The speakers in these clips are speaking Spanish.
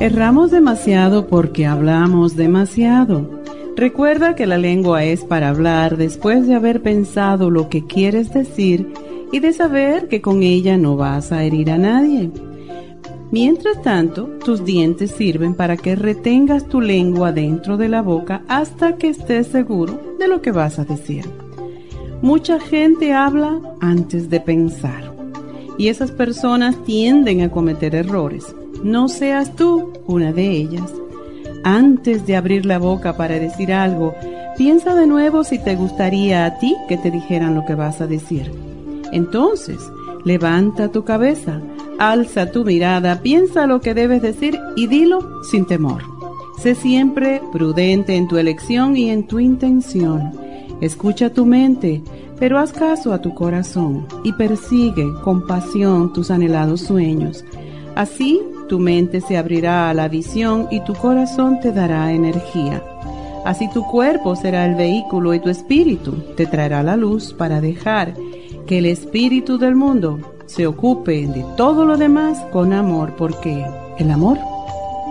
Erramos demasiado porque hablamos demasiado. Recuerda que la lengua es para hablar después de haber pensado lo que quieres decir y de saber que con ella no vas a herir a nadie. Mientras tanto, tus dientes sirven para que retengas tu lengua dentro de la boca hasta que estés seguro de lo que vas a decir. Mucha gente habla antes de pensar y esas personas tienden a cometer errores. No seas tú una de ellas. Antes de abrir la boca para decir algo, piensa de nuevo si te gustaría a ti que te dijeran lo que vas a decir. Entonces, levanta tu cabeza, alza tu mirada, piensa lo que debes decir y dilo sin temor. Sé siempre prudente en tu elección y en tu intención. Escucha tu mente, pero haz caso a tu corazón y persigue con pasión tus anhelados sueños. Así tu mente se abrirá a la visión y tu corazón te dará energía. Así tu cuerpo será el vehículo y tu espíritu te traerá la luz para dejar que el espíritu del mundo se ocupe de todo lo demás con amor, porque el amor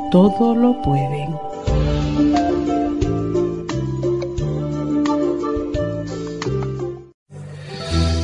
todo lo puede.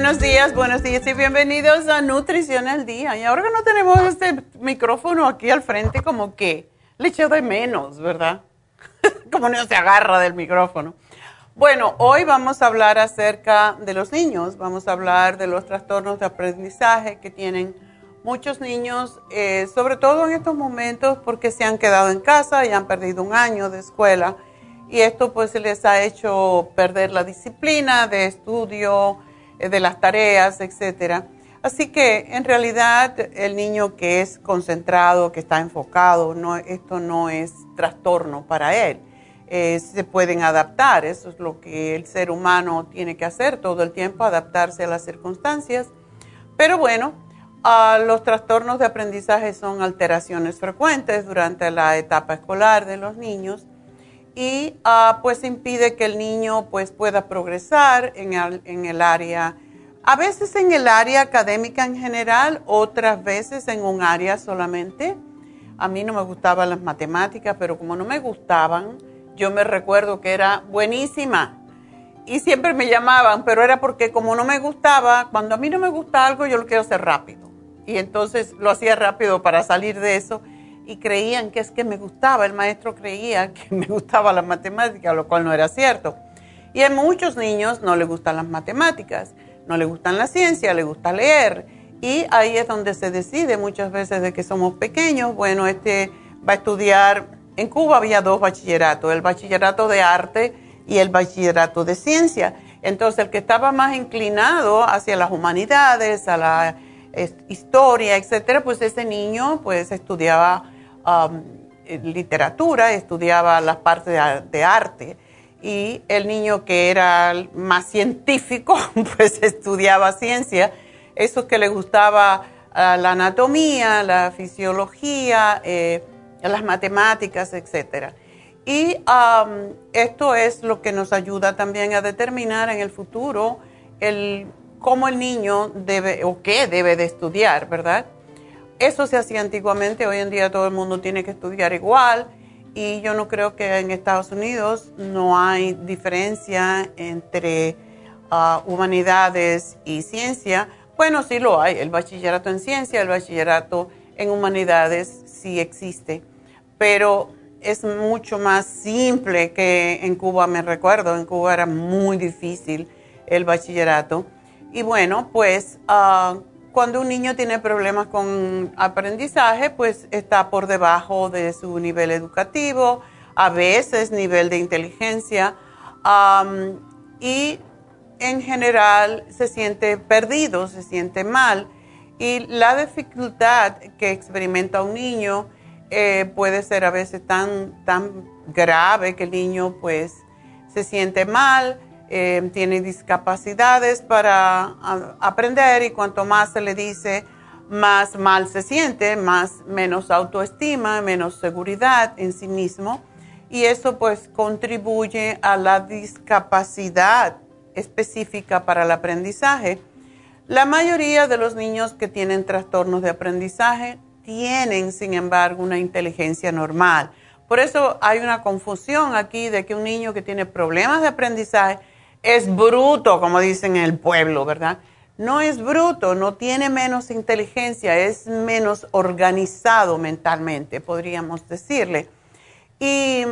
Buenos días, buenos días y bienvenidos a Nutrición al Día. Y ahora que no tenemos este micrófono aquí al frente, como que le echo de menos, ¿verdad? como no se agarra del micrófono. Bueno, hoy vamos a hablar acerca de los niños, vamos a hablar de los trastornos de aprendizaje que tienen muchos niños, eh, sobre todo en estos momentos porque se han quedado en casa y han perdido un año de escuela y esto pues les ha hecho perder la disciplina de estudio, de las tareas, etcétera. Así que en realidad el niño que es concentrado, que está enfocado, esto no es trastorno para él. Eh, se pueden adaptar, eso es lo que el ser humano tiene que hacer todo el tiempo, adaptarse a las circunstancias. Pero bueno, los trastornos de aprendizaje son alteraciones frecuentes durante la etapa escolar de los niños y uh, pues impide que el niño pues pueda progresar en el, en el área, a veces en el área académica en general, otras veces en un área solamente. A mí no me gustaban las matemáticas, pero como no me gustaban, yo me recuerdo que era buenísima y siempre me llamaban, pero era porque como no me gustaba, cuando a mí no me gusta algo, yo lo quiero hacer rápido. Y entonces lo hacía rápido para salir de eso y creían que es que me gustaba, el maestro creía que me gustaba la matemática, lo cual no era cierto. Y a muchos niños no les gustan las matemáticas, no les gustan la ciencia, les gusta leer. Y ahí es donde se decide muchas veces de que somos pequeños, bueno, este va a estudiar, en Cuba había dos bachilleratos, el bachillerato de arte y el bachillerato de ciencia. Entonces, el que estaba más inclinado hacia las humanidades, a la historia, etcétera, pues ese niño pues estudiaba um, literatura, estudiaba las partes de, arte. Y el niño que era más científico, pues estudiaba ciencia. Eso que le gustaba uh, la anatomía, la fisiología, eh, las matemáticas, etcétera. Y um, esto es lo que nos ayuda también a determinar en el futuro el, cómo el niño debe o qué debe de estudiar, ¿verdad? Eso se hacía antiguamente, hoy en día todo el mundo tiene que estudiar igual y yo no creo que en Estados Unidos no hay diferencia entre uh, humanidades y ciencia. Bueno, sí lo hay, el bachillerato en ciencia, el bachillerato en humanidades sí existe, pero es mucho más simple que en Cuba, me recuerdo, en Cuba era muy difícil el bachillerato. Y bueno, pues ah, cuando un niño tiene problemas con aprendizaje, pues está por debajo de su nivel educativo, a veces nivel de inteligencia, y en general se siente perdido, se siente mal. Y la dificultad que experimenta un niño eh, puede ser a veces tan, tan grave que el niño pues se siente mal, eh, tiene discapacidades para aprender y cuanto más se le dice, más mal se siente, más menos autoestima, menos seguridad en sí mismo y eso pues contribuye a la discapacidad específica para el aprendizaje. La mayoría de los niños que tienen trastornos de aprendizaje tienen, sin embargo, una inteligencia normal. Por eso hay una confusión aquí de que un niño que tiene problemas de aprendizaje es bruto, como dicen en el pueblo, ¿verdad? No es bruto, no tiene menos inteligencia, es menos organizado mentalmente, podríamos decirle. Y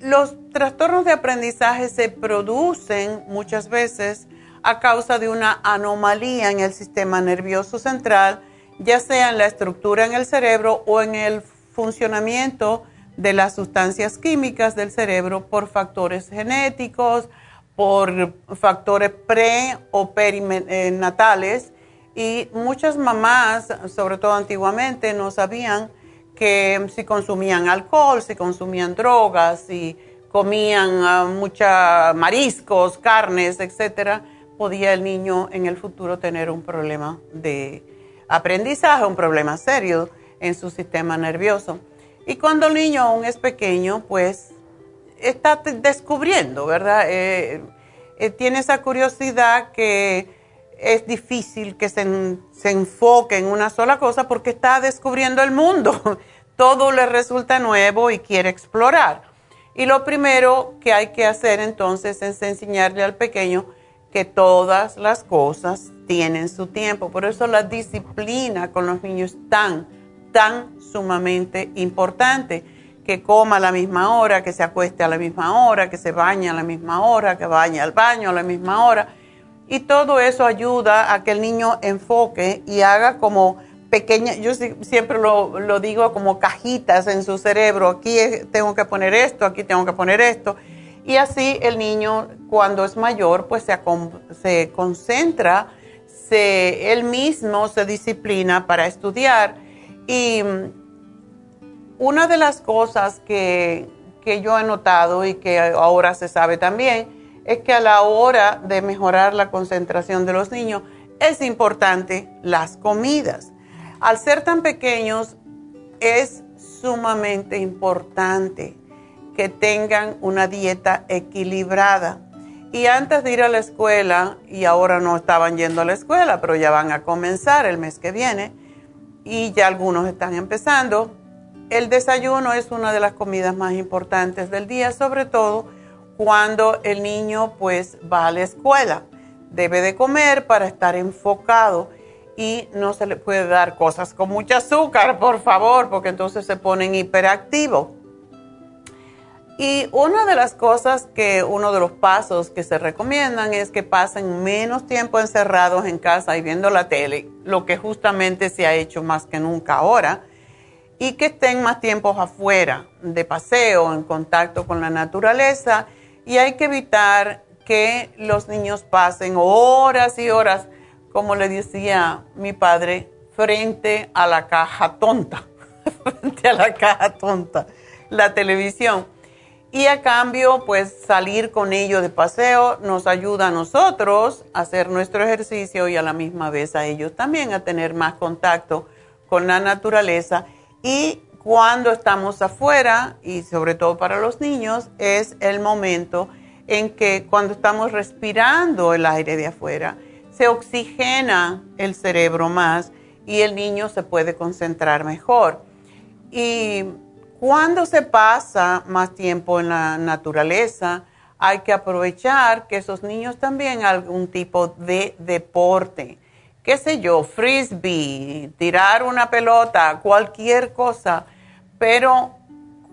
los trastornos de aprendizaje se producen muchas veces a causa de una anomalía en el sistema nervioso central ya sea en la estructura en el cerebro o en el funcionamiento de las sustancias químicas del cerebro por factores genéticos, por factores pre o perinatales. Y muchas mamás, sobre todo antiguamente, no sabían que si consumían alcohol, si consumían drogas, si comían uh, mucha mariscos, carnes, etcétera, podía el niño en el futuro tener un problema de aprendizaje, un problema serio en su sistema nervioso. Y cuando el niño aún es pequeño, pues está descubriendo, ¿verdad? Eh, eh, tiene esa curiosidad que es difícil que se, se, enfoque en una sola cosa porque está descubriendo el mundo. Todo le resulta nuevo y quiere explorar. Y lo primero que hay que hacer entonces es enseñarle al pequeño que todas las cosas tienen su tiempo. Por eso la disciplina con los niños es tan, tan sumamente importante. Que coma a la misma hora, que se acueste a la misma hora, que se bañe a la misma hora, que bañe al baño a la misma hora. Y todo eso ayuda a que el niño enfoque y haga como pequeñas, yo siempre lo, lo digo como cajitas en su cerebro. Aquí tengo que poner esto, aquí tengo que poner esto y así el niño cuando es mayor pues se, se concentra, se, él mismo se disciplina para estudiar. Y una de las cosas que, que yo he notado y que ahora se sabe también es que a la hora de mejorar la concentración de los niños es importante las comidas. Al ser tan pequeños es sumamente importante que tengan una dieta equilibrada. Y antes de ir a la escuela, y ahora no estaban yendo a la escuela, pero ya van a comenzar el mes que viene, y ya algunos están empezando, el desayuno es una de las comidas más importantes del día, sobre todo cuando el niño pues va a la escuela. Debe de comer para estar enfocado y no se le puede dar cosas con mucho azúcar, por favor, porque entonces se ponen hiperactivos. Y una de las cosas que, uno de los pasos que se recomiendan es que pasen menos tiempo encerrados en casa y viendo la tele, lo que justamente se ha hecho más que nunca ahora. Y que estén más tiempos afuera, de paseo, en contacto con la naturaleza. Y hay que evitar que los niños pasen horas y horas, como le decía mi padre, frente a la caja tonta, frente a la caja tonta, la televisión. Y a cambio, pues salir con ellos de paseo nos ayuda a nosotros a hacer nuestro ejercicio y a la misma vez a ellos también a tener más contacto con la naturaleza. Y cuando estamos afuera, y sobre todo para los niños, es el momento en que cuando estamos respirando el aire de afuera, se oxigena el cerebro más y el niño se puede concentrar mejor. Y cuando se pasa más tiempo en la naturaleza, hay que aprovechar que esos niños también algún tipo de deporte, qué sé yo, frisbee, tirar una pelota, cualquier cosa, pero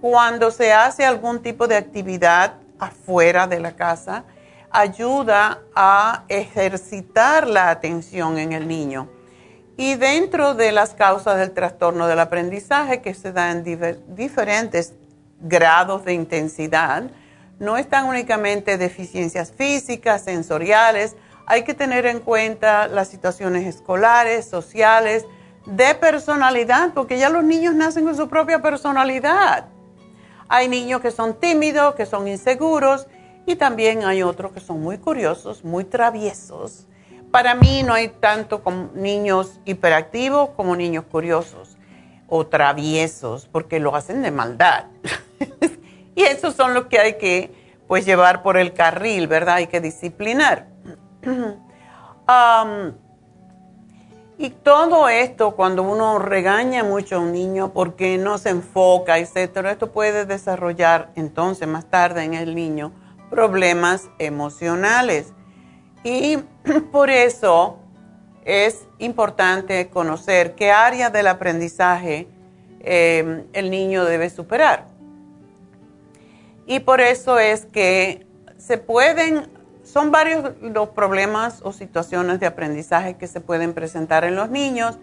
cuando se hace algún tipo de actividad afuera de la casa, ayuda a ejercitar la atención en el niño. Y dentro de las causas del trastorno del aprendizaje, que se dan en diferentes grados de intensidad, no están únicamente deficiencias físicas, sensoriales, hay que tener en cuenta las situaciones escolares, sociales, de personalidad, porque ya los niños nacen con su propia personalidad. Hay niños que son tímidos, que son inseguros, y también hay otros que son muy curiosos, muy traviesos para mí no hay tanto niños hiperactivos como niños curiosos o traviesos, porque lo hacen de maldad. y esos son los que hay que pues llevar por el carril, ¿verdad? Hay que disciplinar. Y todo esto, cuando uno regaña mucho a un niño porque no se enfoca, etcétera, esto puede desarrollar entonces más tarde en el niño problemas emocionales. Y por eso es importante conocer qué área del aprendizaje eh, el niño debe superar. Y por eso es que se pueden, son varios los problemas o situaciones de aprendizaje que se pueden presentar en los niños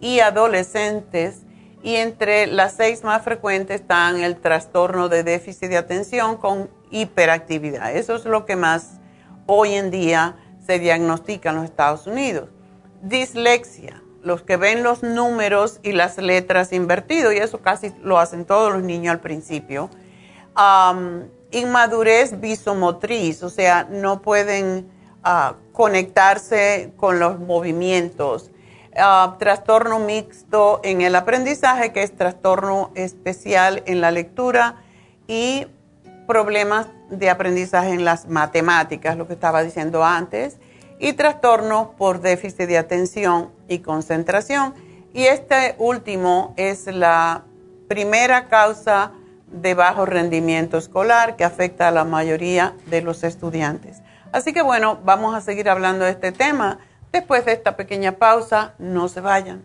y adolescentes. Y entre las seis más frecuentes están el trastorno de déficit de atención con hiperactividad. Eso es lo que más hoy en día se diagnostica en los Estados Unidos. Dislexia, los que ven los números y las letras invertidos, y eso casi lo hacen todos los niños al principio. Inmadurez visomotriz, o sea, no pueden ah, conectarse con los movimientos. Ah, trastorno mixto en el aprendizaje, que es trastorno especial en la lectura y problemas de aprendizaje en las matemáticas, lo que estaba diciendo antes, y trastornos por déficit de atención y concentración. Y este último es la primera causa de bajo rendimiento escolar que afecta a la mayoría de los estudiantes. Así que bueno, vamos a seguir hablando de este tema. Después de esta pequeña pausa, no se vayan.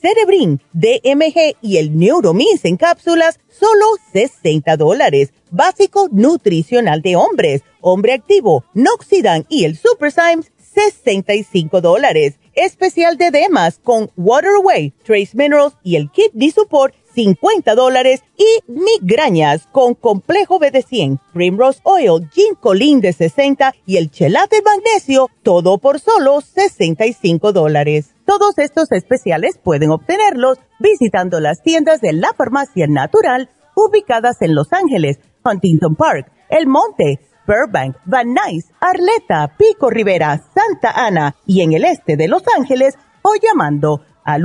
Cerebrin, DMG y el Neuromins en cápsulas, solo 60 dólares. Básico nutricional de hombres, hombre activo, Noxidan y el Super Symes, 65 dólares. Especial de Demas con Waterway, Trace Minerals y el Kidney Support, 50 dólares. Y migrañas con Complejo BD100, Primrose Oil, Ginkolin de 60 y el Chelate Magnesio, todo por solo 65 dólares. Todos estos especiales pueden obtenerlos visitando las tiendas de la Farmacia Natural ubicadas en Los Ángeles, Huntington Park, El Monte, Burbank, Van Nuys, Arleta, Pico Rivera, Santa Ana y en el este de Los Ángeles o llamando al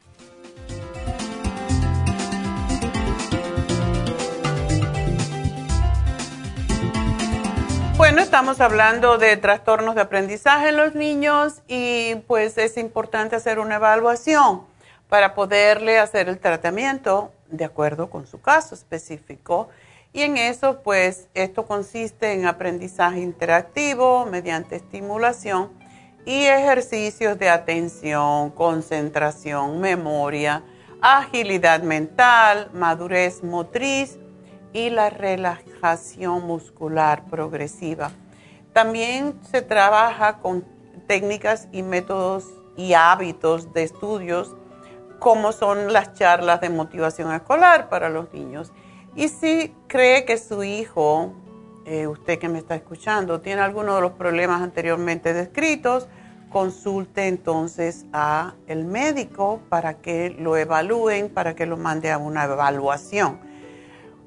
Bueno, estamos hablando de trastornos de aprendizaje en los niños y pues es importante hacer una evaluación para poderle hacer el tratamiento de acuerdo con su caso específico. Y en eso, pues, esto consiste en aprendizaje interactivo mediante estimulación y ejercicios de atención, concentración, memoria, agilidad mental, madurez motriz y la relajación muscular progresiva. También se trabaja con técnicas y métodos y hábitos de estudios como son las charlas de motivación escolar para los niños y si cree que su hijo, eh, usted que me está escuchando, tiene alguno de los problemas anteriormente descritos, consulte entonces a el médico para que lo evalúen, para que lo mande a una evaluación.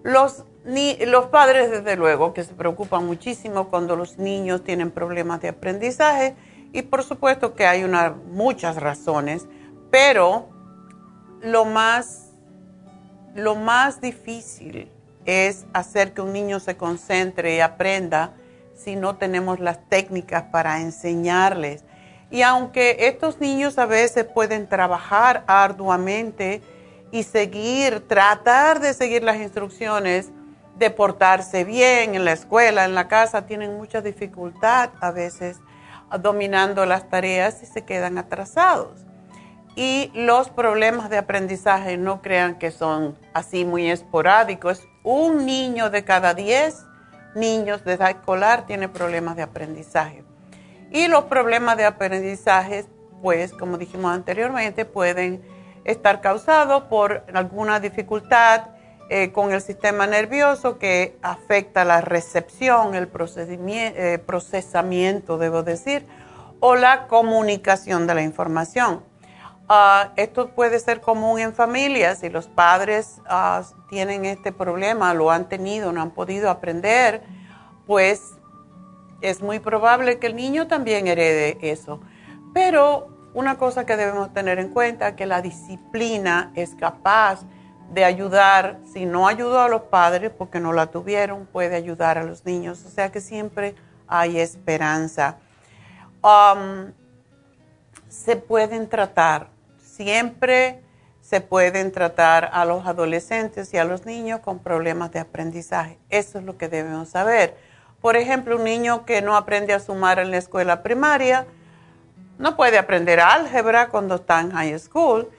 Los, los padres, desde luego, que se preocupan muchísimo cuando los niños tienen problemas de aprendizaje y por supuesto que hay una, muchas razones, pero lo más lo más difícil es hacer que un niño se concentre y aprenda si no tenemos las técnicas para enseñarles. Y aunque estos niños a veces pueden trabajar arduamente y seguir, tratar de seguir las instrucciones de portarse bien en la escuela, en la casa, tienen mucha dificultad a veces dominando las tareas y se quedan atrasados. Y los problemas de aprendizaje no crean que son así muy esporádicos. Un niño de cada 10 niños de edad escolar tiene problemas de aprendizaje. Y los problemas de aprendizaje, pues como dijimos anteriormente, pueden estar causados por alguna dificultad eh, con el sistema nervioso que afecta la recepción, el eh, procesamiento, debo decir, o la comunicación de la información Ah, esto puede ser común en familias si los padres ah, tienen este problema, lo han tenido, no han podido aprender, pues es muy probable que el niño también herede eso. Pero una cosa que debemos tener en cuenta es que la disciplina es capaz de ayudar, si no ayudó a los padres porque no la tuvieron, puede ayudar a los niños. O sea que siempre hay esperanza. Um, se pueden tratar siempre se pueden tratar a los adolescentes y a los niños con problemas de aprendizaje. Eso es lo que debemos saber. Por ejemplo, un niño que no aprende a sumar en la escuela primaria, no puede aprender álgebra cuando está en high school.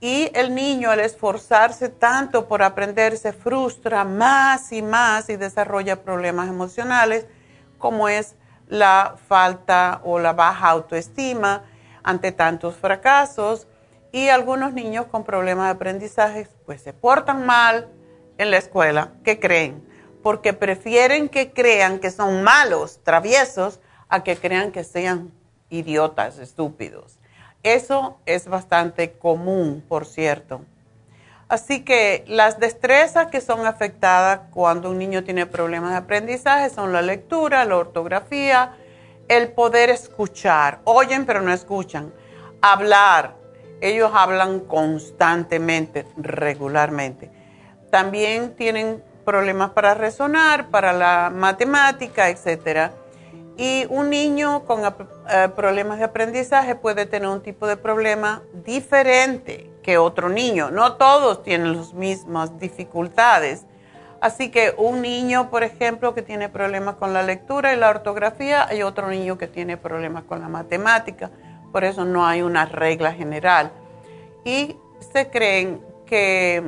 Y el niño al esforzarse tanto por aprender se frustra más y más y desarrolla problemas emocionales como es la falta o la baja autoestima ante tantos fracasos y algunos niños con problemas de aprendizaje pues se portan mal en la escuela. ¿Qué creen? Porque prefieren que crean que son malos, traviesos, a que crean que sean idiotas, estúpidos. Eso es bastante común, por cierto. Así que las destrezas que son afectadas cuando un niño tiene problemas de aprendizaje son la lectura, la ortografía, el poder escuchar. Oyen pero no escuchan. Hablar, ellos hablan constantemente, regularmente. También tienen problemas para resonar, para la matemática, etc. Y un niño con eh, problemas de aprendizaje puede tener un tipo de problema diferente que otro niño. No todos tienen las mismas dificultades. Así que un niño, por ejemplo, que tiene problemas con la lectura y la ortografía, hay otro niño que tiene problemas con la matemática. Por eso no hay una regla general. Y se creen que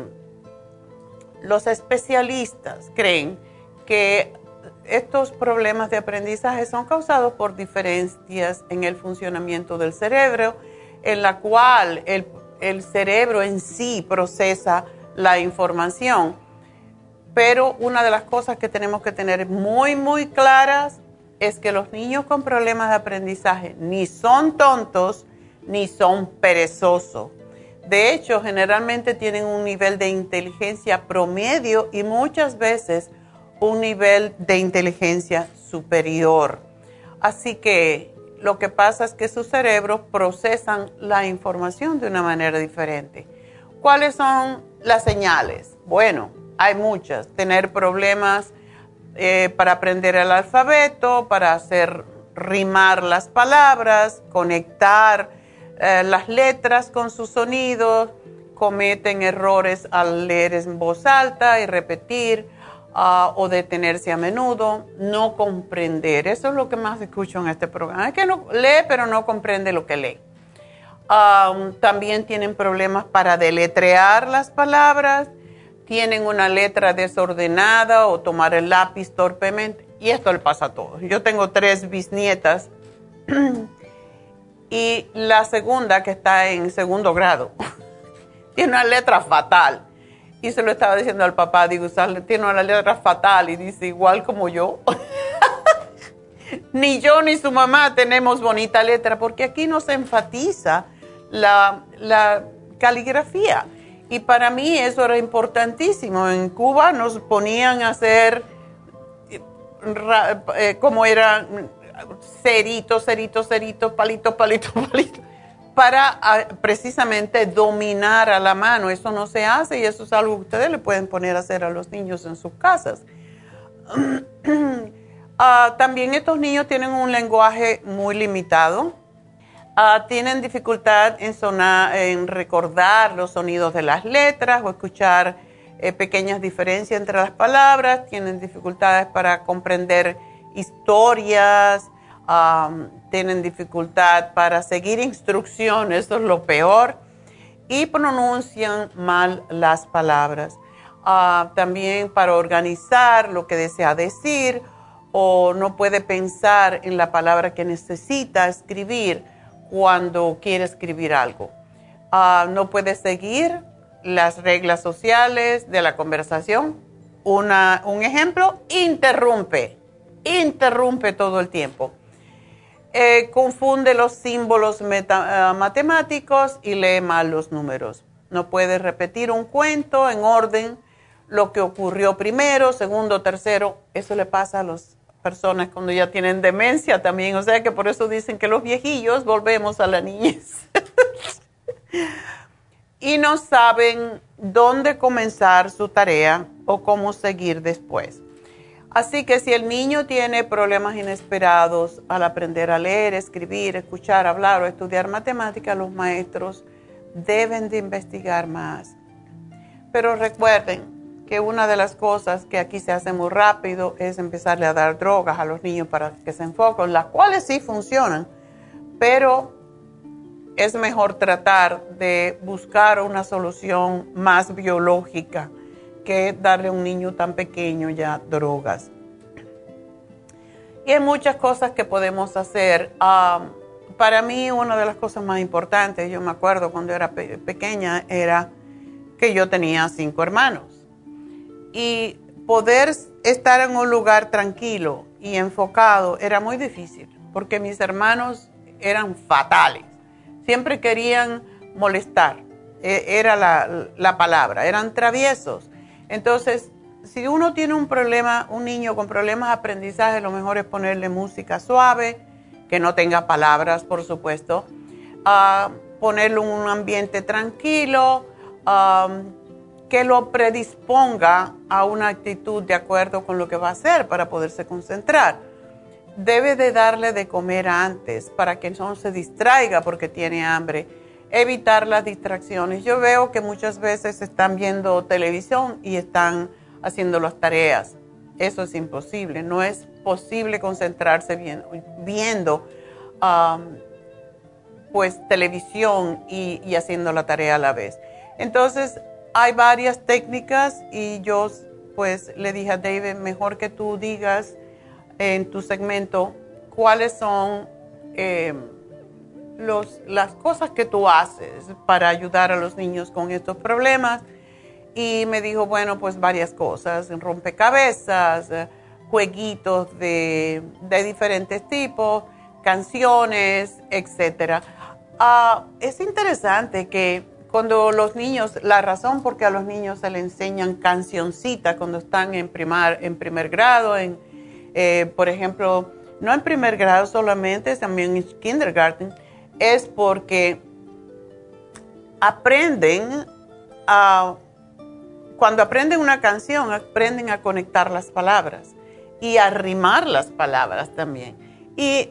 los especialistas creen que estos problemas de aprendizaje son causados por diferencias en el funcionamiento del cerebro, en la cual el, cerebro en sí procesa la información. Pero una de las cosas que tenemos que tener muy, muy claras es que los niños con problemas de aprendizaje ni son tontos ni son perezosos. De hecho, generalmente tienen un nivel de inteligencia promedio y muchas veces un nivel de inteligencia superior. Así que lo que pasa es que sus cerebros procesan la información de una manera diferente. ¿Cuáles son las señales? Bueno, hay muchas. Tener problemas eh, para aprender el alfabeto, para hacer rimar las palabras, conectar eh, las letras con sus sonidos, cometen errores al leer en voz alta y repetir ah, o detenerse a menudo, no comprender. Eso es lo que más escucho en este programa. Es que no lee, pero no comprende lo que lee. también tienen problemas para deletrear las palabras, tienen una letra desordenada o tomar el lápiz torpemente. Y esto le pasa a todos. Yo tengo tres bisnietas y la segunda que está en segundo grado tiene una letra fatal. Y se lo estaba diciendo al papá, digo, tiene una letra fatal y dice igual como yo. ni yo ni su mamá tenemos bonita letra porque aquí no se enfatiza la, la caligrafía. Y para mí eso era importantísimo. En Cuba nos ponían a hacer eh, como era cerito, cerito, cerito, palito, palito, palito, para ah, precisamente dominar a la mano. Eso no se hace y eso es algo que ustedes le pueden poner a hacer a los niños en sus casas. Ah, también estos niños tienen un lenguaje muy limitado. Ah, tienen dificultad en, sonar, en recordar los sonidos de las letras o escuchar eh, pequeñas diferencias entre las palabras. Tienen dificultades para comprender historias, tienen dificultad para seguir instrucciones, eso es lo peor, y pronuncian mal las palabras. Ah, también para organizar lo que desea decir o no puede pensar en la palabra que necesita escribir cuando quiere escribir algo. Ah, no puede seguir las reglas sociales de la conversación. un ejemplo, interrumpe interrumpe todo el tiempo. Eh, confunde los símbolos eh, matemáticos y lee mal los números. No puede repetir un cuento en orden, lo que ocurrió primero, segundo, tercero. Eso le pasa a las personas cuando ya tienen demencia también. O sea que por eso dicen que los viejillos volvemos a la niñez. y no saben dónde comenzar su tarea o cómo seguir después. Así que si el niño tiene problemas inesperados al aprender a leer, escribir, escuchar, hablar o estudiar matemáticas, los maestros deben de investigar más. Pero recuerden que una de las cosas que aquí se hace muy rápido es empezarle a dar drogas a los niños para que se enfoquen, las cuales sí funcionan, pero es mejor tratar de buscar una solución más biológica que darle a un niño tan pequeño ya drogas. Y hay muchas cosas que podemos hacer. para mí una de las cosas más importantes, yo me acuerdo cuando era pequeña, era que yo tenía cinco hermanos. Y poder estar en un lugar tranquilo y enfocado era muy difícil, porque mis hermanos eran fatales. Siempre querían molestar, e, era la palabra, eran traviesos. Entonces, si uno tiene un problema, un niño con problemas de aprendizaje, lo mejor es ponerle música suave, que no tenga palabras, por supuesto, ponerlo en un ambiente tranquilo, que lo predisponga a una actitud de acuerdo con lo que va a hacer para poderse concentrar. debe de darle de comer antes para que no se distraiga porque tiene hambre. Evitar las distracciones. Yo veo que muchas veces están viendo televisión y están haciendo las tareas. Eso es imposible. No es posible concentrarse viendo um, pues televisión y, haciendo la tarea a la vez. Entonces, hay varias técnicas y yo pues le dije a David, mejor que tú digas en tu segmento cuáles son eh, los, las cosas que tú haces para ayudar a los niños con estos problemas. Y me dijo, bueno, pues varias cosas, rompecabezas, jueguitos de, de diferentes tipos, canciones, etc. Ah, es interesante que cuando los niños, la razón por qué a los niños se les enseñan cancioncitas cuando están en, primar, en primer grado, en eh, por ejemplo, no en primer grado solamente, también en kindergarten, es porque aprenden a, cuando aprenden una canción, aprenden a conectar las palabras y a rimar las palabras también. Y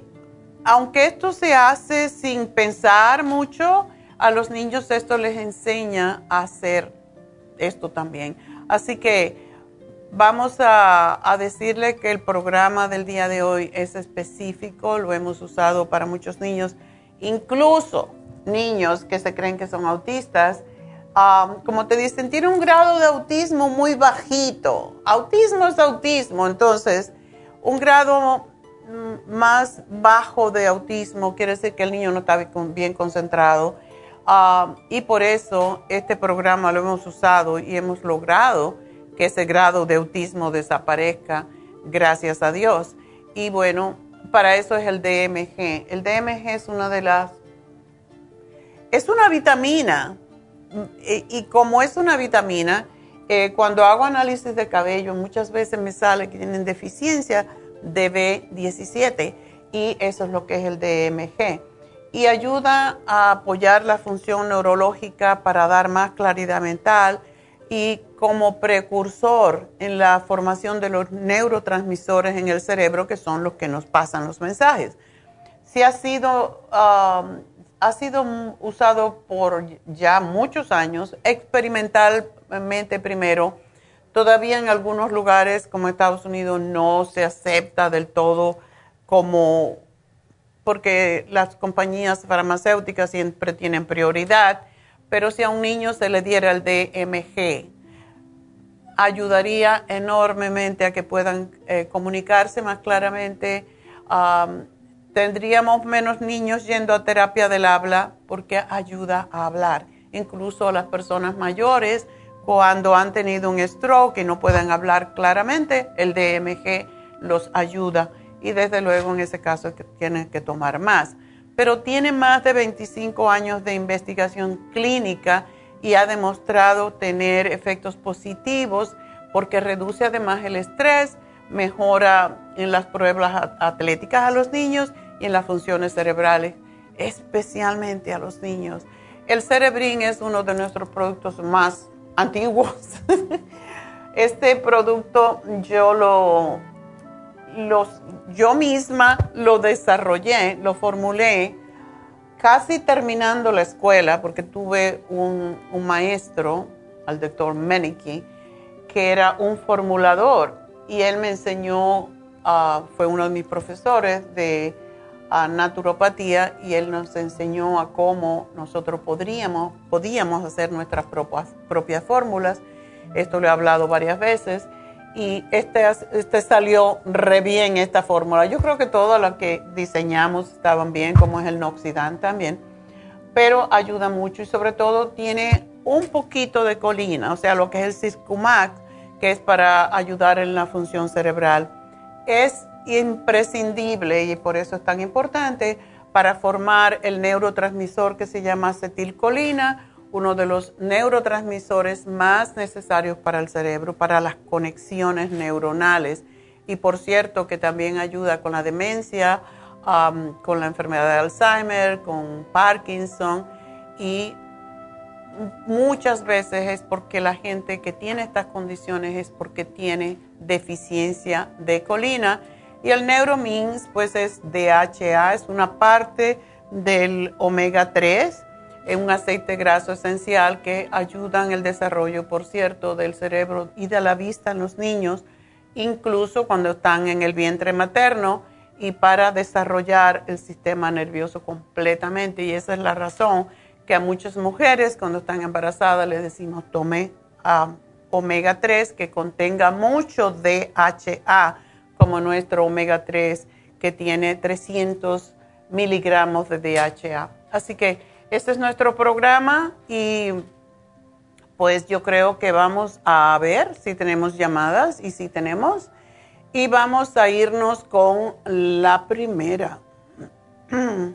aunque esto se hace sin pensar mucho, a los niños esto les enseña a hacer esto también. Así que Vamos a, decirle que el programa del día de hoy es específico, lo hemos usado para muchos niños, incluso niños que se creen que son autistas. como te dicen, tiene un grado de autismo muy bajito. Autismo es autismo, entonces un grado mm, más bajo de autismo quiere decir que el niño no está bien concentrado. y por eso este programa lo hemos usado y hemos logrado que ese grado de autismo desaparezca, gracias a Dios. Y bueno, para eso es el DMG. El DMG es una de las... Es una vitamina. Y, como es una vitamina, eh, cuando hago análisis de cabello, muchas veces me sale que tienen deficiencia de B17 y eso es lo que es el DMG. Y ayuda a apoyar la función neurológica para dar más claridad mental y como precursor en la formación de los neurotransmisores en el cerebro, que son los que nos pasan los mensajes. Si ha sido, um, ha sido usado por ya muchos años, experimentalmente primero, todavía en algunos lugares como Estados Unidos no se acepta del todo como, porque las compañías farmacéuticas siempre tienen prioridad, pero si a un niño se le diera el DMG, ayudaría enormemente a que puedan eh, comunicarse más claramente. tendríamos menos niños yendo a terapia del habla porque ayuda a hablar. Incluso las personas mayores, cuando han tenido un stroke y no pueden hablar claramente, el DMG los ayuda. Y desde luego en ese caso tienen que tomar más. Pero tiene más de 25 años de investigación clínica y ha demostrado tener efectos positivos porque reduce además el estrés, mejora en las pruebas atléticas a los niños y en las funciones cerebrales, especialmente a los niños. El Cerebrin es uno de nuestros productos más antiguos. Este producto yo lo, yo misma lo desarrollé, lo formulé casi terminando la escuela, porque tuve un, maestro, al doctor Menike, que era un formulador y él me enseñó, ah, fue uno de mis profesores de ah, naturopatía y él nos enseñó a cómo nosotros podríamos, podíamos hacer nuestras propias, propias fórmulas. Esto lo he hablado varias veces y este, este salió re bien esta fórmula. Yo creo que todas las que diseñamos estaban bien, como es el Noxidan también, pero ayuda mucho y sobre todo tiene un poquito de colina, o sea, lo que es el Ciscumax, que es para ayudar en la función cerebral. Es imprescindible y por eso es tan importante para formar el neurotransmisor que se llama acetilcolina uno de los neurotransmisores más necesarios para el cerebro, para las conexiones neuronales. Y por cierto, que también ayuda con la demencia, con la enfermedad de Alzheimer, con Parkinson. Y muchas veces es porque la gente que tiene estas condiciones es porque tiene deficiencia de colina. Y el Neuromins, pues es DHA, es una parte del omega 3, es un aceite graso esencial que ayuda en el desarrollo, por cierto, del cerebro y de la vista en los niños, incluso cuando están en el vientre materno y para desarrollar el sistema nervioso completamente. Y esa es la razón que a muchas mujeres cuando están embarazadas les decimos tome um, omega 3 que contenga mucho DHA, como nuestro omega 3 que tiene 300 miligramos de DHA. Así que este es nuestro programa y pues yo creo que vamos a ver si tenemos llamadas y si tenemos. Y vamos a irnos con la primera.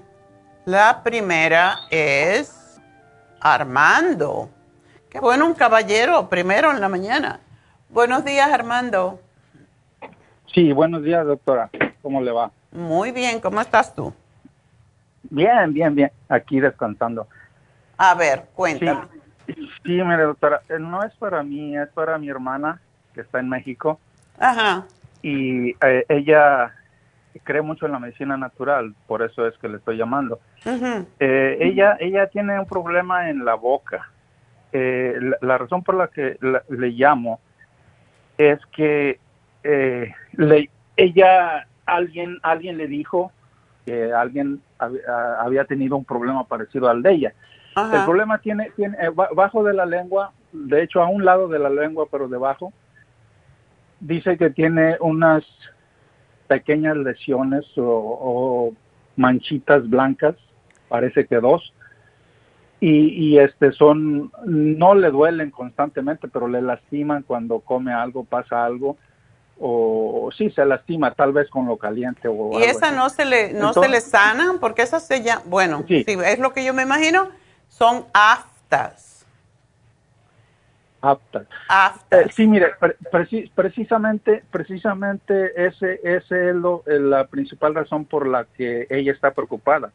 La primera es Armando. Qué bueno, un caballero, primero en la mañana. Buenos días, Armando. Sí, buenos días, doctora. ¿Cómo le va? Muy bien, ¿cómo estás tú? Bien, bien, bien. Aquí descansando. A ver, cuéntame. Sí, sí mire, doctora, eh, no es para mí, es para mi hermana que está en México. Ajá. Y eh, ella cree mucho en la medicina natural, por eso es que le estoy llamando. eh, ella, ella tiene un problema en la boca eh, la, razón por la que le llamo es que eh, le, ella, alguien, alguien le dijo que alguien había tenido un problema parecido al de ella. El problema tiene, tiene eh, bajo de la lengua, de hecho a un lado de la lengua, pero debajo, dice que tiene unas pequeñas lesiones o manchitas blancas, parece que dos, y, este son no le duelen constantemente pero le lastiman cuando come algo pasa algo o, sí se lastima tal vez con lo caliente o y esa no se le no se le sana porque esas se ya bueno sí. es lo que yo me imagino son aftas. Aftas. Aftas. Eh, sí mire precisamente precisamente ese ese es lo, la principal razón por la que ella está preocupada.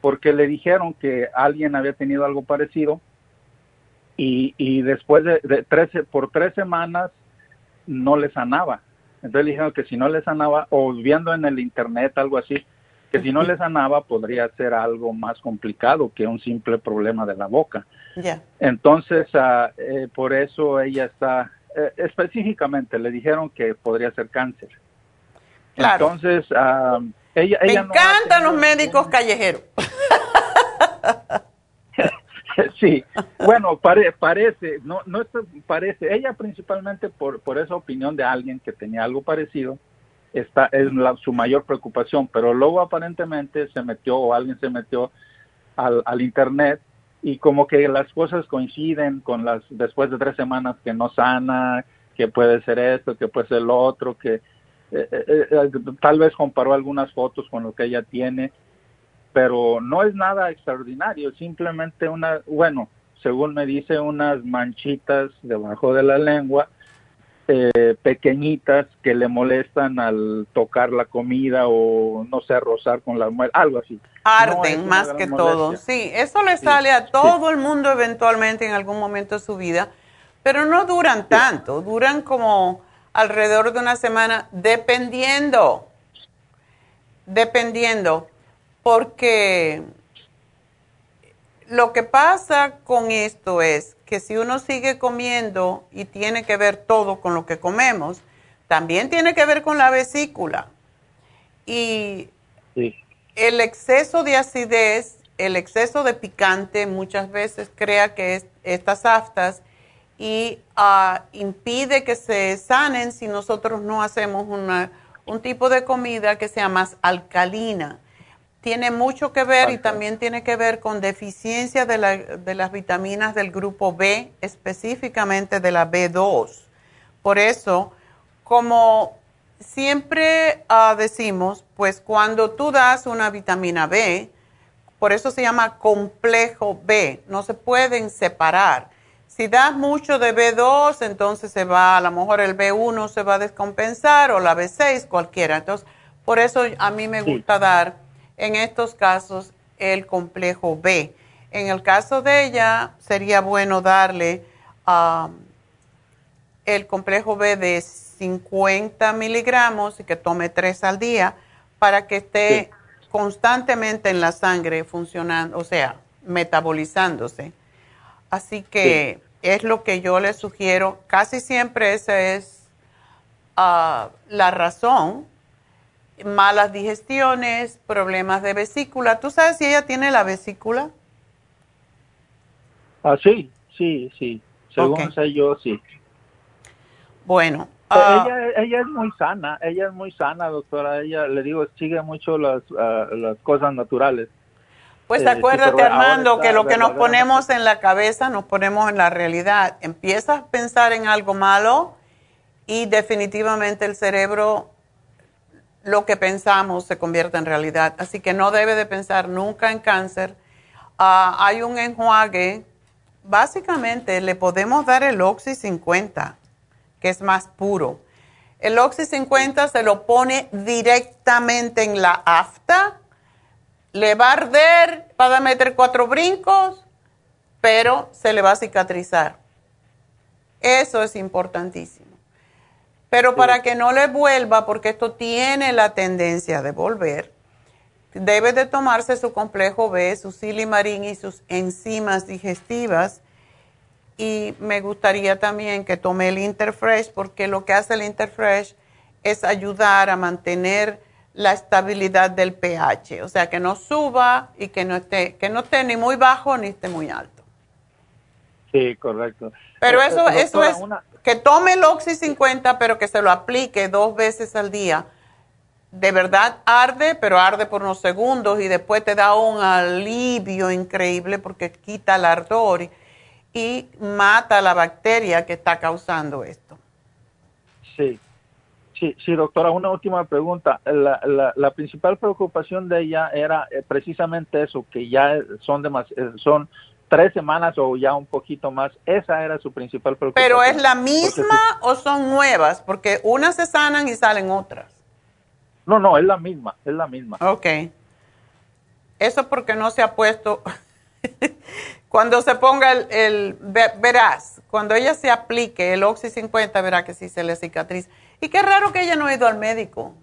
Porque le dijeron que alguien había tenido algo parecido y, y después de, de 13, por tres semanas no le sanaba. Entonces le dijeron que si no le sanaba, o viendo en el internet algo así, que si no le sanaba podría ser algo más complicado que un simple problema de la boca. Entonces, uh, eh, por eso ella está, eh, específicamente le dijeron que podría ser cáncer. Entonces, uh, ella, Me encantan los médicos callejeros. sí, bueno, parece, no, no parece, ella principalmente por, por esa opinión de alguien que tenía algo parecido, esta es su mayor preocupación, pero luego aparentemente se metió o alguien se metió al, al internet y como que las cosas coinciden con las después de tres semanas que no sana, que puede ser esto, que puede ser lo otro, que eh, eh, eh, tal vez comparó algunas fotos con lo que ella tiene pero no es nada extraordinario, simplemente una, bueno, según me dice, unas manchitas debajo de la lengua, eh, pequeñitas que le molestan al tocar la comida o no sé, rozar con la muela, algo así. Arden más que todo, sí, eso le sale a todo el mundo eventualmente en algún momento de su vida, pero no duran tanto, duran como alrededor de una semana, dependiendo, dependiendo porque lo que pasa con esto es que si uno sigue comiendo y tiene que ver todo con lo que comemos, también tiene que ver con la vesícula. Y el exceso de acidez, el exceso de picante muchas veces crea que estas aftas y ah, impide que se sanen si nosotros no hacemos un tipo de comida que sea más alcalina tiene mucho que ver y también tiene que ver con deficiencia de, las vitaminas del grupo B, específicamente de la B2. Por eso, como siempre ah, decimos, pues cuando tú das una vitamina B, por eso se llama complejo B, no se pueden separar. Si das mucho de B2, entonces se va, a lo mejor el B1 se va a descompensar o la B6, cualquiera. Entonces, por eso a mí me gusta dar en estos casos el complejo B. En el caso de ella, sería bueno darle um, el complejo B de 50 miligramos y que tome tres al día para que esté constantemente en la sangre funcionando, o sea, metabolizándose. Así que es lo que yo le sugiero. Casi siempre esa es ah, la razón. Malas digestiones, problemas de vesícula. ¿Tú sabes si ella tiene la vesícula? Ah, sí, sí, sí. Según sé yo, sí. Bueno. Ah, ella, ella es muy sana, ella es muy sana, doctora. Ella, le digo, sigue mucho las, ah, las cosas naturales. Pues eh, acuérdate, Armando, que lo que nos ponemos en la cabeza, nos ponemos en la realidad. Empiezas a pensar en algo malo y definitivamente el cerebro, lo que pensamos se convierte en realidad. Así que no debe de pensar nunca en cáncer. Ah, hay un enjuague, básicamente le podemos dar el Oxy 50, que es más puro. El Oxy 50 se lo pone directamente en la afta le va a arder, va a meter cuatro brincos, pero se le va a cicatrizar. Eso es importantísimo. Pero para que no le vuelva, porque esto tiene la tendencia de volver, debe de tomarse su complejo B, su silimarín y sus enzimas digestivas. Y me gustaría también que tome el Interfresh, porque lo que hace el Interfresh es ayudar a mantener la estabilidad del pH, o sea, que no suba y que no esté, que no esté ni muy bajo ni esté muy alto. Sí, correcto. Pero eh, eso, eso es que tome el Oxy 50, pero que se lo aplique dos veces al día. De verdad arde, pero arde por unos segundos y después te da un alivio increíble porque quita el ardor y mata la bacteria que está causando esto. Sí, Sí, sí, doctora, una última pregunta. La, la, principal preocupación de ella era eh, precisamente eso, que ya son, eh, son tres semanas o ya un poquito más. Esa era su principal preocupación. ¿Pero es la misma o son nuevas? Porque unas se sanan y salen otras. No, no, es la misma, es la misma. Ok. Eso porque no se ha puesto... cuando se ponga el, el, verás, cuando ella se aplique el Oxy 50, verá que sí se le cicatriza y qué raro que ella no ha ido al médico.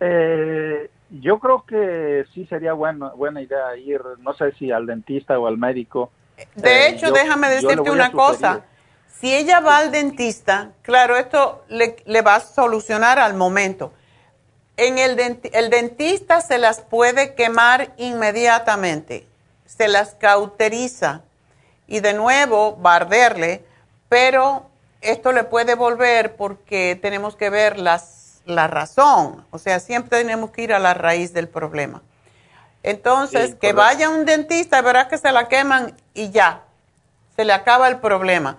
Eh, yo creo que sí sería buena, buena idea ir, no sé si al dentista o al médico. De eh, hecho, déjame decirte una cosa. Si ella va al dentista, claro, esto le, le va a solucionar al momento. En el, el dentista se las puede quemar inmediatamente, se las cauteriza y de nuevo va a arderle, pero esto le puede volver porque tenemos que ver las, la razón, o sea, siempre tenemos que ir a la raíz del problema. Entonces, que vaya un dentista, verás que se la queman y ya, se le acaba el problema,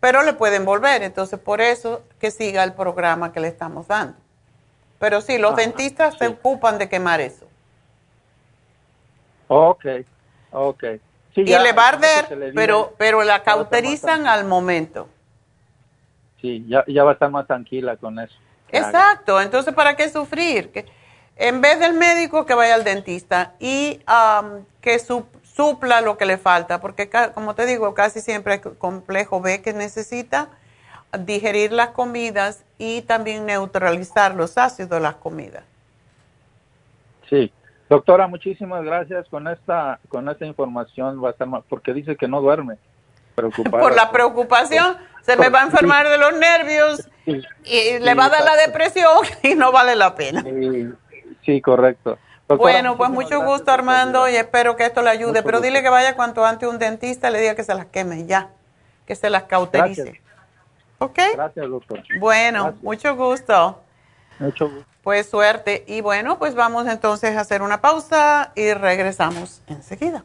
pero le pueden volver, entonces por eso que siga el programa que le estamos dando. Pero sí, los dentistas se ocupan de quemar eso. Ok, ok. y le va a arder, pero, pero la cauterizan al momento sí, ya, ya va a estar más tranquila con eso. Exacto, entonces ¿para qué sufrir? Que en vez del médico que vaya al dentista y que supla lo que le falta, porque como te digo, casi siempre hay complejo B que necesita digerir las comidas y también neutralizar los ácidos de las comidas. Sí, doctora, muchísimas gracias con esta con esta información va a estar más, porque dice que no duerme. Por la preocupación se me va a enfermar de los nervios y le va a dar la depresión y no vale la pena. Sí, correcto. bueno, pues mucho gusto Armando y espero que esto le ayude, pero dile que vaya cuanto antes un dentista le diga que se las queme ya, que se las cauterice. Gracias. ¿Ok? Gracias, doctor. Bueno, mucho gusto. Mucho gusto. Pues suerte. Y bueno, pues vamos entonces a hacer una pausa y regresamos enseguida.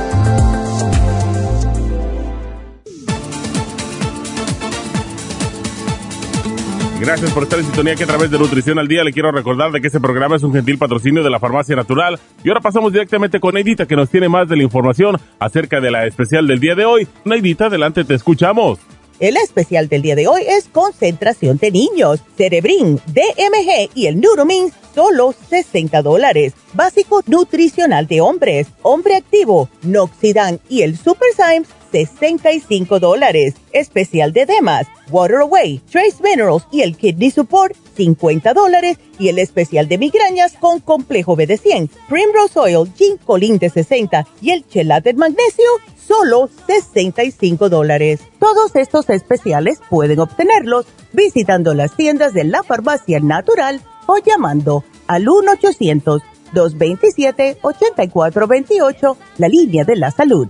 Gracias por estar en sintonía que a través de Nutrición al Día le quiero recordar de que este programa es un gentil patrocinio de la Farmacia Natural. Y ahora pasamos directamente con Neidita que nos tiene más de la información acerca de la especial del día de hoy. Neidita, adelante, te escuchamos. El especial del día de hoy es concentración de niños, Cerebrin, DMG y el Neuromins, solo 60 dólares. Básico nutricional de hombres, hombre activo, Noxidan y el Super Symes, 65 dólares. Especial de Demas, Water Away, Trace Minerals y el Kidney Support, 50 dólares. Y el especial de migrañas con complejo BD100, Primrose Oil, Ginkolin de 60 y el Chelate Magnesio, solo 65 dólares. Todos estos especiales pueden obtenerlos visitando las tiendas de la farmacia natural o llamando al 1-800-227-8428, la línea de la salud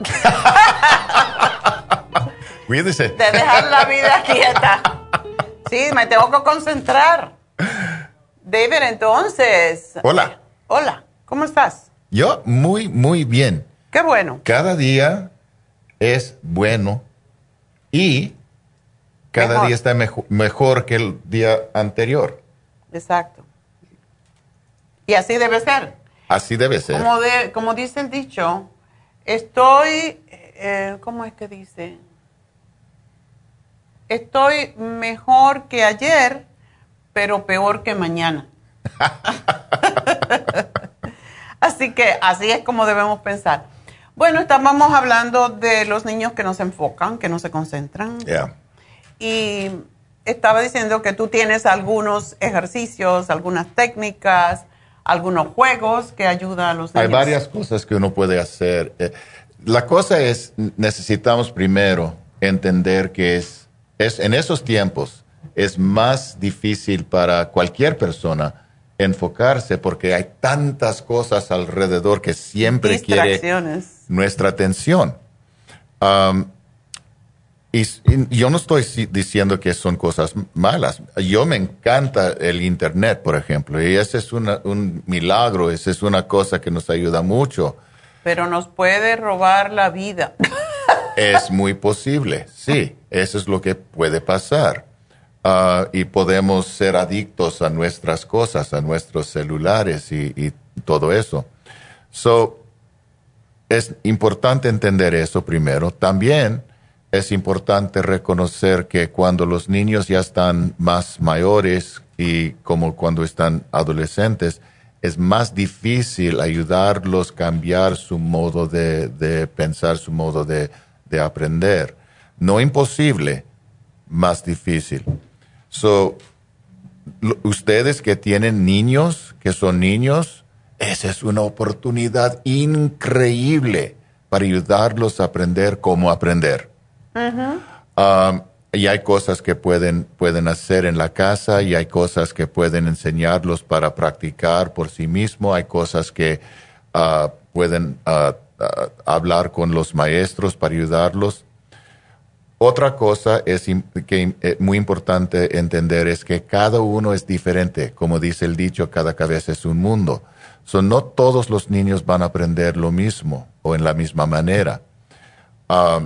Cuídese. De dejar la vida quieta. Sí, me tengo que concentrar. David, entonces. Hola. Hola, ¿cómo estás? Yo muy, muy bien. Qué bueno. Cada día es bueno y cada día está mejor que el día anterior. Exacto. Y así debe ser. Así debe ser. Como, de, como dice el dicho, Estoy, eh, ¿cómo es que dice? Estoy mejor que ayer, pero peor que mañana. así que así es como debemos pensar. Bueno, estábamos hablando de los niños que no se enfocan, que no se concentran. Y estaba diciendo que tú tienes algunos ejercicios, algunas técnicas algunos juegos que ayudan a los niños. Hay varias cosas que uno puede hacer. Eh, la cosa es, necesitamos primero entender que es, es en esos tiempos es más difícil para cualquier persona enfocarse porque hay tantas cosas alrededor que siempre quiere nuestra atención. Um, y, yo no estoy diciendo que son cosas malas. Yo me encanta el Internet, por ejemplo, y ese es un milagro, esa es una cosa que nos ayuda mucho. Pero nos puede robar la vida. es muy posible, sí, eso es lo que puede pasar. Ah, y podemos ser adictos a nuestras cosas, a nuestros celulares y, y todo eso. So, es importante entender eso primero. También es importante reconocer que cuando los niños ya están más mayores y como cuando están adolescentes, es más difícil ayudarlos a cambiar su modo de, pensar, su modo de, aprender. No imposible, más difícil. So, ustedes que tienen niños, que son niños, esa es una oportunidad increíble para ayudarlos a aprender cómo aprender. Um, y hay cosas que pueden, pueden hacer en la casa y hay cosas que pueden enseñarlos para practicar por sí mismo. Hay cosas que uh, pueden uh, uh, hablar con los maestros para ayudarlos. otra cosa es que eh, muy importante entender es que cada uno es diferente. Como dice el dicho, cada cabeza es un mundo. So, no todos los niños van a aprender lo mismo o en la misma manera. Ah,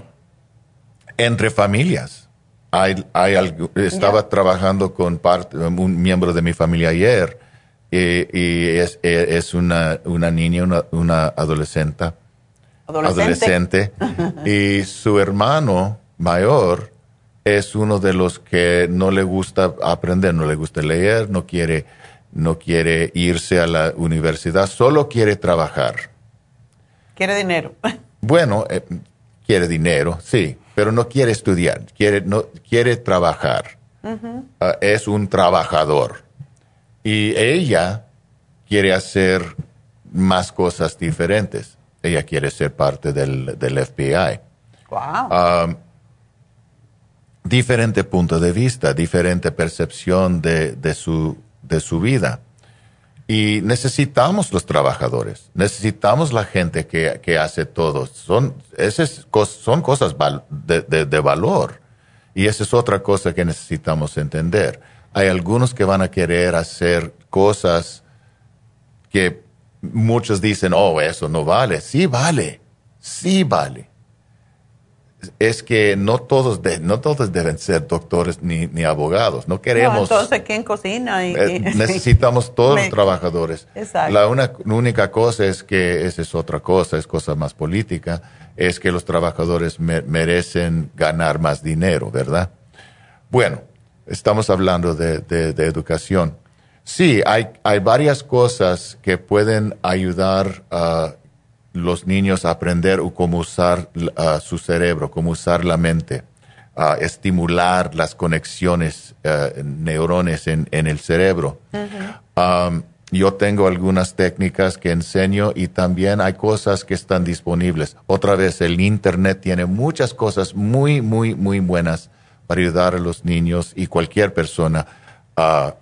entre familias. Hay, hay estaba trabajando con parte, un miembro de mi familia ayer y, es, es, una, una niña, una, una adolescente, adolescente, y su hermano mayor es uno de los que no le gusta aprender, no le gusta leer, no quiere, no quiere irse a la universidad, solo quiere trabajar. Quiere dinero. Bueno, eh, quiere dinero, sí, pero no quiere estudiar, quiere, no, quiere trabajar. Ah, es un trabajador. Y ella quiere hacer más cosas diferentes. Ella quiere ser parte del, del FBI. Wow diferente punto de vista, diferente percepción de, de, su, de su vida. Y necesitamos los trabajadores, necesitamos la gente que, que hace todo. Son, esas son cosas de, de, valor. Y esa es otra cosa que necesitamos entender. Hay algunos que van a querer hacer cosas que muchos dicen, oh, eso no vale. Sí vale, sí vale es que no todos, no todos deben ser doctores ni, ni abogados. No queremos. No, entonces, ¿quién cocina? Y, eh, necesitamos todos los trabajadores. Exacto. La una, única cosa es que esa es otra cosa, es cosa más política, es que los trabajadores merecen ganar más dinero, ¿verdad? Bueno, estamos hablando de, de, educación. Sí, hay, hay varias cosas que pueden ayudar a los niños aprender cómo usar uh, su cerebro, cómo usar la mente, uh, estimular las conexiones, uh, neurones en, el cerebro. Um, yo tengo algunas técnicas que enseño y también hay cosas que están disponibles. Otra vez, el Internet tiene muchas cosas muy, muy, muy buenas para ayudar a los niños y cualquier persona a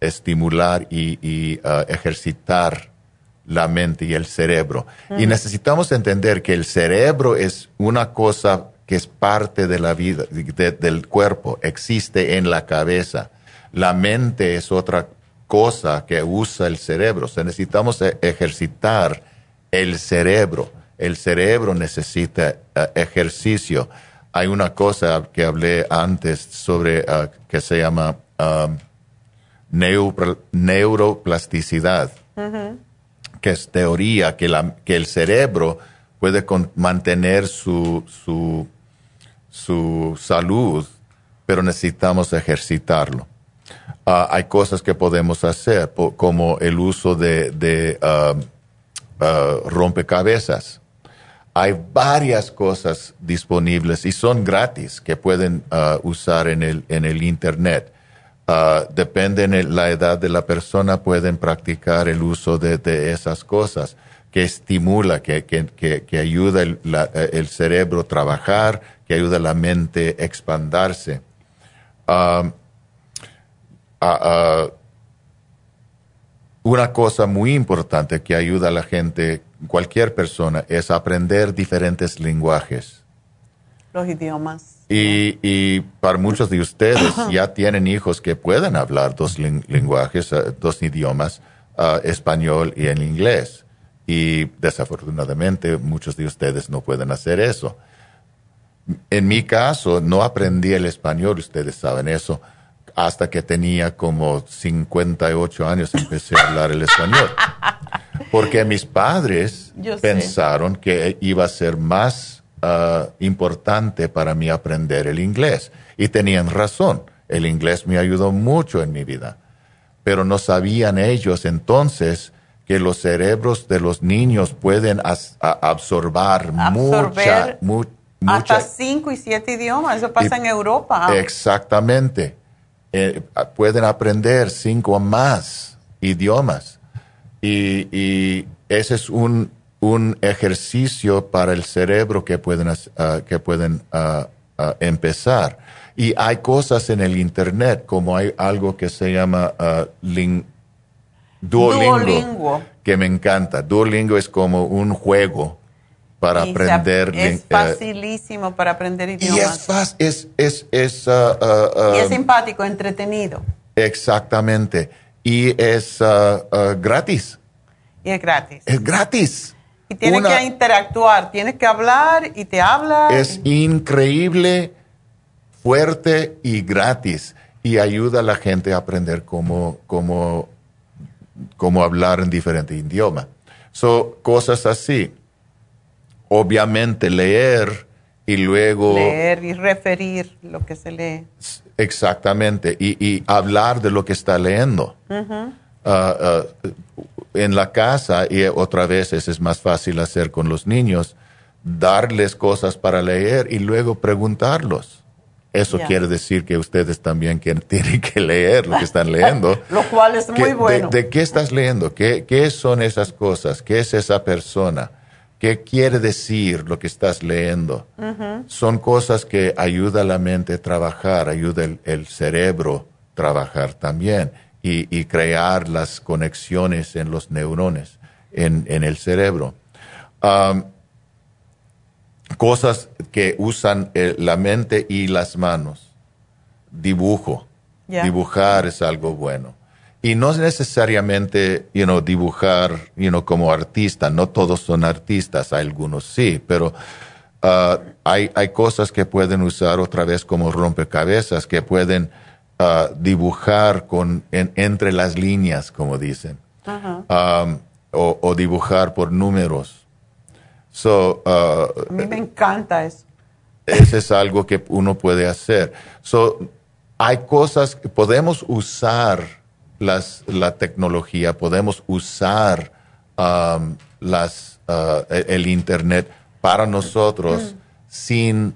estimular y ejercitar la mente y el cerebro. Y necesitamos entender que el cerebro es una cosa que es parte de la vida, del cuerpo, existe en la cabeza. La mente es otra cosa que usa el cerebro. O necesitamos e-, ejercitar el cerebro. El cerebro necesita eh, ejercicio. Hay una cosa que hablé antes sobre eh, que se llama um, neuroplasticidad que es teoría, que, la, que el cerebro puede mantener su, su, su, salud, pero necesitamos ejercitarlo. Ah, hay cosas que podemos hacer, como el uso de, ah, ah, rompecabezas. Hay varias cosas disponibles y son gratis que pueden usar en el, en el Internet. Uh, depende de la edad de la persona, pueden practicar el uso de, esas cosas que estimula, que, que, ayuda el, el, cerebro a trabajar, que ayuda a la mente a expandarse. Um, una cosa muy importante que ayuda a la gente, cualquier persona, es aprender diferentes lenguajes. Los idiomas. Y, para muchos de ustedes ya tienen hijos que pueden hablar dos lenguajes, eh, dos idiomas, eh, español y el inglés. Y desafortunadamente muchos de ustedes no pueden hacer eso. En mi caso, no aprendí el español, ustedes saben eso, hasta que tenía como 58 años empecé a hablar el español. Porque mis padres pensaron que iba a ser más Ah, importante para mí aprender el inglés. Y tenían razón, el inglés me ayudó mucho en mi vida. Pero no sabían ellos entonces que los cerebros de los niños pueden absorber, mucha, hasta cinco y siete idiomas. Eso pasa en Europa. Exactamente. Eh, pueden aprender cinco o más idiomas. Y, y ese es un, un ejercicio para el cerebro que pueden, ah, que pueden ah, ah, empezar. Y hay cosas en el Internet, como hay algo que se llama Duolingo, que me encanta. Duolingo es como un juego para aprender. es facilísimo para aprender idiomas. Y es fácil, es, es, es, uh, uh, y es simpático, entretenido. Exactamente. Y es uh, gratis. Y es gratis. Es gratis. Y tienes Una- que interactuar, tienes que hablar y te habla. Es increíble, fuerte y gratis. Y ayuda a la gente a aprender cómo, cómo, cómo hablar en diferentes idiomas. So, cosas así. Obviamente leer y luego... leer y referir lo que se lee. Exactamente. Y, y hablar de lo que está leyendo. Ah, ah, en la casa, y otra vez eso es más fácil hacer con los niños, darles cosas para leer y luego preguntarlos. Eso quiere decir que ustedes también tienen que leer lo que están leyendo. Lo cual es ¿Qué- muy de- bueno. De, qué estás leyendo? ¿Qué, ¿Qué son esas cosas? ¿Qué es esa persona? ¿Qué quiere decir lo que estás leyendo? Son cosas que ayuda a la mente a trabajar, ayuda el, el cerebro a trabajar también y, y crear las conexiones en los neurones, en, en el cerebro. Cosas que usan eh, la mente y las manos. Dibujo. Dibujar es algo bueno. Y no es necesariamente, you know, dibujar, you know, como artista. No todos son artistas, algunos sí, pero ah, hay, hay cosas que pueden usar otra vez como rompecabezas, que pueden dibujar con, en- entre las líneas, como dicen. Um, o, o dibujar por números. So, ah, A mí me encanta eso. eso es algo que uno puede hacer. So, hay cosas que podemos usar las, la tecnología, podemos usar um, las, uh, el, el Internet para nosotros sin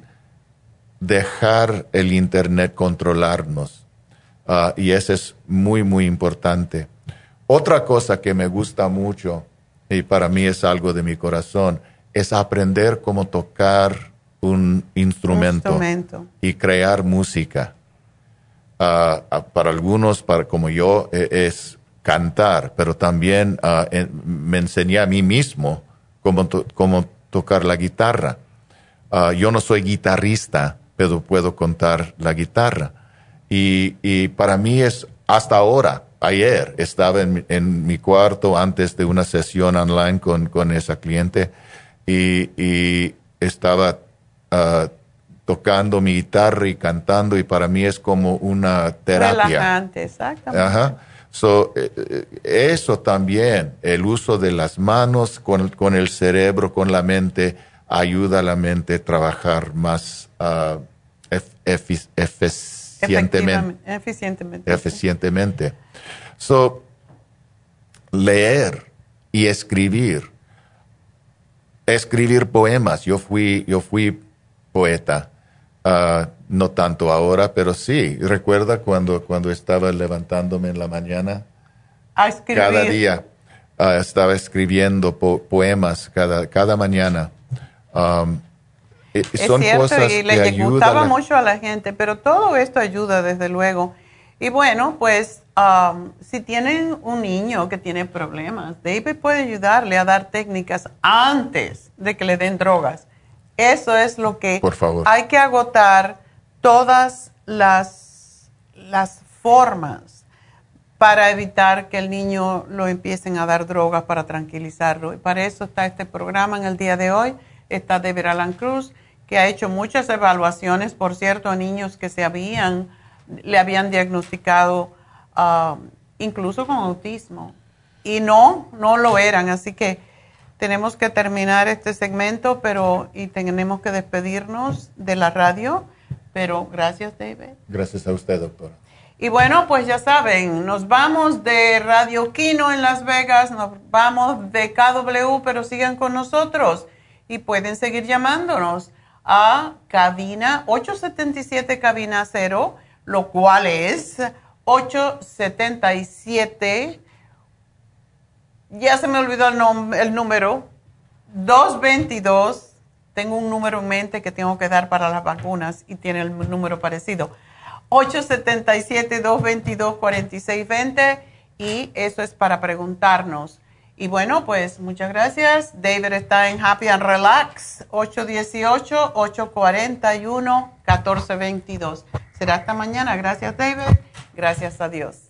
dejar el Internet controlarnos. Ah, y eso es muy, muy importante. Otra cosa que me gusta mucho, y para mí es algo de mi corazón, es aprender cómo tocar un instrumento, Instrumento. y crear música. Ah, para algunos, para, como yo, eh, es cantar, pero también ah, me enseñé a mí mismo cómo, to- cómo tocar la guitarra. Yo no soy guitarrista, pero puedo contar la guitarra. Y, y para mí es hasta ahora, ayer, estaba en, mi- en mi cuarto antes de una sesión online con, con esa cliente y, y estaba ah, tocando mi guitarra y cantando y para mí es como una terapia. Relajante, exactamente. Ajá. So, eh, eh, eso también, el uso de las manos con, con el cerebro, con la mente, ayuda a la mente a trabajar más efi- eficientemente. Eficientemente. eficientemente. So, leer y escribir. Escribir poemas. Yo fui, yo fui poeta. Ah, no tanto ahora, pero sí. Recuerda cuando, cuando estaba levantándome en la mañana, A escribir. cada día ah, estaba escribiendo po- poemas cada, cada mañana. Um, eh, Es son cierto, cosas y que le ayudan. gustaba mucho a la gente, pero todo esto ayuda desde luego. Y bueno, pues um, si tienen un niño que tiene problemas, David puede ayudarle a dar técnicas antes de que le den drogas. Eso es lo que Por favor. hay que agotar todas las, las formas para evitar que el niño lo empiecen a dar drogas para tranquilizarlo. Y para eso está este programa en el día de hoy. Está David Alan Cruz, que ha hecho muchas evaluaciones, por cierto, a niños que se habían, le habían diagnosticado ah, incluso con autismo. Y no, no lo eran. Así que tenemos que terminar este segmento, pero y tenemos que despedirnos de la radio. Pero gracias, David. Gracias a usted, doctora. Y bueno, pues ya saben, nos vamos de Radio Kino en Las Vegas, nos vamos de KW, pero sigan con nosotros y pueden seguir llamándonos a cabina 877 cabina 0, lo cual es 877 ya se me olvidó el, número, 222, tengo un número en mente que tengo que dar para las vacunas y tiene el número parecido. 877-222-4620 y eso es para preguntarnos. Y bueno, pues muchas gracias. David está en Happy and Relax, 818-841-1422. Será hasta mañana. Gracias, David. Gracias a Dios.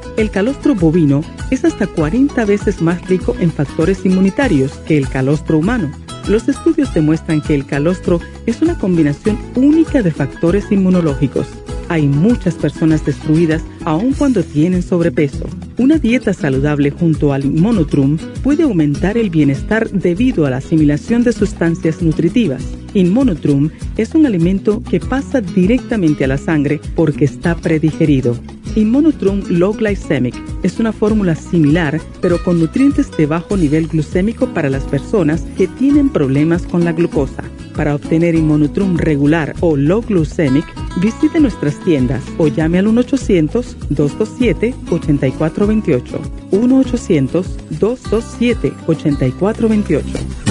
El calostro bovino es hasta 40 veces más rico en factores inmunitarios que el calostro humano. Los estudios demuestran que el calostro es una combinación única de factores inmunológicos. Hay muchas personas destruidas aun cuando tienen sobrepeso. Una dieta saludable junto al monotrum puede aumentar el bienestar debido a la asimilación de sustancias nutritivas. Inmonotrum es un alimento que pasa directamente a la sangre porque está predigerido. Inmonotrum Low Glycemic es una fórmula similar, pero con nutrientes de bajo nivel glucémico para las personas que tienen problemas con la glucosa. Para obtener Inmonotrum regular o Low Glycemic, visite nuestras tiendas o llame al 1-800-227-8428. 1-800-227-8428.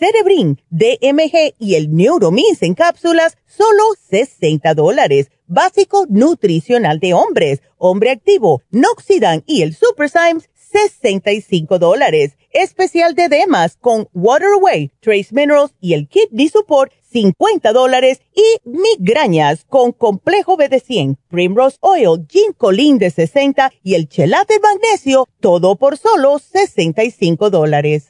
Cerebrin, DMG y el Neuromins en cápsulas, solo 60 dólares básico nutricional de hombres, hombre activo, Noxidan y el Super Symes, 65 dólares. Especial de Demas con Waterway, Trace Minerals y el Kidney Support, 50 dólares. Y migrañas con Complejo BD100, Primrose Oil, Ginkolin de 60 y el Chelate Magnesio, todo por solo 65 dólares.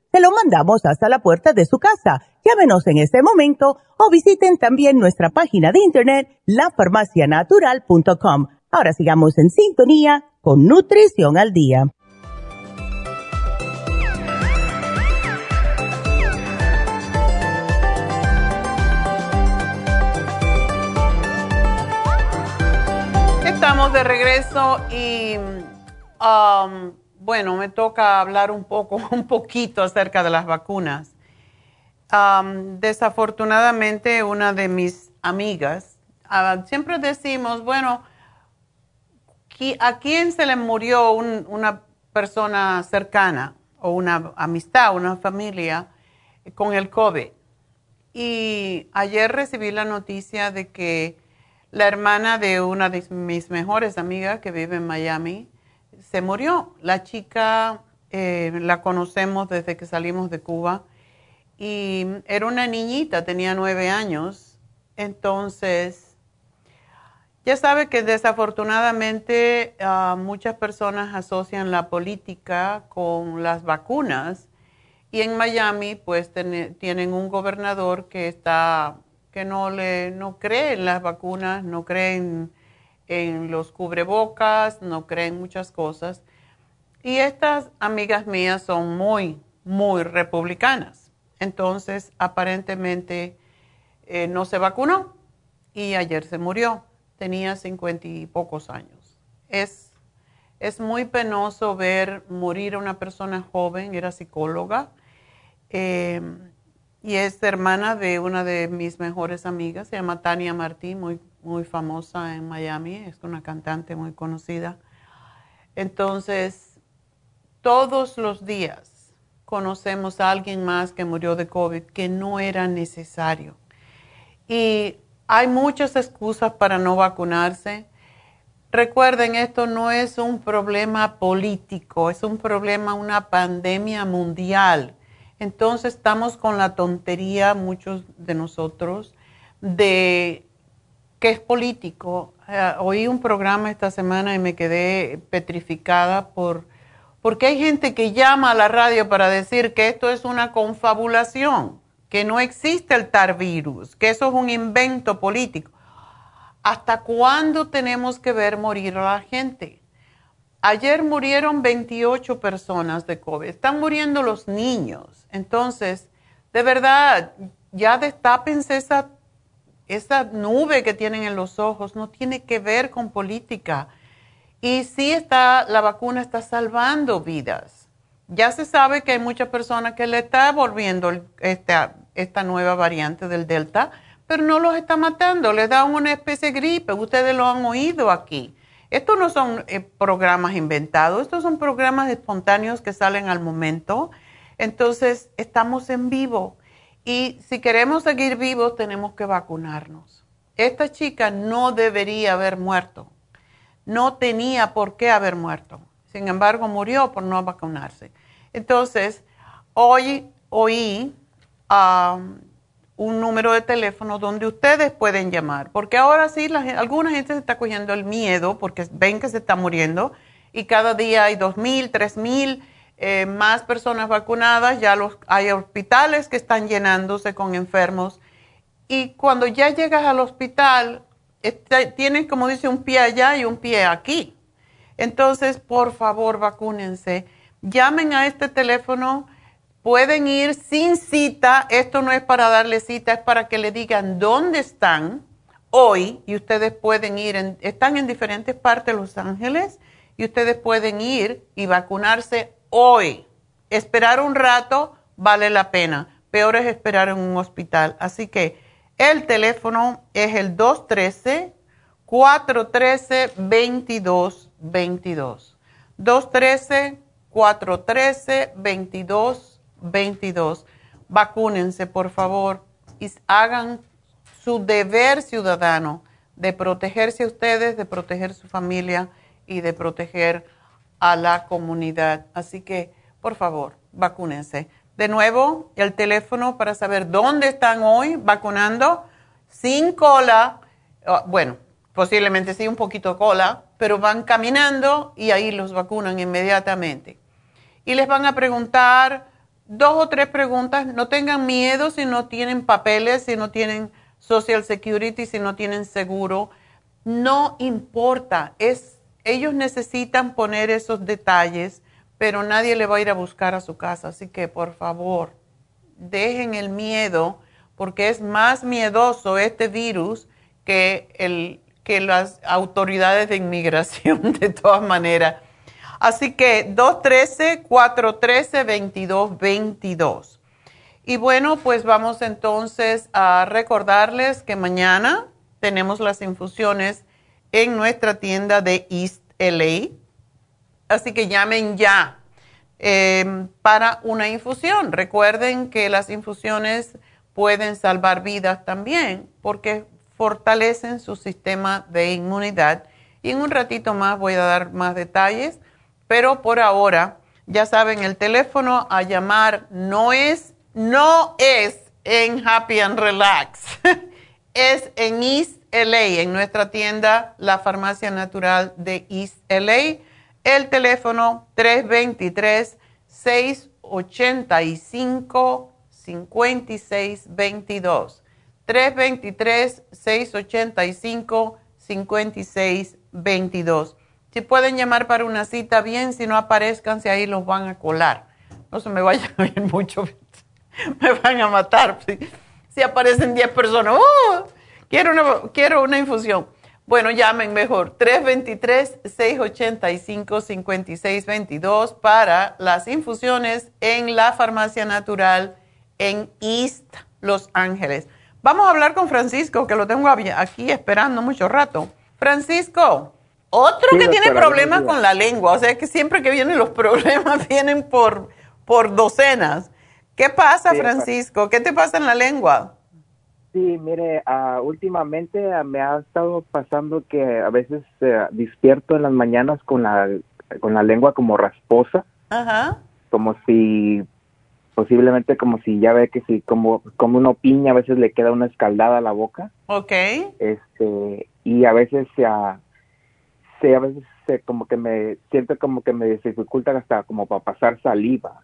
Se lo mandamos hasta la puerta de su casa. Llámenos en este momento o visiten también nuestra página de internet, lafarmacianatural.com. Ahora sigamos en sintonía con Nutrición al Día. estamos de regreso y um, bueno, me toca hablar un poco, un poquito acerca de las vacunas. Desafortunadamente, una de mis amigas, uh, siempre decimos, bueno, ¿a quién se le murió una persona cercana o una amistad, una familia con el COVID? Y ayer recibí la noticia de que la hermana de una de mis mejores amigas que vive en Miami se murió. La chica eh, la conocemos desde que salimos de Cuba y era una niñita, tenía nueve años. Entonces, ya sabe que desafortunadamente ah, muchas personas asocian la política con las vacunas y en Miami pues tienen un gobernador que está que no, le, no cree en las vacunas, no creen en los cubrebocas, no creen muchas cosas. Y estas amigas mías son muy, muy republicanas. Entonces, aparentemente eh, no se vacunó y ayer se murió. Tenía cincuenta y pocos años. Es, es muy penoso ver morir a una persona joven, era psicóloga. Eh, y es hermana de una de mis mejores amigas, se llama Tania Martí, muy, muy famosa en Miami, es una cantante muy conocida. Entonces, todos los días conocemos a alguien más que murió de COVID que no era necesario. Y hay muchas excusas para no vacunarse. Recuerden, esto no es un problema político, es un problema, una pandemia mundial. Entonces estamos con la tontería, muchos de nosotros, de que es político. Eh, oí un programa esta semana y me quedé petrificada por porque hay gente que llama a la radio para decir que esto es una confabulación, que no existe el TAR virus, que eso es un invento político. ¿Hasta cuándo tenemos que ver morir a la gente? Ayer murieron 28 personas de COVID. Están muriendo los niños. Entonces, de verdad, ya destápense esa, esa nube que tienen en los ojos. No tiene que ver con política. Y sí está, la vacuna está salvando vidas. Ya se sabe que hay muchas personas que le está volviendo esta, esta nueva variante del Delta pero no los está matando, les da una especie de gripe, ustedes lo han oído aquí. Estos no son eh, programas inventados, estos son programas espontáneos que salen al momento. Entonces, estamos en vivo y si queremos seguir vivos tenemos que vacunarnos. Esta chica no debería haber muerto, no tenía por qué haber muerto. Sin embargo, murió por no vacunarse. Entonces, hoy oí un número de teléfono donde ustedes pueden llamar, porque ahora sí, la, alguna gente se está cogiendo el miedo porque ven que se está muriendo y cada día hay 2.000, 3.000 eh, más personas vacunadas, ya los, hay hospitales que están llenándose con enfermos y cuando ya llegas al hospital, este, tienes como dice un pie allá y un pie aquí. Entonces, por favor, vacúnense. Llamen a este teléfono Pueden ir sin cita, esto no es para darle cita, es para que le digan dónde están hoy y ustedes pueden ir, están en diferentes partes de Los Ángeles y ustedes pueden ir y vacunarse hoy. Esperar un rato vale la pena, peor es esperar en un hospital. Así que el teléfono es el 213-413-2222. 213-413-2222. 22. Vacúnense, por favor, y hagan su deber ciudadano de protegerse a ustedes, de proteger su familia y de proteger a la comunidad. Así que, por favor, vacúnense. De nuevo, el teléfono para saber dónde están hoy vacunando, sin cola, ah, bueno, posiblemente sí un poquito cola, pero van caminando y ahí los vacunan inmediatamente. Y les van a preguntar dos o tres preguntas. No tengan miedo si no tienen papeles, si no tienen Social Security, si no tienen seguro. No importa. Es, ellos necesitan poner esos detalles, pero nadie le va a ir a buscar a su casa. Así que, por favor, dejen el miedo, porque es más miedoso este virus que, el, que las autoridades de inmigración, de todas maneras. Así que 213-413-2222. Y bueno, pues vamos entonces a recordarles que mañana tenemos las infusiones en nuestra tienda de East LA. Así que llamen ya em, para una infusión. Recuerden que las infusiones pueden salvar vidas también porque fortalecen su sistema de inmunidad. Y en un ratito más voy a dar más detalles pero por ahora, ya saben, el teléfono a llamar no es, no es en Happy and Relax, es en East LA, en nuestra tienda, la Farmacia Natural de East LA. El teléfono 323-685-5622. 323-685-5622. Si pueden llamar para una cita, bien, si no aparezcan, si ahí los van a colar. No se me vayan a ir mucho, me van a matar. Si, aparecen 10 personas, ¡oh! Quiero, una, quiero una infusión. Bueno, llamen mejor, 323-685-5622 para las infusiones en la farmacia natural en East Los Ángeles. Vamos a hablar con Francisco, que lo tengo aquí esperando mucho rato. Francisco, otro que tiene problemas con la lengua, o sea que siempre que vienen los problemas vienen por, por docenas. ¿Qué pasa, Francisco? ¿Qué te pasa en la lengua? Sí, mire, uh, últimamente uh, me ha estado pasando que a veces uh, despierto en las mañanas con la, con la lengua como rasposa. Ajá. Como si, posiblemente como si ya ve que si como, como una piña a veces le queda una escaldada a la boca. Ok. Este, y a veces se sí, a veces se, como que me siento como que me dificulta hasta como para pasar saliva.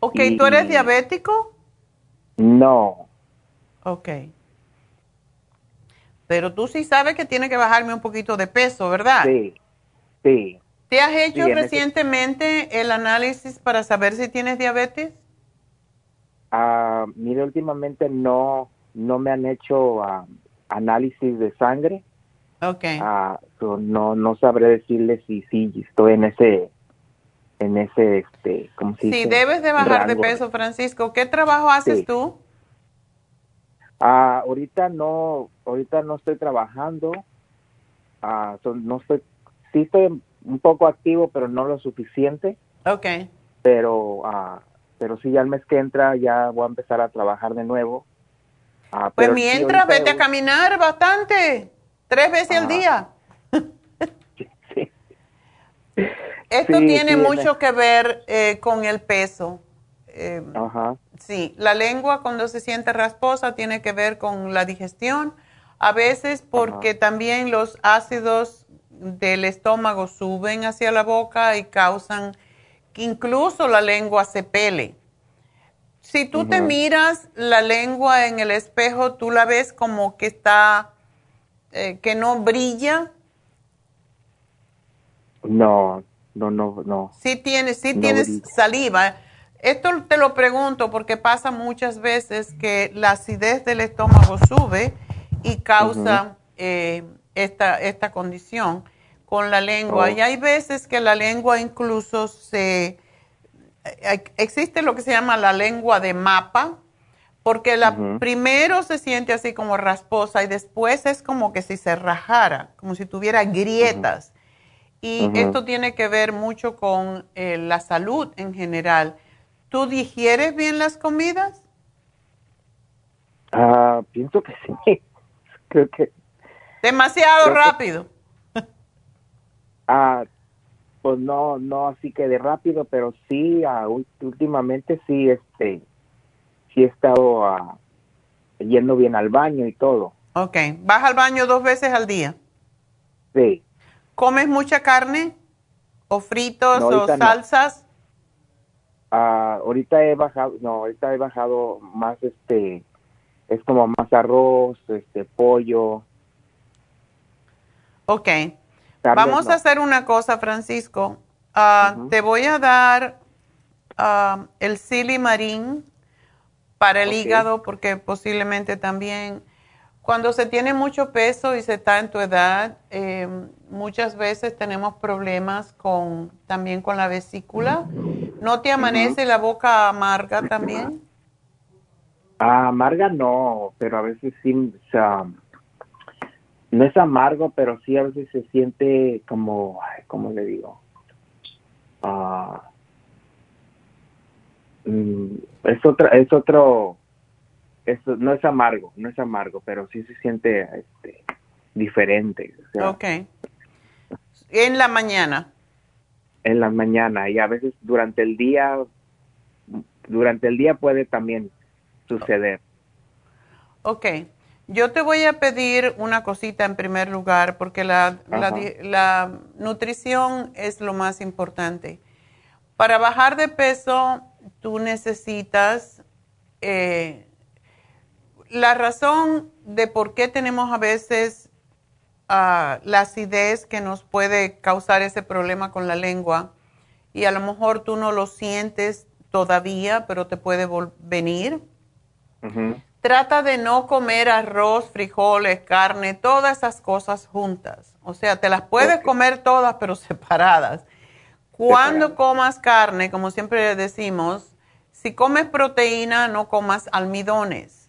Ok, ¿tú eres diabético? No. Ok. Pero tú sí sabes que tiene que bajarme un poquito de peso, ¿verdad? Sí, sí. ¿Te has hecho recientemente el análisis para saber si tienes diabetes? Ah, mire, últimamente no, no me han hecho ah, análisis de sangre. Ok. Ah, no, no sabré decirle si sí estoy en ese, en ese, este, ¿cómo se Sí, debes de bajar de peso, Francisco. ¿Qué trabajo haces tú? Ah, ahorita no, ahorita no estoy trabajando. Ah, no estoy, sí estoy un poco activo, pero no lo suficiente. Ok. Pero, ah, pero sí, ya el mes que entra ya voy a empezar a trabajar de nuevo. Ah, pues mientras, vete a caminar bastante, tres veces al día. sí. Esto tiene mucho que ver eh, con el peso. Eh, Ajá. Sí, la lengua cuando se siente rasposa tiene que ver con la digestión, a veces porque también los ácidos del estómago suben hacia la boca y causan que incluso la lengua se pele. Si tú te miras la lengua en el espejo, tú la ves como que está, eh, que no brilla. No, no, no, no. Sí tienes, sí tienes saliva. Esto te lo pregunto porque pasa muchas veces que la acidez del estómago sube y causa eh, esta, esta condición con la lengua. Oh. Y hay veces que la lengua incluso se... Eh, existe lo que se llama la lengua de mapa, porque la primero se siente así como rasposa y después es como que si se rajara, como si tuviera grietas. Y esto tiene que ver mucho con eh, la salud en general. ¿Tú digieres bien las comidas? Ah, pienso que sí. Creo que. Demasiado rápido. ah, pues no, no así que de rápido, pero sí, ah, últimamente sí, este, sí he estado ah, yendo bien al baño y todo. Ok, ¿vas al baño dos veces al día? Sí. ¿Comes mucha carne? ¿O fritos o salsas? Ah, ahorita he bajado, no, ahorita he bajado más, este, es como más arroz, este, pollo. Ok. Vamos a hacer una cosa, Francisco. Ah, te voy a dar uh, el silimarín para el hígado porque posiblemente también cuando se tiene mucho peso y se está en tu edad, eh, muchas veces tenemos problemas con también con la vesícula. ¿No te amanece la boca amarga también? Ah, amarga no, pero a veces sí, o sea, no es amargo, pero sí a veces se siente como, ¿cómo le digo? Ah, mm, es otro, es otro, no es amargo, no es amargo, pero sí se siente este, diferente. ok. En la mañana en la mañana y a veces durante el día, durante el día puede también suceder. Ok, yo te voy a pedir una cosita en primer lugar porque la, la, nutrición es lo más importante. Para bajar de peso, tú necesitas... Eh, la razón de por qué tenemos a veces la acidez que nos puede causar ese problema con la lengua y a lo mejor tú no lo sientes todavía, pero te puede venir. Trata de no comer arroz, frijoles, carne, todas esas cosas juntas. O sea, te las puedes comer todas, pero separadas. Cuando comas carne, como siempre decimos, Si comes proteína, no comas almidones.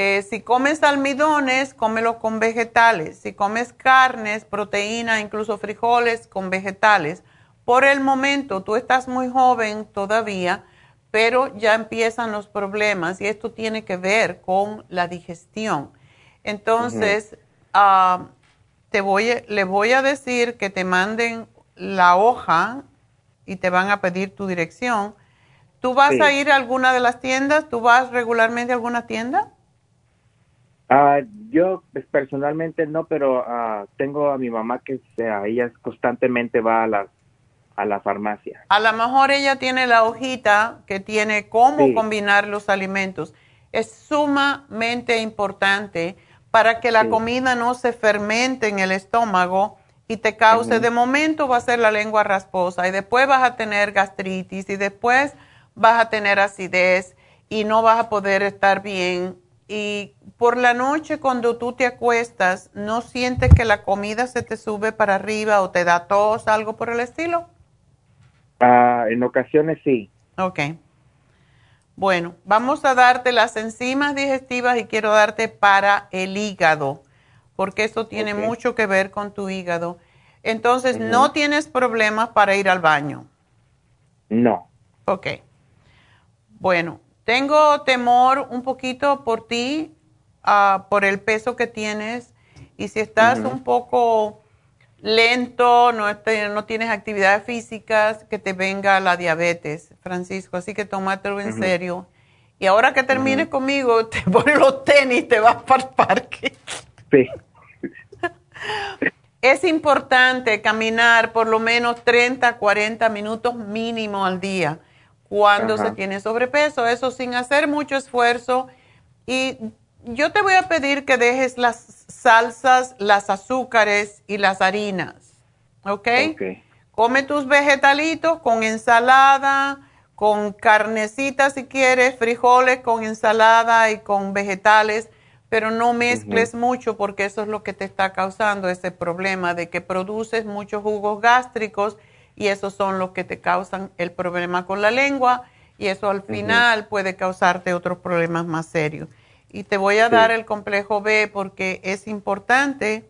Eh, si comes almidones, cómelo con vegetales. Si comes carnes, proteína, incluso frijoles, con vegetales. Por el momento, tú estás muy joven todavía, pero ya empiezan los problemas y esto tiene que ver con la digestión. Entonces, ah, te voy, le voy a decir que te manden la hoja y te van a pedir tu dirección. ¿Tú vas a ir a alguna de las tiendas? ¿Tú vas regularmente a alguna tienda? Ah, yo pues, personalmente no, pero ah, tengo a mi mamá que sea, ella constantemente va a la, a la farmacia. A lo mejor ella tiene la hojita que tiene cómo combinar los alimentos. Es sumamente importante para que la comida no se fermente en el estómago y te cause, de momento va a ser la lengua rasposa y después vas a tener gastritis y después vas a tener acidez y no vas a poder estar bien. Y por la noche cuando tú te acuestas, ¿no sientes que la comida se te sube para arriba o te da tos, algo por el estilo? Ah, en ocasiones sí. Ok. Bueno, vamos a darte las enzimas digestivas y quiero darte para el hígado, porque eso tiene mucho que ver con tu hígado. Entonces, ¿no tienes problemas para ir al baño? No. Ok. Bueno, tengo temor un poquito por ti, ah, por el peso que tienes, y si estás un poco lento, no, no tienes actividades físicas, que te venga la diabetes, Francisco. Así que tómatelo en serio. Y ahora que termines conmigo, te pones los tenis, te vas para el parque. Sí. es importante caminar por lo menos 30, 40 minutos mínimo al día cuando se tiene sobrepeso. Eso sin hacer mucho esfuerzo. Y yo te voy a pedir que dejes las salsas, las azúcares y las harinas. ¿Ok? Come tus vegetalitos con ensalada, con carnecita si quieres, frijoles con ensalada y con vegetales, pero no mezcles mucho porque eso es lo que te está causando ese problema de que produces muchos jugos gástricos y esos son los que te causan el problema con la lengua y eso al final puede causarte otros problemas más serios. Y te voy a dar el complejo B porque es importante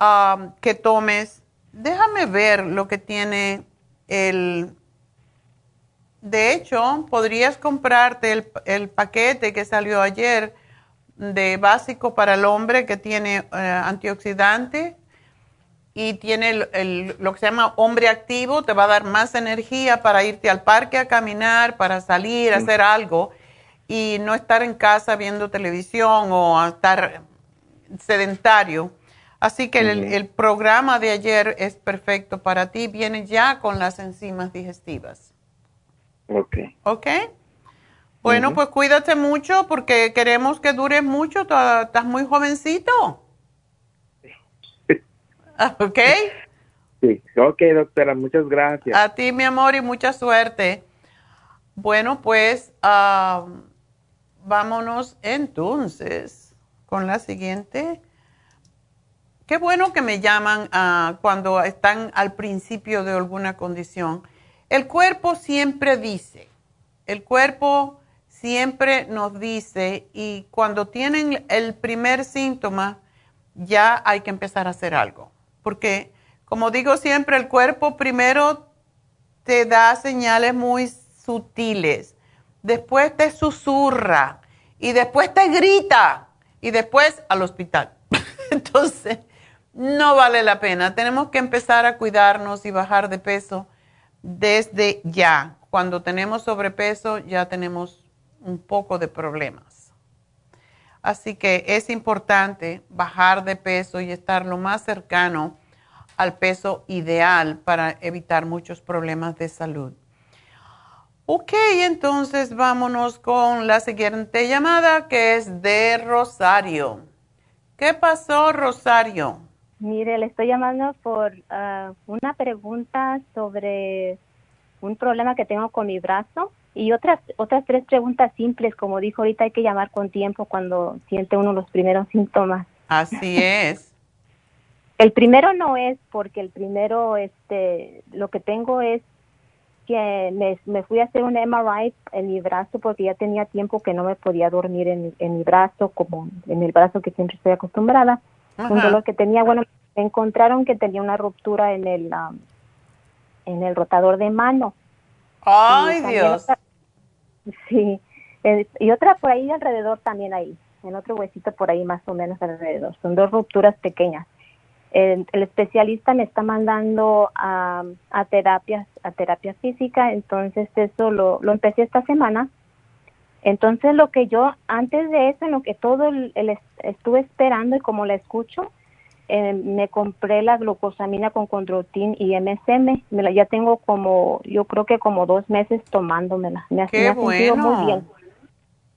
um, que tomes. Déjame ver lo que tiene el... De hecho, podrías comprarte el, paquete que salió ayer de básico para el hombre que tiene eh, antioxidante y tiene lo que se llama hombre activo, te va a dar más energía para irte al parque a caminar, para salir, a hacer algo y no estar en casa viendo televisión o estar sedentario. Así que el, programa de ayer es perfecto para ti, viene ya con las enzimas digestivas. Ok. Ok. Bueno, pues cuídate mucho porque queremos que dures mucho, estás muy jovencito. ¿Ok? Sí, ok, doctora, muchas gracias. A ti, mi amor, y mucha suerte. Bueno, pues... Ah, vámonos entonces con la siguiente. Qué bueno que me llaman ah, cuando están al principio de alguna condición. El cuerpo siempre dice, el cuerpo siempre nos dice y cuando tienen el primer síntoma ya hay que empezar a hacer algo. Porque, como digo siempre, el cuerpo primero te da señales muy sutiles después te susurra y después te grita y después al hospital. Entonces, no vale la pena. Tenemos que empezar a cuidarnos y bajar de peso desde ya. Cuando tenemos sobrepeso ya tenemos un poco de problemas. Así que es importante bajar de peso y estar lo más cercano al peso ideal para evitar muchos problemas de salud. Ok, entonces vámonos con la siguiente llamada que es de Rosario. ¿Qué pasó, Rosario? Mire, le estoy llamando por ah, una pregunta sobre un problema que tengo con mi brazo y otras otras tres preguntas simples, como dijo ahorita, hay que llamar con tiempo cuando siente uno los primeros síntomas. Así es. el primero no es porque el primero, este, lo que tengo es que me, me, fui a hacer un MRI en mi brazo porque ya tenía tiempo que no me podía dormir en, en mi brazo, como en el brazo que siempre estoy acostumbrada. Un dolor que tenía, bueno, me encontraron que tenía una ruptura en el, um, en el rotador de mano. ¡Ay, Dios! sí, y otra por ahí alrededor también ahí, en otro huesito por ahí más o menos alrededor. Son dos rupturas pequeñas el, especialista me está mandando a, a terapias, a terapia física, entonces eso lo, lo empecé esta semana. Entonces lo que yo, antes de eso, en lo que todo el, estuve esperando y como la escucho, eh, me compré la glucosamina con condrotin y MSM. Me la, ya tengo como, yo creo que como dos meses tomándomela. Me, Qué ha sentido muy bien.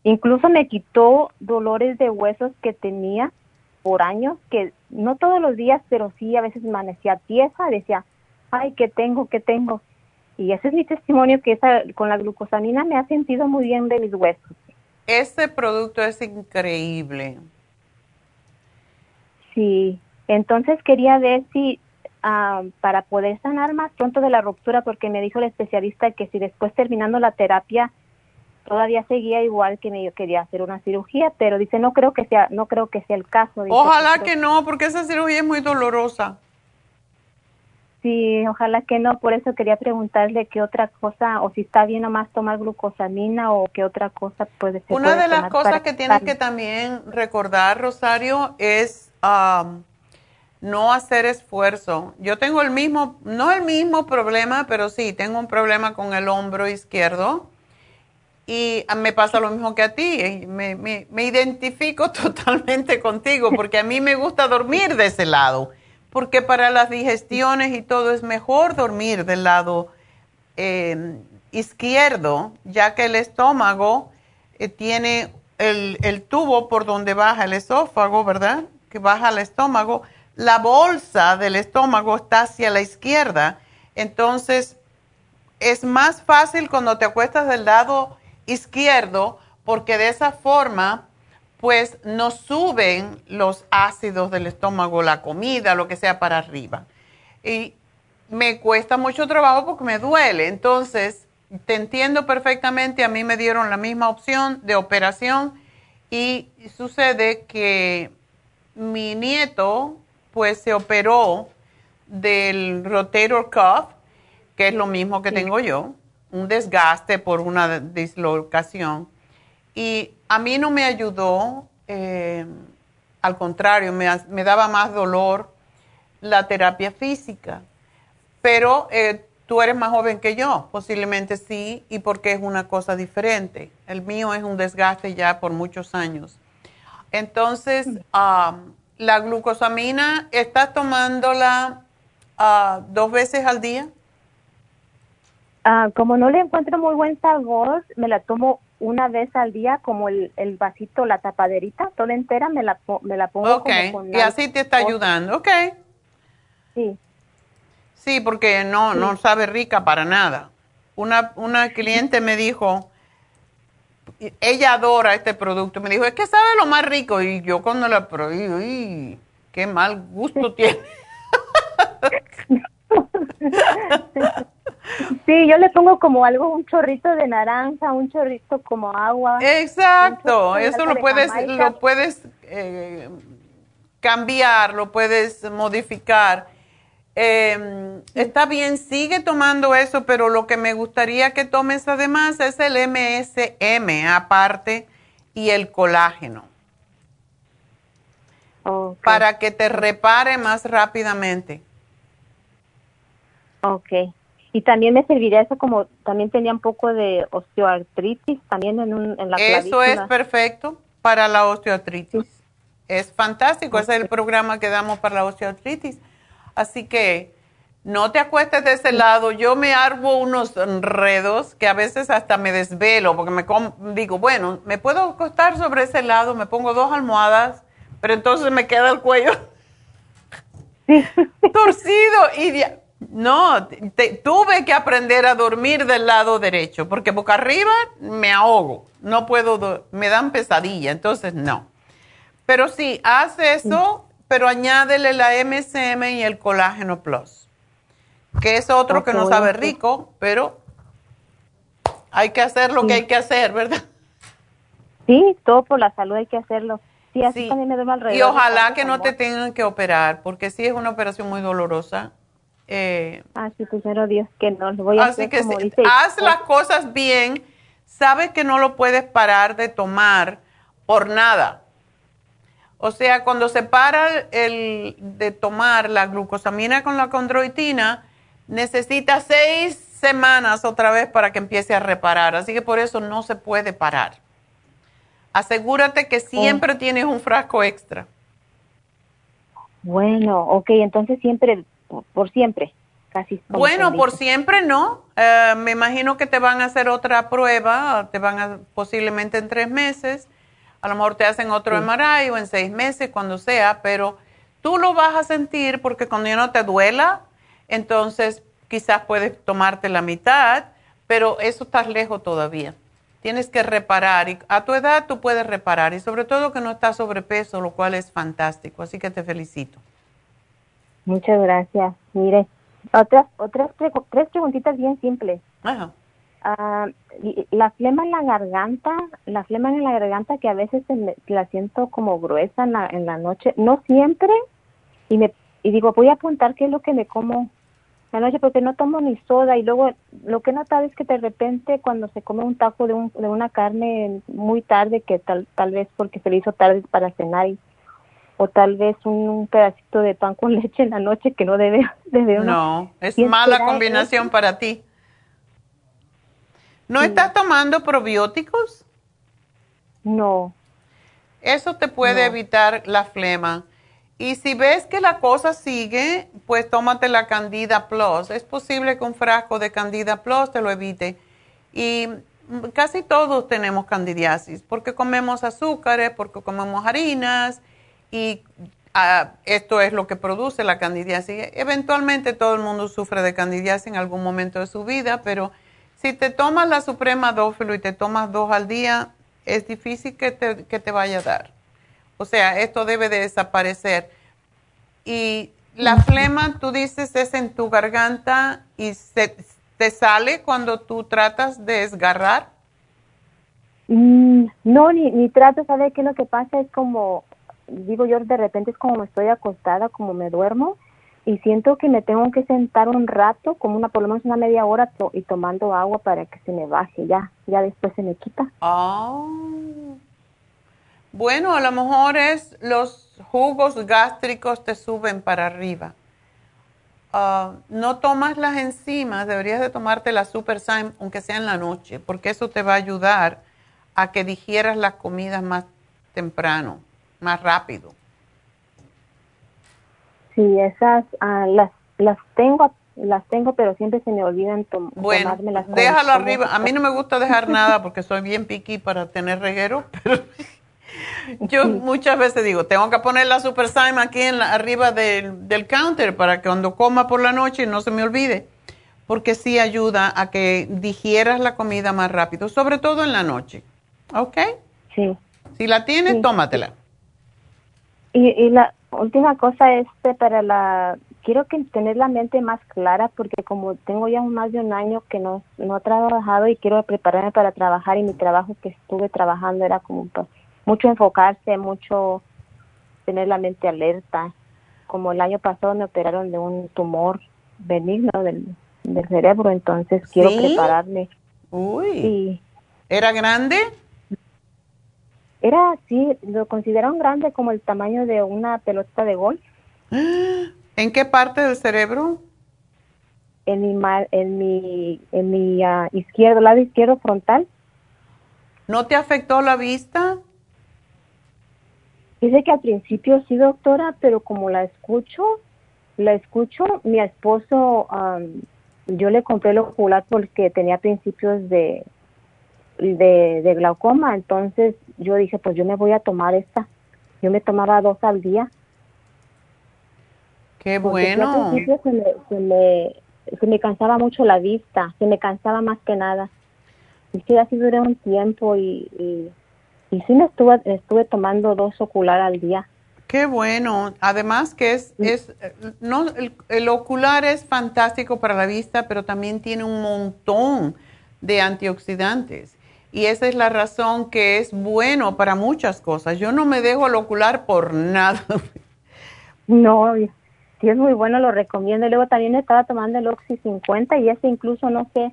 Incluso me quitó dolores de huesos que tenía por años que no todos los días, pero sí a veces amanecía tiesa, decía, ay, ¿qué tengo? ¿Qué tengo? Y ese es mi testimonio que esa, con la glucosamina me ha sentido muy bien de mis huesos. Este producto es increíble. Sí, entonces quería ver si ah, para poder sanar más pronto de la ruptura, porque me dijo el especialista que si después terminando la terapia todavía seguía igual que me quería hacer una cirugía, pero dice no creo que sea no creo que sea el caso. ojalá que no, porque esa cirugía es muy dolorosa. Sí, ojalá que no, por eso quería preguntarle qué otra cosa, o si está bien nomás tomar glucosamina o qué otra cosa puede ser. Una de las cosas que tienes que también recordar, Rosario, es no hacer esfuerzo. Yo tengo el mismo, no el mismo problema, pero sí, tengo un problema con el hombro izquierdo y me pasa lo mismo que a ti, me, me, identifico totalmente contigo porque a mí me gusta dormir de ese lado, porque para las digestiones y todo es mejor dormir del lado em, izquierdo, ya que el estómago eh, tiene el, el tubo por donde baja el esófago, ¿verdad? Que baja el estómago. La bolsa del estómago está hacia la izquierda, entonces es más fácil cuando te acuestas del lado izquierdo porque de esa forma pues no suben los ácidos del estómago, la comida, lo que sea para arriba. Y me cuesta mucho trabajo porque me duele. Entonces, te entiendo perfectamente, a mí me dieron la misma opción de operación y sucede que mi nieto pues se operó del rotator cuff, que es lo mismo que tengo yo un desgaste por una dislocación. Y a mí no me ayudó, eh, al contrario, me, daba más dolor la terapia física. Pero eh, tú eres más joven que yo, posiblemente sí, y porque es una cosa diferente. El mío es un desgaste ya por muchos años. Entonces, la glucosamina, ¿estás tomándola uh, dos veces al día? Ah, como no le encuentro muy buen sabor, me la tomo una vez al día, como el, el vasito, la tapaderita, toda entera, me la, me la pongo. Ok, y así te está ayudando, ok. Sí. Sí, porque no, no sabe rica para nada. Una, una cliente me dijo, ella adora este producto, me dijo, es que sabe lo más rico. Y yo cuando la probé, uy, qué mal gusto tiene. Sí, yo le pongo como algo, un chorrito de naranja, un chorrito como agua. Exacto, eso lo puedes, lo puedes eh, cambiar, lo puedes modificar. Em, está bien, sigue tomando eso, pero lo que me gustaría que tomes además es el MSM aparte y el colágeno. Para que te repare más rápidamente. Ok. Y también me serviría eso como también tenía un poco de osteoartritis también en, un, en la Eso es perfecto para la osteoartritis. Es fantástico, ese es el programa que damos para la osteoartritis. Así que no te acuestes de ese lado. Yo me arbo unos enredos que a veces hasta me desvelo porque me digo, bueno, me puedo acostar sobre ese lado, me pongo dos almohadas, pero entonces me queda el cuello torcido y no, tuve que aprender a dormir del lado derecho, porque boca arriba me ahogo, no puedo, me dan pesadilla, entonces no. Pero sí, haz eso, pero añádele la MSM y el colágeno plus, que es otro que no sabe rico, pero Hay que hacer lo que hay que hacer, ¿verdad? Sí, todo por la salud hay que hacerlo. Sí, así también me duele alrededor. Y ojalá que no te tengan que operar, porque sí es una operación muy dolorosa. Eh, ah, sí, primero Dios que no lo voy a así que haz las cosas bien. Sabes que no lo puedes parar de tomar por nada. O sea, cuando se para el de tomar la glucosamina con la condroitina, necesita seis semanas otra vez para que empiece a reparar. Así que por eso no se puede parar. Asegúrate que siempre oh. tienes un frasco extra. Bueno, ok, entonces siempre, por, siempre, casi. Bueno, por siempre no. Eh, me imagino que te van a hacer otra prueba, te van a posiblemente en tres meses a lo mejor te hacen otro MRI o en seis meses, cuando sea, pero tú lo vas a sentir porque cuando ya no te duela, entonces quizás puedes tomarte la mitad, pero eso estás lejos todavía. Tienes que reparar y a tu edad tú puedes reparar y sobre todo que no estás sobrepeso, lo cual es fantástico. Así que te felicito. Muchas gracias. Mire, otras otras tres preguntitas bien simples. Ajá. Ah, la flema en la garganta, la flema en la garganta que a veces la siento como gruesa en la, en la noche, no siempre, y me y digo, voy a apuntar qué es lo que me como la noche porque no tomo ni soda y luego lo que he notado es que de repente cuando se come un taco de, un, de una carne muy tarde, que tal, tal vez porque se le hizo tarde para cenar o tal vez un, pedacito de pan con leche en la noche que no debe, debe No, es mala combinación para ti. ¿No estás tomando probióticos? No. Eso te puede evitar la flema. Y si ves que la cosa sigue, pues tómate la Candida Plus. Es posible que un frasco de Candida Plus te lo evite. Y casi todos tenemos candidiasis, porque comemos azúcares, porque comemos harinas, y ah, esto es lo que produce la candidiasis. Eventualmente todo el mundo sufre de candidiasis en algún momento de su vida, pero si te tomas la Suprema Dófilo y te tomas dos al día, es difícil que te, que te vaya a dar. O sea, esto debe de desaparecer. Y la flema, tú dices, es en tu garganta y se, te sale cuando tú tratas de desgarrar. Mm, no, ni, ni trato, ¿sabes qué? Lo que pasa es como, digo yo, de repente es como me estoy acostada, como me duermo y siento que me tengo que sentar un rato, como una por lo menos una media hora y tomando agua para que se me baje, ya, ya después se me quita. Ah. Bueno, a lo mejor es los jugos gástricos te suben para arriba. Ah, no tomas las enzimas, deberías de tomarte la Super aunque sea en la noche, porque eso te va a ayudar a que digieras las comidas más temprano, más rápido. Sí, esas ah, las, las tengo las tengo, pero siempre se me olvidan tom bueno, déjalo arriba. A mí no me gusta dejar nada porque soy bien piqui para tener reguero, pero yo muchas veces digo, tengo que poner la Super Sime aquí en la, arriba del, del counter para que cuando coma por la noche no se me olvide, porque sí ayuda a que digieras la comida más rápido, sobre todo en la noche. ¿Ok? Sí. Si la tienes, tómatela. Y, y la, última cosa este para la quiero que tener la mente más clara porque como tengo ya más de un año que no no he trabajado y quiero prepararme para trabajar y mi trabajo que estuve trabajando era como mucho enfocarse mucho tener la mente alerta. Como el año pasado me operaron de un tumor benigno del, del cerebro entonces quiero prepararme. Uy. Era grande era así, lo consideraron grande como el tamaño de una pelota de golf. ¿En qué parte del cerebro? En mi, en mi, en mi ah, izquierdo, lado izquierdo frontal. ¿No te afectó la vista? Dice que al principio sí, doctora, pero como la escucho, la escucho, mi esposo, yo le compré el ocular porque tenía principios de, de, glaucoma, entonces yo dije, pues yo me voy a tomar esta. Yo me tomaba dos al día. Qué bueno. Al principio se me, se, me, cansaba mucho la vista, se me cansaba más que nada. Y sí, así duré un tiempo y, y, sí me estuve, estuve tomando dos ocular al día. Qué bueno. Además que es, es no, el, el, ocular es fantástico para la vista, pero también tiene un montón de antioxidantes. Y esa es la razón que es bueno para muchas cosas. Yo no me dejo al ocular por nada. No, sí es muy bueno, lo recomiendo. Y luego también estaba tomando el Oxy 50 y ese incluso no sé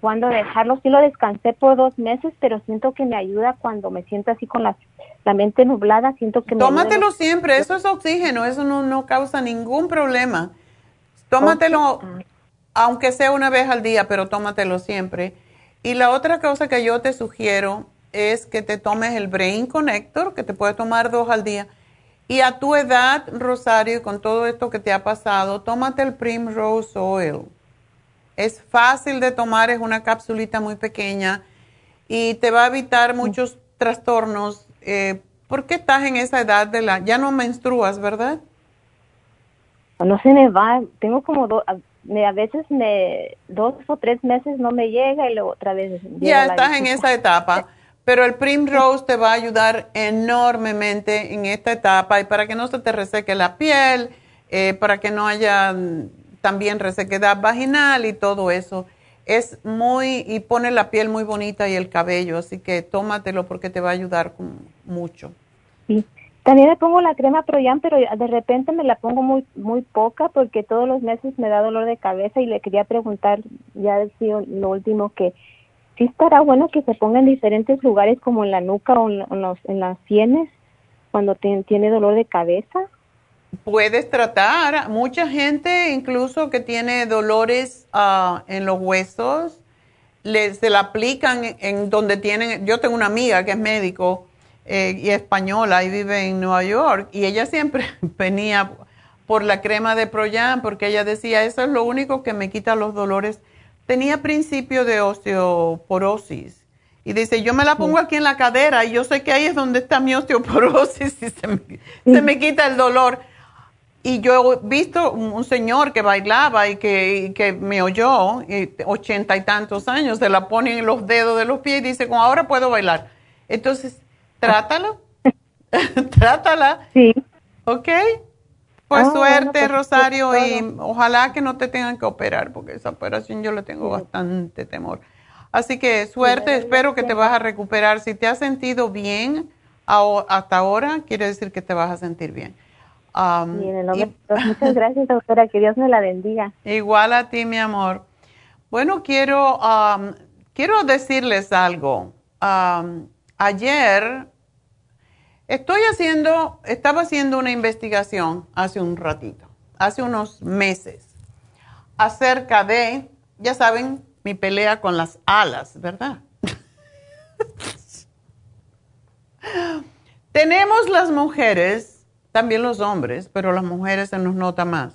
cuándo dejarlo. Sí lo descansé por dos meses, pero siento que me ayuda cuando me siento así con la, la mente nublada. Siento que me Tómatelo siempre, eso es oxígeno, eso no, no causa ningún problema. Tómatelo, aunque sea una vez al día, pero tómatelo siempre. Y la otra cosa que yo te sugiero es que te tomes el Brain Connector, que te puede tomar dos al día. Y a tu edad, Rosario, con todo esto que te ha pasado, tómate el Primrose Oil. Es fácil de tomar, es una capsulita muy pequeña y te va a evitar muchos trastornos. Eh, ¿Por qué estás en esa edad de la... Ya no menstruas, ¿verdad? No se me va, tengo como dos, a veces me, dos o tres meses no me llega y luego otra vez. Ya estás en esa etapa, pero el Primrose te va a ayudar enormemente en esta etapa y para que no se te reseque la piel, eh, para que no haya también resequedad vaginal y todo eso. Es muy, y pone la piel muy bonita y el cabello, así que tómatelo porque te va a ayudar mucho. Sí. También me pongo la crema Proyan, pero de repente me la pongo muy muy poca porque todos los meses me da dolor de cabeza y le quería preguntar, ya decía lo último, que sí estará bueno que se ponga en diferentes lugares como en la nuca o en, los, las sienes cuando tiene dolor de cabeza. Puedes tratar. Mucha gente, incluso que tiene dolores ah, en los huesos, le, se la aplican en donde tienen. Yo tengo una amiga que es médico eh, y española y vive en Nueva York y ella siempre venía por la crema de Proyan porque ella decía, eso es lo único que me quita los dolores. Tenía principio de osteoporosis y dice, yo me la pongo aquí en la cadera y yo sé que ahí es donde está mi osteoporosis y se me, se me quita el dolor. Y yo he visto un, señor que bailaba y que, que me oyó, ochenta y tantos años, se la pone en los dedos de los pies y dice, ahora puedo bailar. Entonces, trátalo. Trátala. Sí. ¿Ok? Pues ah, suerte, pues, Rosario, y ojalá que no te tengan que operar, porque esa operación yo le tengo bastante temor. Así que suerte, espero que te vas a recuperar. Si te has sentido bien hasta ahora, quiere decir que te vas a sentir bien. muchas gracias, doctora, que Dios me la bendiga. Igual a ti, mi amor. Bueno, quiero, quiero decirles algo ayer estoy haciendo, estaba haciendo una investigación hace un ratito, hace unos meses, acerca de, ya saben, mi pelea con las alas, ¿verdad? Tenemos las mujeres, también los hombres, pero las mujeres se nos nota más.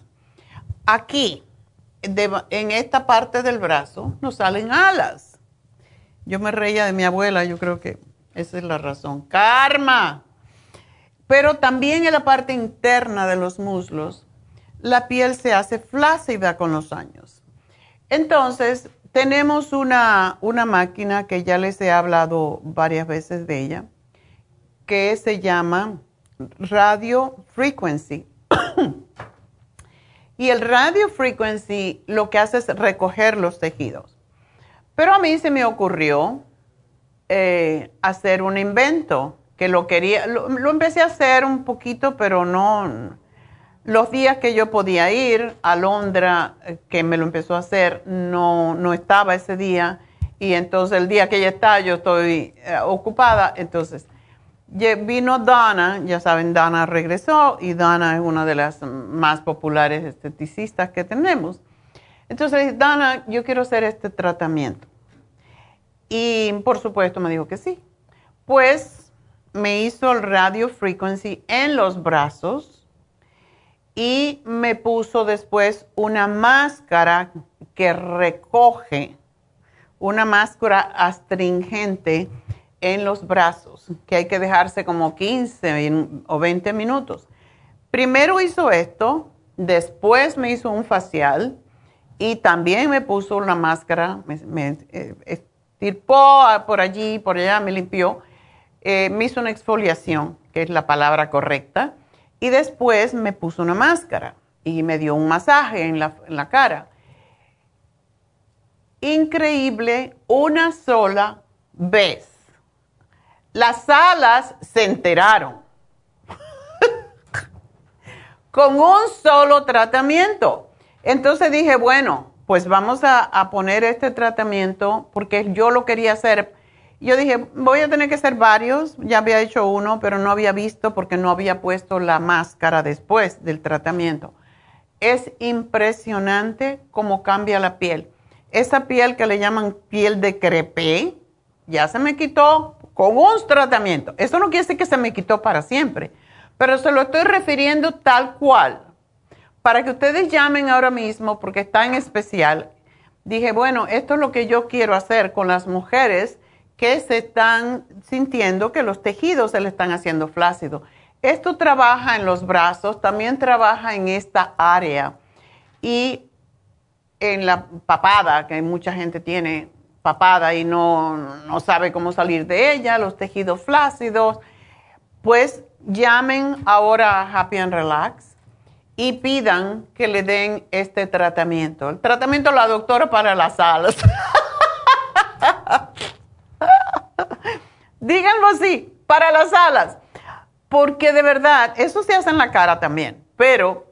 Aquí, en esta parte del brazo, nos salen alas. Yo me reía de mi abuela, yo creo que esa es la razón. Karma. Pero también en la parte interna de los muslos, la piel se hace flácida con los años. Entonces, tenemos una, una máquina que ya les he hablado varias veces de ella, que se llama Radio Frequency. y el Radio Frequency lo que hace es recoger los tejidos. Pero a mí se me ocurrió eh, hacer un invento, que lo quería, lo, empecé a hacer un poquito, pero no, los días que yo podía ir a Londra, eh, que me lo empezó a hacer, no, no estaba ese día, y entonces el día que ella está, yo estoy eh, ocupada, entonces vino Dana, ya saben, Dana regresó, y Dana es una de las más populares esteticistas que tenemos. Entonces, Dana, yo quiero hacer este tratamiento. Y por supuesto me dijo que sí. Pues me hizo el radio frequency en los brazos y me puso después una máscara que recoge, una máscara astringente en los brazos, que hay que dejarse como 15 o 20 minutos. Primero hizo esto, después me hizo un facial y también me puso una máscara, eh, tirpó por allí, por allá, me limpió, eh, me hizo una exfoliación, que es la palabra correcta, y después me puso una máscara y me dio un masaje en la, cara. increíble una sola vez. Las alas se enteraron con un solo tratamiento. Entonces dije, bueno, pues vamos a, poner este tratamiento porque yo lo quería hacer. Yo dije, voy a tener que hacer varios, ya había hecho uno, pero no había visto porque no había puesto la máscara después del tratamiento. Es impresionante cómo cambia la piel. Esa piel que le llaman piel de crepé, ya se me quitó con un tratamiento. Eso no quiere decir que se me quitó para siempre, pero se lo estoy refiriendo tal cual. Para que ustedes llamen ahora mismo, porque está en especial, dije, bueno, esto es lo que yo quiero hacer con las mujeres que se están sintiendo que los tejidos se le están haciendo flácidos. Esto trabaja en los brazos, también trabaja en esta área y en la papada, que mucha gente tiene papada y no, no sabe cómo salir de ella, los tejidos flácidos, pues llamen ahora a Happy and Relax y pidan que le den este tratamiento. El tratamiento la doctora para las alas. Díganlo así, para las alas. Porque de verdad, eso se hace en la cara también, pero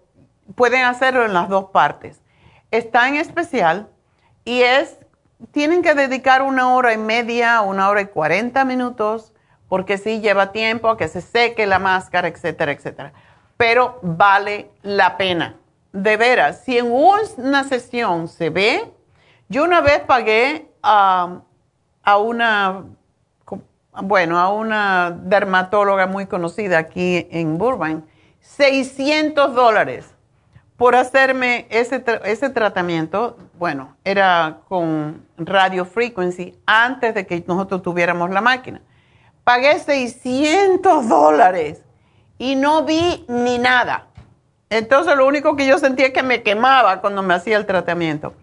pueden hacerlo en las dos partes. Está en especial y es tienen que dedicar una hora y media, una hora y cuarenta minutos, porque sí lleva tiempo a que se seque la máscara, etcétera, etcétera. Pero vale la pena. De veras, si en una sesión se ve, yo una vez pagué a una, bueno, a una dermatóloga muy conocida aquí en Burbank, 600 dólares por hacerme ese, ese tratamiento, bueno, era con radio frequency antes de que nosotros tuviéramos la máquina. Pagué 600 dólares y no vi ni nada. Entonces lo único que yo sentía es que me quemaba cuando me hacía el tratamiento.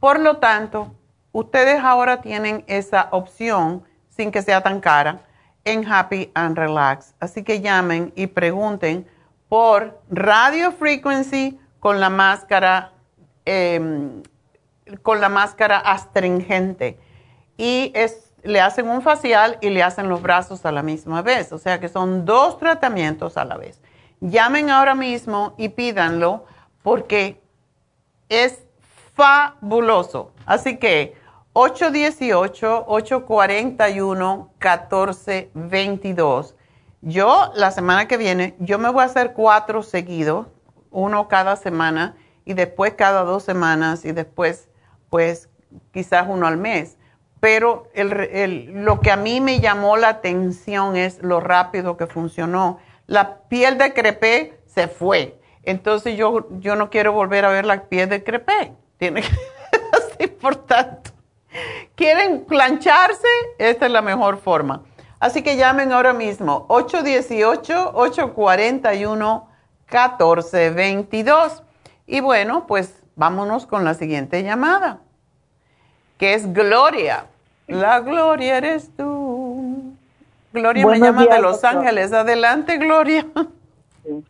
Por lo tanto, ustedes ahora tienen esa opción sin que sea tan cara en Happy and Relax. Así que llamen y pregunten por radio frequency con la máscara, em, con la máscara astringente. Y es, le hacen un facial y le hacen los brazos a la misma vez. O sea que son dos tratamientos a la vez. Llamen ahora mismo y pídanlo porque es fabuloso. Así que 818-841-1422. Yo la semana que viene, yo me voy a hacer cuatro seguidos uno cada semana y después cada dos semanas y después pues quizás uno al mes. Pero lo que a mí me llamó la atención es lo rápido que funcionó. La piel de crepé se fue. Entonces yo, yo no quiero volver a ver la piel de crepé. Tiene que ser importante. ¿Quieren plancharse? Esta es la mejor forma. Así que llamen ahora mismo 818 841 1422. Y bueno, pues vámonos con la siguiente llamada, que es Gloria. La Gloria eres tú. Gloria me llama de Los Ángeles. Adelante, Gloria.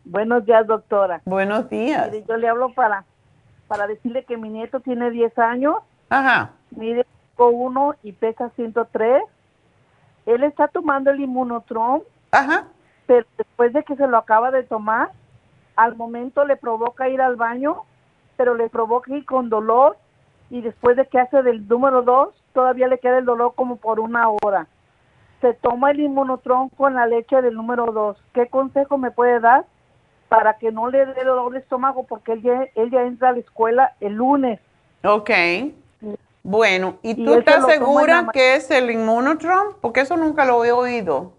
Buenos días, doctora. Buenos días. yo le hablo para, para decirle que mi nieto tiene 10 años. Ajá. Mide 1 y pesa 103. Él está tomando el inmunotron. Ajá. Pero después de que se lo acaba de tomar, al momento le provoca ir al baño, pero le provoca ir con dolor y después de que hace del número dos, todavía le queda el dolor como por una hora. Se toma el inmunotron con la leche del número dos. ¿Qué consejo me puede dar para que no le dé dolor de estómago? Porque él ya, él ya entra a la escuela el lunes. Ok. Bueno, ¿y tú estás segura que es el inmunotron? Porque eso nunca lo he oído.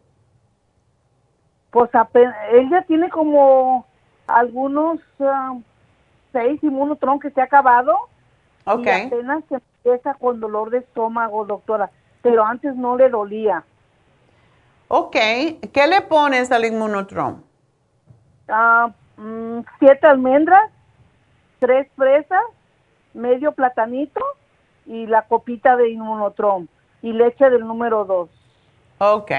Pues apenas, él ya tiene como algunos uh, seis inmunotron que se ha acabado. Ok. Y apenas se con dolor de estómago, doctora. Pero antes no le dolía. Ok. ¿Qué le pones al inmunotron? Uh, mm, siete almendras, tres fresas, medio platanito y la copita de inmunotron y leche del número dos. Ok.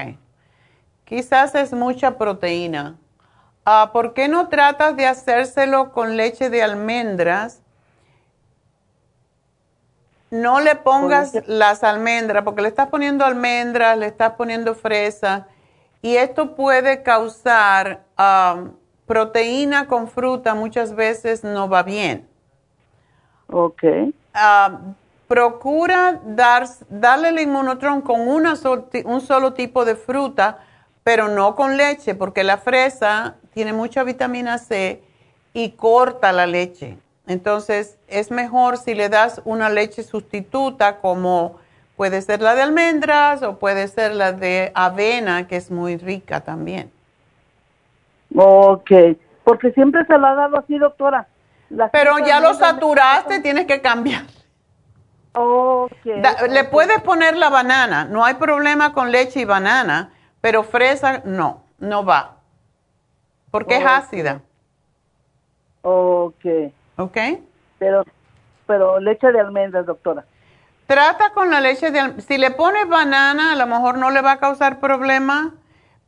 Quizás es mucha proteína. Ah, ¿por qué no tratas de hacérselo con leche de almendras? No le pongas las almendras, porque le estás poniendo almendras, le estás poniendo fresa, y esto puede causar um, proteína con fruta, muchas veces no va bien. Ok. Um, procura dar, darle el inmunotron con una un solo tipo de fruta, pero no con leche, porque la fresa tiene mucha vitamina C y corta la leche. Entonces, es mejor si le das una leche sustituta como puede ser la de almendras o puede ser la de avena, que es muy rica también. Ok, porque siempre se lo ha dado así, doctora. Pero ya lo saturaste, tienes que cambiar. Okay, le puedes poner la banana, no hay problema con leche y banana, pero fresa no, no va, porque es ácida. Ok. ¿Ok? Pero, pero leche de almendras, doctora. Trata con la leche de almendras. Si le pones banana, a lo mejor no le va a causar problema,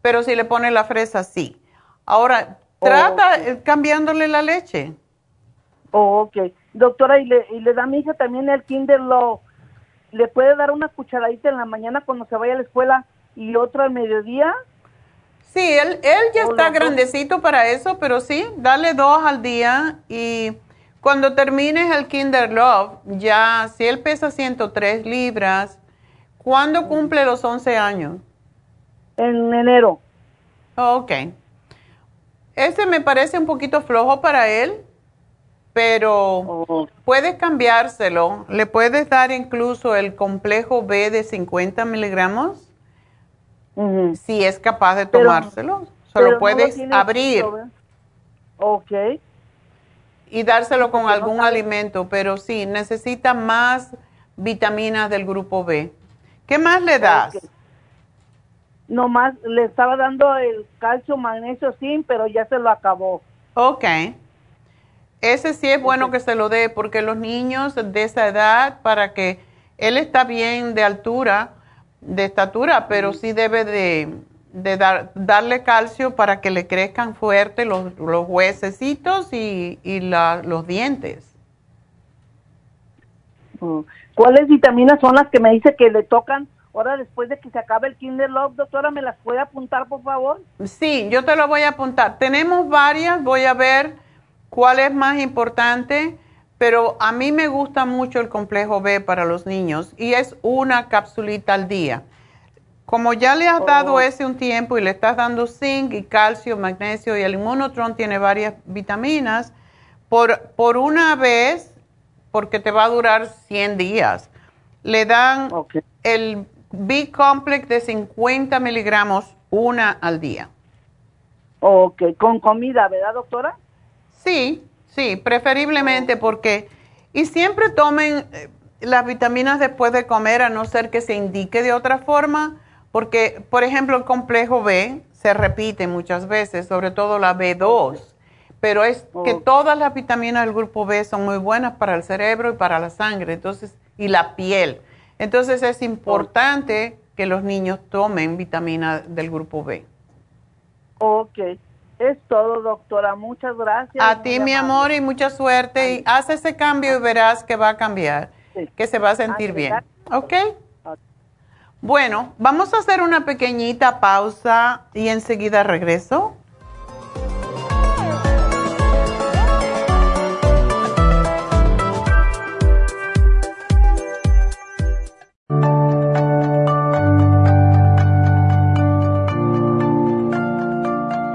pero si le pones la fresa, sí. Ahora, trata cambiándole la leche. Oh, ok. Doctora, ¿y le, ¿y le da a mi hija también el Kinder lo ¿Le puede dar una cucharadita en la mañana cuando se vaya a la escuela y otra al mediodía? Sí, él, él ya está grandecito para eso, pero sí, dale dos al día y cuando termines el Kinder Love, ya, si él pesa 103 libras, ¿cuándo cumple los 11 años? En enero. Ok. Ese me parece un poquito flojo para él, pero oh. puedes cambiárselo. Le puedes dar incluso el complejo B de 50 miligramos, si es capaz de tomárselo. Solo puedes abrir. Ok y dárselo con algún alimento, pero sí, necesita más vitaminas del grupo B. ¿Qué más le das? No más, le estaba dando el calcio, magnesio, zinc, pero ya se lo acabó. Ok. Ese sí es bueno que se lo dé, porque los niños de esa edad, para que él está bien de altura, de estatura, pero sí debe de, de dar, darle calcio para que le crezcan fuerte los, los huesecitos y, y los dientes. Mm. ¿Cuáles vitaminas son las que me dice que le tocan ahora después de que se acabe el Kinder Love? Doctora, ¿me las puede apuntar, por favor? Sí, yo te lo voy a apuntar. Tenemos varias, voy a ver cuál es más importante, pero a mí me gusta mucho el complejo B para los niños y es una capsulita al día. Como ya le has dado oh. ese un tiempo y le estás dando zinc y calcio, magnesio y el inmunotron tiene varias vitaminas, por, por una vez, porque te va a durar 100 días, le dan el B-complex de 50 miligramos una al día. Ok, con comida, ¿verdad, doctora? Sí, sí, preferiblemente porque, y siempre tomen eh, las vitaminas después de comer, a no ser que se indique de otra forma porque, por ejemplo, el complejo B se repite muchas veces, sobre todo la B2, pero es que todas las vitaminas del grupo B son muy buenas para el cerebro y para la sangre, entonces, y la piel. Entonces es importante que los niños tomen vitamina del grupo B. Ok, es todo, doctora. Muchas gracias. A ti, mi amor, y mucha suerte. Y haz ese cambio y verás que va a cambiar, que se va a sentir bien. ¿Ok? Bueno, vamos a hacer una pequeñita pausa y enseguida regreso.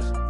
días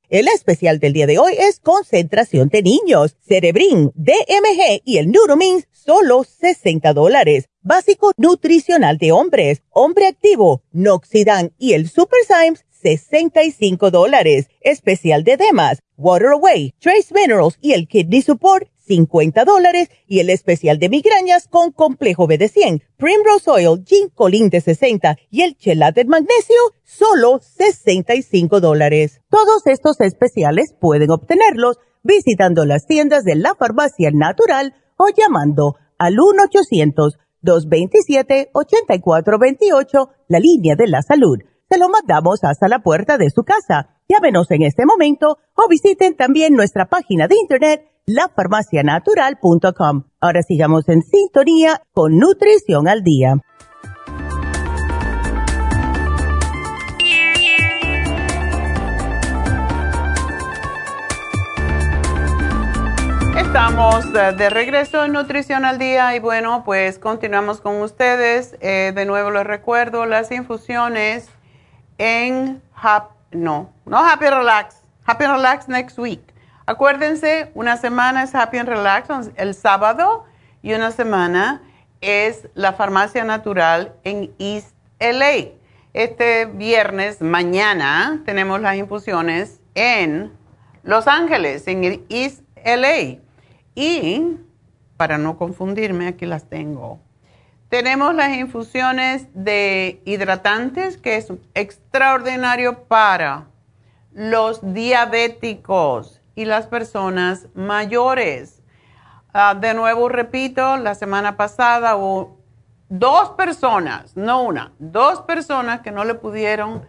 El especial del día de hoy es concentración de niños, Cerebrin, DMG y el Neuromins, solo 60 dólares. Básico nutricional de hombres, hombre activo, Noxidan y el Super Symes, 65 dólares. Especial de Demas, Water Away, Trace Minerals y el Kidney Support, 50 dólares. Y el especial de migrañas con complejo BD100, Primrose Oil, Ginkolin de 60 y el Chelate Magnesio, solo 65 dólares. Todos estos especiales pueden obtenerlos visitando las tiendas de la farmacia natural o llamando al 1-800-227-8428, la línea de la salud se lo mandamos hasta la puerta de su casa. Llámenos en este momento o visiten también nuestra página de internet lafarmacianatural.com. Ahora sigamos en sintonía con Nutrición al Día. Estamos de regreso en Nutrición al Día y bueno, pues continuamos con ustedes. Eh, de nuevo les recuerdo las infusiones en no, no Happy Relax, Happy Relax next week. Acuérdense, una semana es Happy and Relax el sábado y una semana es la farmacia natural en East LA. Este viernes, mañana, tenemos las infusiones en Los Ángeles, en East LA. Y, para no confundirme, aquí las tengo. Tenemos las infusiones de hidratantes, que es extraordinario para los diabéticos y las personas mayores. Ah, de nuevo, repito, la semana pasada hubo dos personas, no una, dos personas que no le pudieron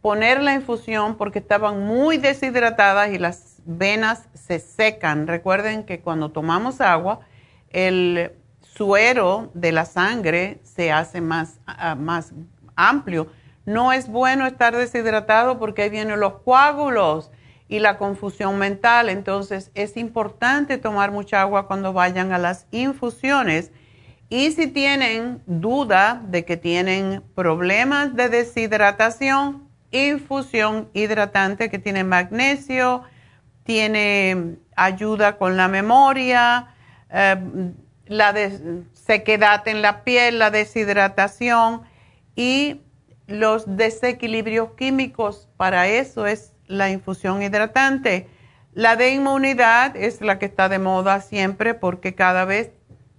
poner la infusión porque estaban muy deshidratadas y las venas se secan. Recuerden que cuando tomamos agua, el suero de la sangre se hace más, ah, más amplio. No es bueno estar deshidratado porque ahí vienen los coágulos y la confusión mental. Entonces es importante tomar mucha agua cuando vayan a las infusiones. Y si tienen duda de que tienen problemas de deshidratación, infusión hidratante que tiene magnesio, tiene ayuda con la memoria, eh, la sequedad en la piel, la deshidratación y los desequilibrios químicos. Para eso es la infusión hidratante. La de inmunidad es la que está de moda siempre porque cada vez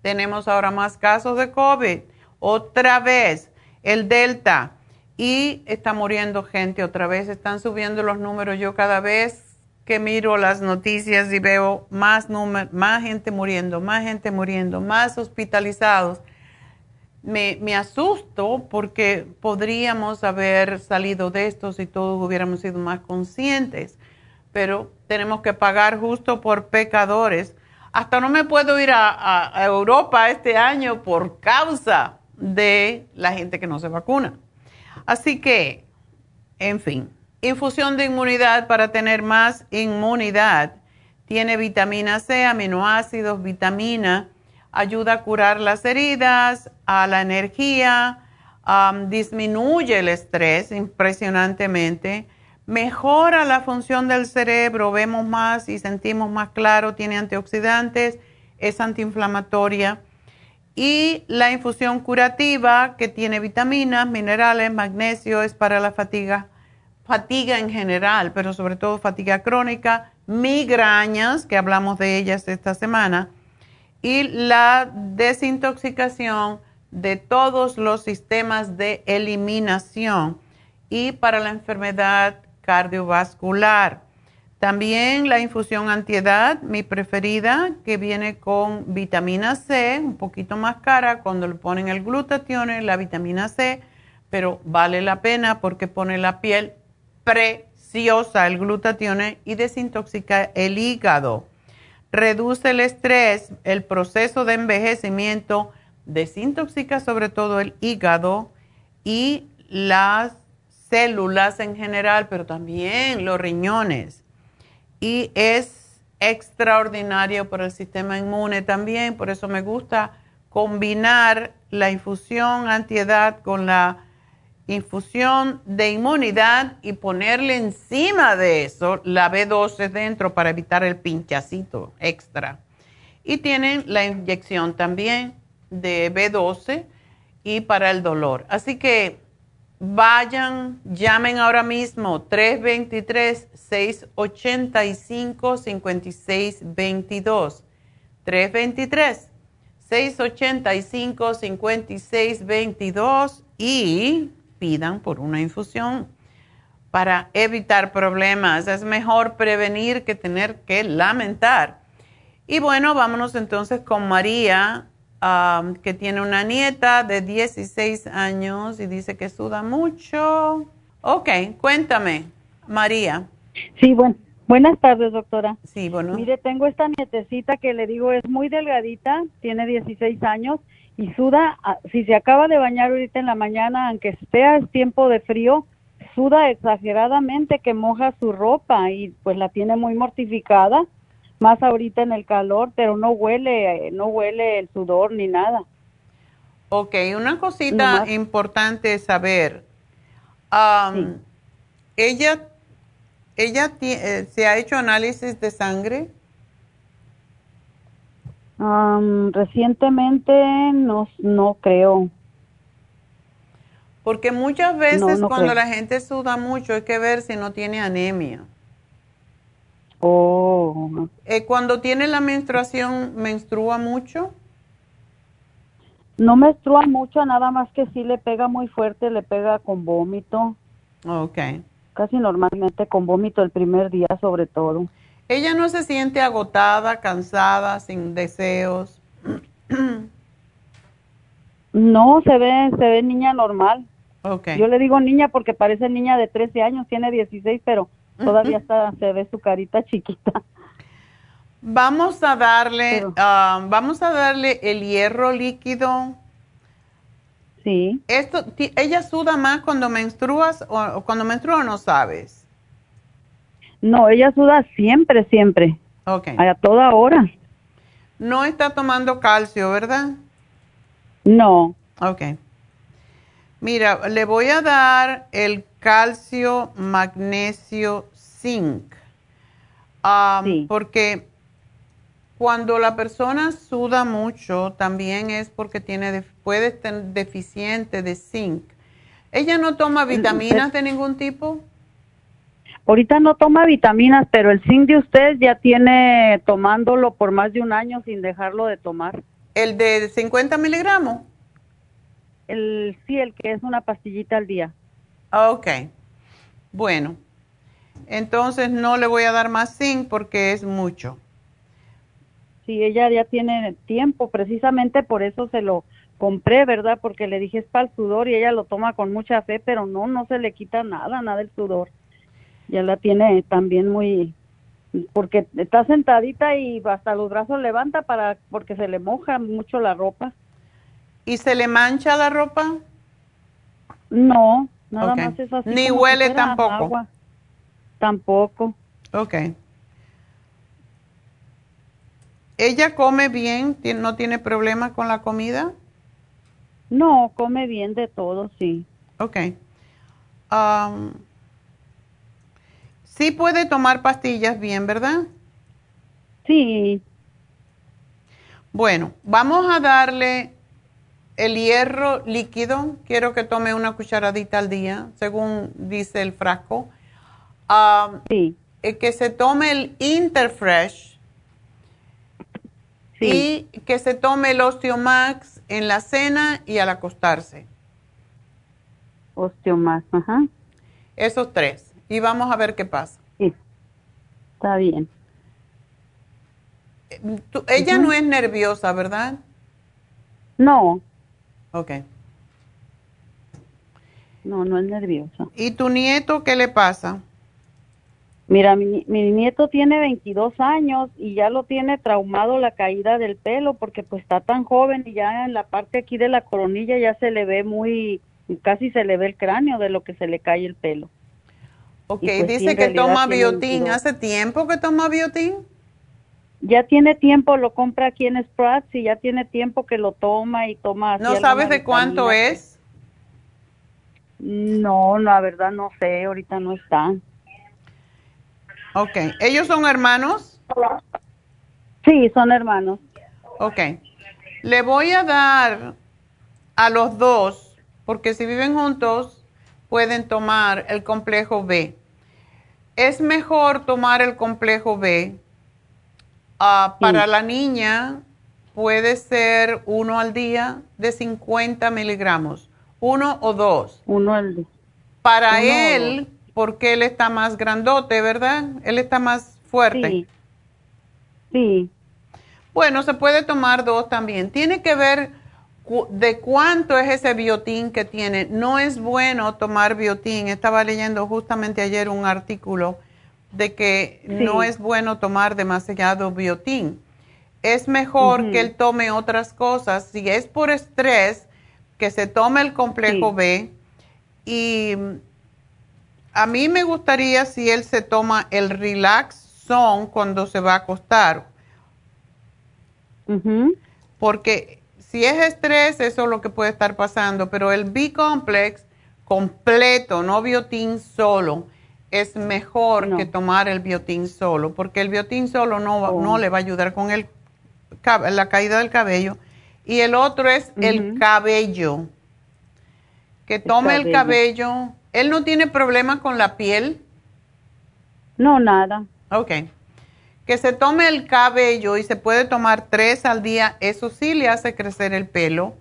tenemos ahora más casos de COVID. Otra vez, el Delta. Y está muriendo gente otra vez. Están subiendo los números. Yo cada vez que miro las noticias y veo más, más gente muriendo, más gente muriendo, más hospitalizados, me, asusto porque podríamos haber salido de esto si todos hubiéramos sido más conscientes, pero tenemos que pagar justo por pecadores. Hasta no me puedo ir a, a Europa este año por causa de la gente que no se vacuna. Así que, en fin. Infusión de inmunidad para tener más inmunidad. Tiene vitamina C, aminoácidos, vitamina. Ayuda a curar las heridas, a la energía, disminuye el estrés impresionantemente. Mejora la función del cerebro, vemos más y sentimos más claro. Tiene antioxidantes, es antiinflamatoria Y la infusión curativa que tiene vitaminas, minerales, magnesio, es para la fatiga, fatiga en general, pero sobre todo fatiga crónica, migrañas, que hablamos de ellas esta semana, y la desintoxicación de todos los sistemas de eliminación y para la enfermedad cardiovascular. También la infusión antiedad, mi preferida, que viene con vitamina C, un poquito más cara cuando le ponen el glutatión, la vitamina C, pero vale la pena porque pone la piel preciosa el glutatión y desintoxica el hígado. Reduce el estrés, el proceso de envejecimiento, desintoxica sobre todo el hígado y las células en general, pero también los riñones. Y es extraordinario para el sistema inmune también, por eso me gusta combinar la infusión antiedad con la infusión de inmunidad y ponerle encima de eso la B12 dentro para evitar el pinchacito extra. Y tienen la inyección también de B12 y para el dolor. Así que vayan, llamen ahora mismo 323-685-5622. 323-685-5622 y pidan por una infusión para evitar problemas. Es mejor prevenir que tener que lamentar. Y bueno, vámonos entonces con María que tiene una nieta de 16 años y dice que suda mucho. Ok, cuéntame, María. Sí, bueno, buenas tardes, doctora. Sí, bueno. Mire, tengo esta nietecita que le digo es muy delgadita, tiene 16 años y suda, ah, si se acaba de bañar ahorita en la mañana, aunque sea tiempo de frío, suda exageradamente que moja su ropa y pues la tiene muy mortificada más ahorita en el calor, pero no huele, no huele el sudor ni nada. Ok, una cosita importante saber. ¿Ella, ella eh, se ha hecho análisis de sangre? Recientemente no, no creo. Porque muchas veces cuando la gente suda mucho hay que ver si no tiene anemia. Oh. Eh, cuando tiene la menstruación, ¿menstrua mucho? No menstrua mucho, nada más que sí le pega muy fuerte, le pega con vómito. Ok. Casi normalmente con vómito el primer día sobre todo. ¿Ella no se siente agotada, cansada, sin deseos? no, se ve, se ve niña normal. Okay. Yo le digo niña porque parece niña de 13 años, tiene 16, pero Todavía está, se ve su carita chiquita. Vamos a darle, ah, vamos a darle el hierro líquido. Sí. Esto, ¿Ella suda más cuando menstruas o, cuando menstrua no sabes? No, ella suda siempre, siempre. Ok. A toda hora. No está tomando calcio, ¿verdad? No. Ok. Mira, le voy a dar el calcio, magnesio, zinc. Porque cuando la persona suda mucho, también es porque tiene, puede estar deficiente de zinc. ¿Ella no toma mm, vitaminas de ningún tipo? Ahorita no toma vitaminas, pero el zinc de usted ya tiene tomándolo por más de un año sin dejarlo de tomar. ¿El de 50 miligramos? El, sí, el que es una pastillita al día. Ok. Bueno, entonces no le voy a dar más zinc porque es mucho. Sí, ella ya tiene tiempo, precisamente por eso se lo compré, ¿verdad? Porque le dije es para el sudor y ella lo toma con mucha fe, pero no, no se le quita nada, nada del sudor. Ya la tiene también muy, porque está sentadita y hasta los brazos levanta para, porque se le moja mucho la ropa. ¿Y se le mancha la ropa? No, Nada más es así. Ni huele tampoco. Tampoco. Ok. ¿Ella come bien? ¿No tiene problemas con la comida? No, come bien de todo, sí. Ok. Um, sí puede tomar pastillas bien, ¿verdad? Sí. Bueno, vamos a darle el hierro líquido, quiero que tome una cucharadita al día, según dice el frasco. Ah, sí. Eh, que se tome el Interfresh y que se tome el Osteomax en la cena y al acostarse. Osteomax, ajá. Esos tres. Y vamos a ver qué pasa. Sí. Está bien. ella no es nerviosa, ¿verdad? No. Ok. No, no es nerviosa. ¿Y tu nieto qué le pasa? Mira, mi, mi, nieto tiene 22 años y ya lo tiene traumado la caída del pelo porque pues está tan joven y ya en la parte aquí de la coronilla ya se le ve muy, casi se le ve el cráneo de lo que se le cae el pelo. Ok, pues, dice que toma biotín. ¿Hace tiempo que toma biotín? Ya tiene tiempo, lo compra aquí en Sprouts y ya tiene tiempo que lo toma y toma. ¿No sabes de cuánto es? No, la verdad no sé, ahorita no está. Ok. ¿Ellos son hermanos? Sí, son hermanos. Ok. Le voy a dar a los dos, porque si viven juntos, pueden tomar el complejo B. Es mejor tomar el complejo B. Ah, para la niña puede ser uno al día de 50 miligramos, uno o dos. Uno al día. Para él, porque él está más grandote, ¿verdad? Él está más fuerte. Sí. sí. Bueno, se puede tomar dos también. Tiene que ver de cuánto es ese biotín que tiene. No es bueno tomar biotín. Estaba leyendo justamente ayer un artículo de que no es bueno tomar demasiado biotín. Es mejor que él tome otras cosas. Si es por estrés, que se tome el complejo B y a mí me gustaría si él se toma el Relax Zone cuando se va a acostar. Porque si es estrés, eso es lo que puede estar pasando. Pero el B-Complex completo, no biotín solo, es mejor que tomar el biotín solo. Porque el biotín solo no, oh. no le va a ayudar con el, la caída del cabello. Y el otro es el cabello. Que tome el cabello ¿Él no tiene problemas con la piel? No, nada. Ok. Que se tome el cabello y se puede tomar tres al día, eso sí le hace crecer el pelo.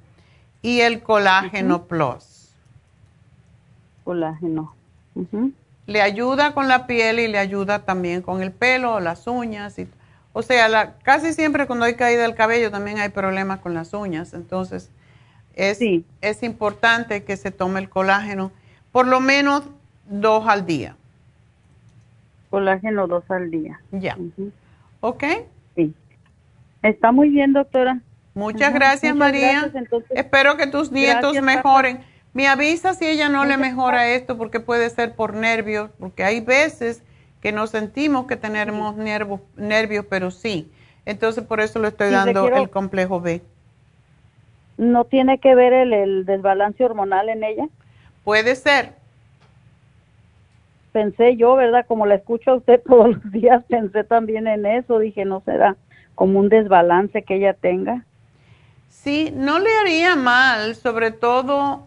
Y el colágeno plus. Colágeno. Le ayuda con la piel y le ayuda también con el pelo, las uñas. Y, o sea, la, casi siempre cuando hay caída del cabello también hay problemas con las uñas. Entonces, es, es importante que se tome el colágeno por lo menos dos al día. Colágeno dos al día. Ya. ¿Ok? Sí. Está muy bien, doctora. Muchas gracias, María. Espero que tus nietos mejoren. Me avisa si ella no le mejora esto porque puede ser por nervios, porque hay veces que no sentimos que tenemos nervios, nervios, pero sí. Entonces por eso le estoy dando el complejo B. ¿No tiene que ver el, el desbalance hormonal en ella? Puede ser. Pensé yo, ¿verdad? Como la escucho a usted todos los días, pensé también en eso. Dije, ¿no será como un desbalance que ella tenga? Sí, no le haría mal, sobre todo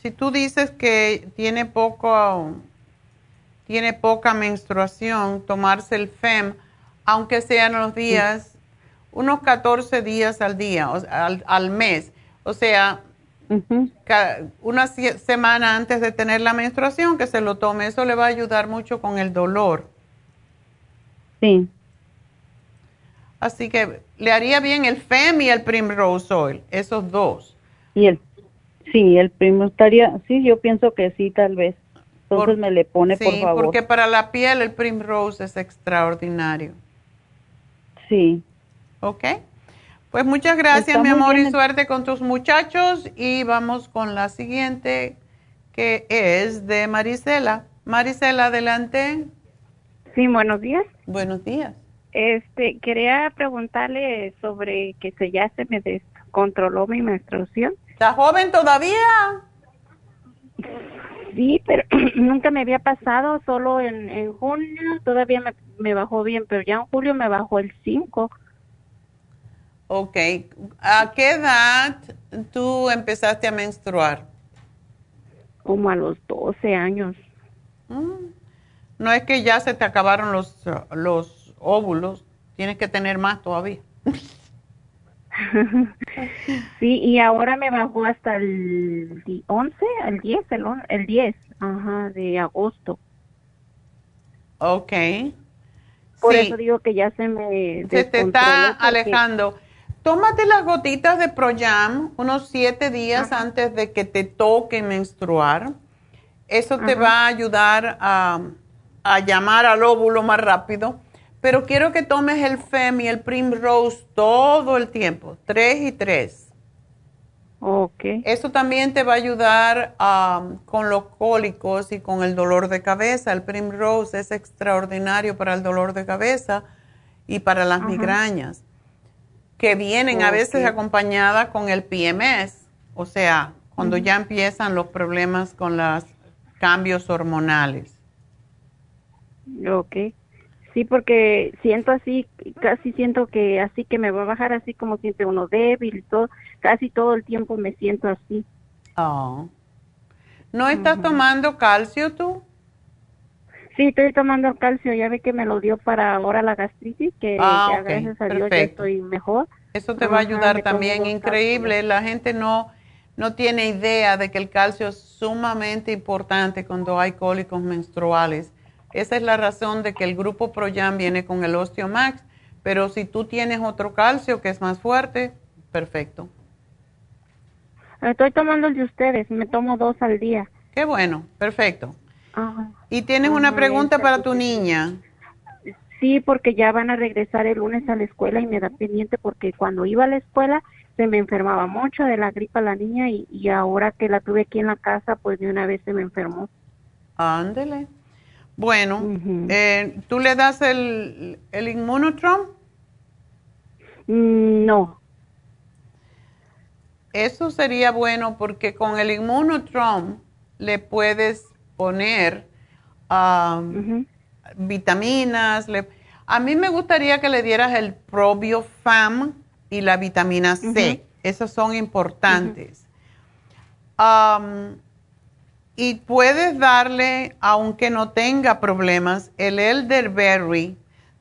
si tú dices que tiene poco, tiene poca menstruación, tomarse el FEM, aunque sean los días, unos 14 días al día, al, al mes. O sea, una semana antes de tener la menstruación, que se lo tome. Eso le va a ayudar mucho con el dolor. Sí. Así que le haría bien el FEM y el Primrose Oil, esos dos. Y el, sí, el Primrose estaría, sí, yo pienso que sí, tal vez. Entonces me le pone, por favor. porque para la piel el Primrose es extraordinario. Sí. ¿Ok? Pues muchas gracias, mi amor, y suerte con tus muchachos. Y vamos con la siguiente, que es de Marisela. Marisela, adelante. Sí, buenos días. Buenos días. Este, quería preguntarle sobre que se ya se me descontroló mi menstruación. ¿Está joven todavía? Sí, pero nunca me había pasado, solo en, en junio todavía me, me bajó bien, pero ya en julio me bajó el 5. Ok. ¿A qué edad tú empezaste a menstruar? Como a los 12 años. Mm. No es que ya se te acabaron los, los óvulos, tienes que tener más todavía. sí, y ahora me bajó hasta el 11, el 10, el, el 10 ajá, de agosto. Ok. Por eso digo que ya se me... Se te está alejando. Tómate las gotitas de Proyam unos siete días antes de que te toque menstruar. Eso te va a ayudar a, a llamar al óvulo más rápido pero quiero que tomes el FEM y el Primrose todo el tiempo, tres y tres. Ok. Eso también te va a ayudar um, con los cólicos y con el dolor de cabeza. El Primrose es extraordinario para el dolor de cabeza y para las migrañas, que vienen a veces acompañadas con el PMS, o sea, cuando ya empiezan los problemas con los cambios hormonales. Ok. Sí, porque siento así, casi siento que así que me va a bajar así como siempre uno débil, todo, casi todo el tiempo me siento así. Oh. ¿No estás tomando calcio tú? Sí, estoy tomando calcio, ya ve que me lo dio para ahora la gastritis, que ah, ya gracias a Dios ya estoy mejor. Eso te va a ayudar también, increíble. La gente no, no tiene idea de que el calcio es sumamente importante cuando hay cólicos menstruales. Esa es la razón de que el grupo Proyam viene con el Osteomax, pero si tú tienes otro calcio que es más fuerte, perfecto. Estoy tomando el de ustedes, me tomo dos al día. Qué bueno, perfecto. ¿Y tienes una pregunta para tu niña? Sí, porque ya van a regresar el lunes a la escuela y me da pendiente porque cuando iba a la escuela se me enfermaba mucho de la gripa la niña y, y ahora que la tuve aquí en la casa, pues de una vez se me enfermó. Ándele. Bueno, eh, ¿tú le das el, el inmunotron? Mm, no. Eso sería bueno porque con el inmunotron le puedes poner vitaminas. a mí me gustaría que le dieras el probiofam y la vitamina C. Esas son importantes. Y puedes darle, aunque no tenga problemas, el elderberry.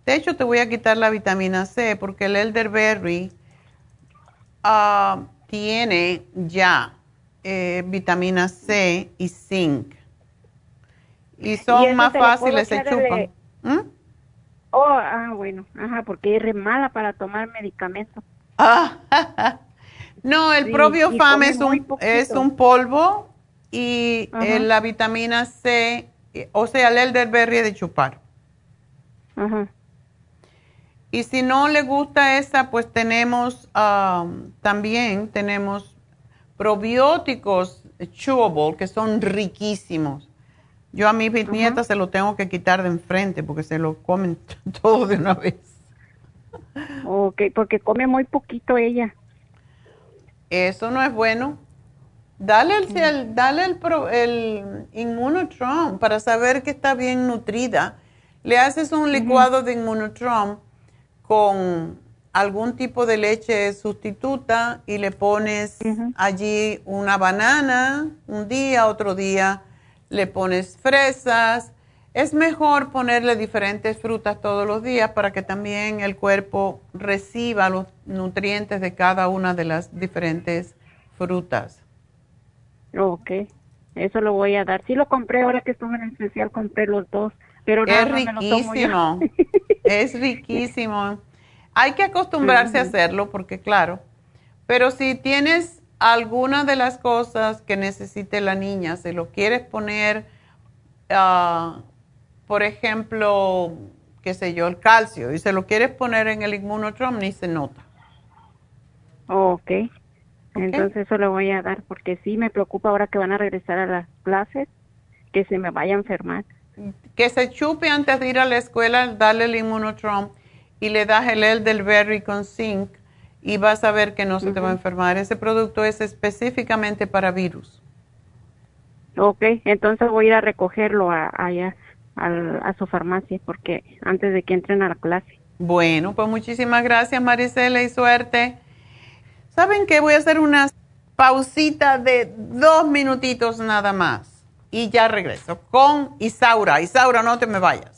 De hecho, te voy a quitar la vitamina C porque el elderberry ah, tiene ya eh, vitamina C y zinc. Y son más fáciles, se chupan. ¿Mm? Oh, ah, bueno, ajá, porque es re mala para tomar medicamentos. Ah, no, el propio FAM es un, es un polvo y eh, la vitamina C, o sea, el elderberry de chupar. Y si no le gusta esa, pues tenemos también tenemos probióticos chewable que son riquísimos. Yo a mis nietas se lo tengo que quitar de enfrente porque se lo comen todo de una vez. Ok, porque come muy poquito ella. Eso no es bueno. Dale el, dale el, el Immunotron para saber que está bien nutrida. Le haces un licuado de Immunotron con algún tipo de leche sustituta y le pones allí una banana un día, otro día le pones fresas. Es mejor ponerle diferentes frutas todos los días para que también el cuerpo reciba los nutrientes de cada una de las diferentes frutas. Ok, eso lo voy a dar. Sí lo compré ahora que estuve en especial, compré los dos, pero es riquísimo, es riquísimo. Hay que acostumbrarse a hacerlo porque claro, pero si tienes alguna de las cosas que necesite la niña, se lo quieres poner, uh, por ejemplo, qué sé yo, el calcio, y se lo quieres poner en el inmunotrom, ni se nota. Ok. Entonces eso le voy a dar porque sí me preocupa ahora que van a regresar a las clases que se me vaya a enfermar. Que se chupe antes de ir a la escuela, dale el inmunotrom y le das el elderberry con zinc y vas a ver que no se te va a enfermar. Ese producto es específicamente para virus. Ok, entonces voy a ir a recogerlo allá a, su farmacia porque antes de que entren a la clase. Bueno, pues muchísimas gracias Marisela y suerte. ¿Saben qué? Voy a hacer unas pausita de dos minutitos nada más. Y ya regreso con Isaura. Isaura, no te me vayas.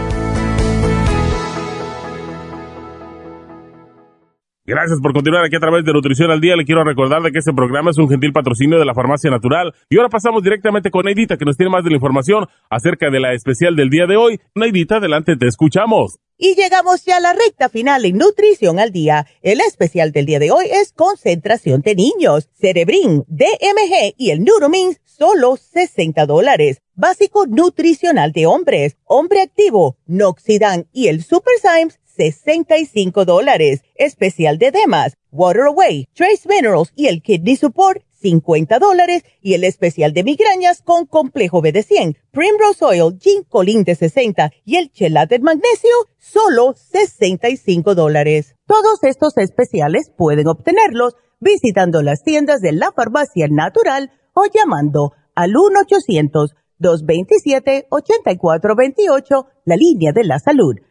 Gracias por continuar aquí a través de Nutrición al Día. Le quiero recordar de que este programa es un gentil patrocinio de la Farmacia Natural. Y ahora pasamos directamente con Neidita, que nos tiene más de la información acerca de la especial del día de hoy. Neidita, adelante, te escuchamos. Y llegamos ya a la recta final en Nutrición al Día. El especial del día de hoy es concentración de niños, Cerebrin, DMG y el Neuromins, solo 60 dólares. Básico nutricional de hombres, hombre activo, Noxidan y el Super Symes, 65 dólares. Especial de Demas, Water Away, Trace Minerals y el Kidney Support, 50 dólares. Y el especial de migrañas con complejo BD100, Primrose Oil, Ginkolin de 60 y el Chelate Magnesio, solo 65 dólares. Todos estos especiales pueden obtenerlos visitando las tiendas de la farmacia natural o llamando al 1-800-227-8428, la línea de la salud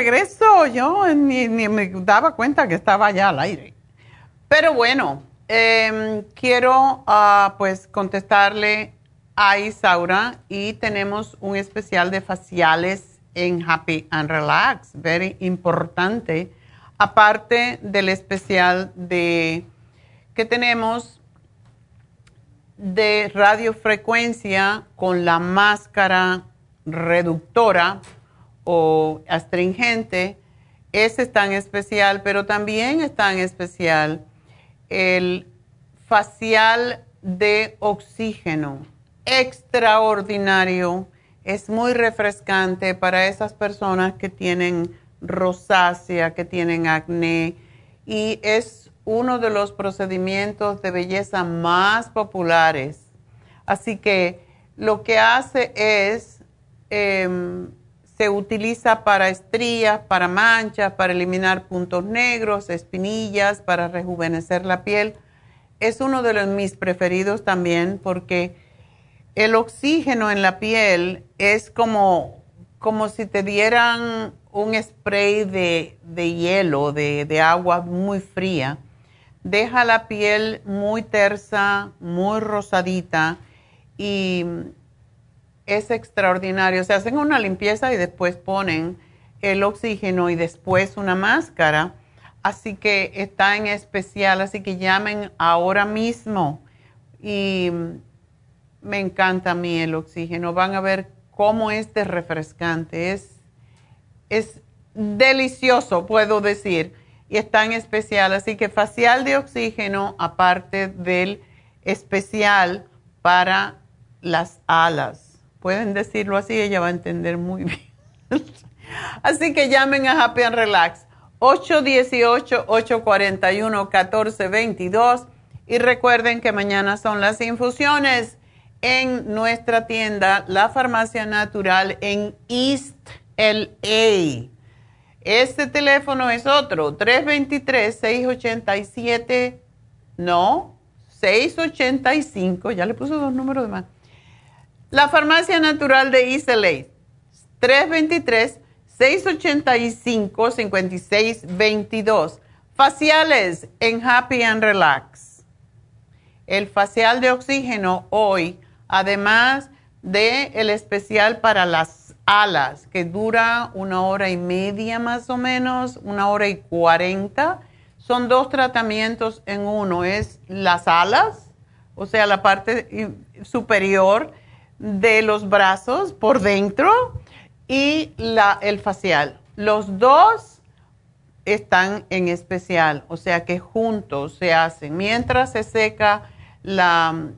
Regreso. Yo ni, me daba cuenta que estaba ya al aire. Pero bueno, em, quiero ah, pues contestarle a Isaura y tenemos un especial de faciales en Happy and Relax, very importante. Aparte del especial de que tenemos de radiofrecuencia con la máscara reductora o astringente, ese es tan especial, pero también es tan especial el facial de oxígeno, extraordinario, es muy refrescante para esas personas que tienen rosácea, que tienen acné y es uno de los procedimientos de belleza más populares. Así que lo que hace es em, se utiliza para estrías, para manchas, para eliminar puntos negros, espinillas, para rejuvenecer la piel. Es uno de los mis preferidos también porque el oxígeno en la piel es como, como si te dieran un spray de, hielo, de, de agua muy fría. Deja la piel muy tersa, muy rosadita y es extraordinario. Se hacen una limpieza y después ponen el oxígeno y después una máscara. Así que está en especial, así que llamen ahora mismo. Y me encanta a mí el oxígeno. Van a ver cómo es de refrescante. Es, es delicioso, puedo decir. Y está en especial. Así que facial de oxígeno, aparte del especial para las alas. Pueden decirlo así, ella va a entender muy bien. así que llamen a Happy and Relax. 818-841-1422. Y recuerden que mañana son las infusiones en nuestra tienda, la Farmacia Natural en East LA. Este teléfono es otro, 323-687, no, 685, ya le puso dos números de más. La Farmacia Natural de LA, 323-685-5622. Faciales en Happy and Relax. El facial de oxígeno hoy además de el especial para las alas, que dura una hora y media más o menos, una hora y cuarenta. Son dos tratamientos en uno, es las alas, o sea, la parte superior de los brazos por dentro y la, el facial. Los dos están en especial, o sea que juntos se hacen. Mientras se seca la,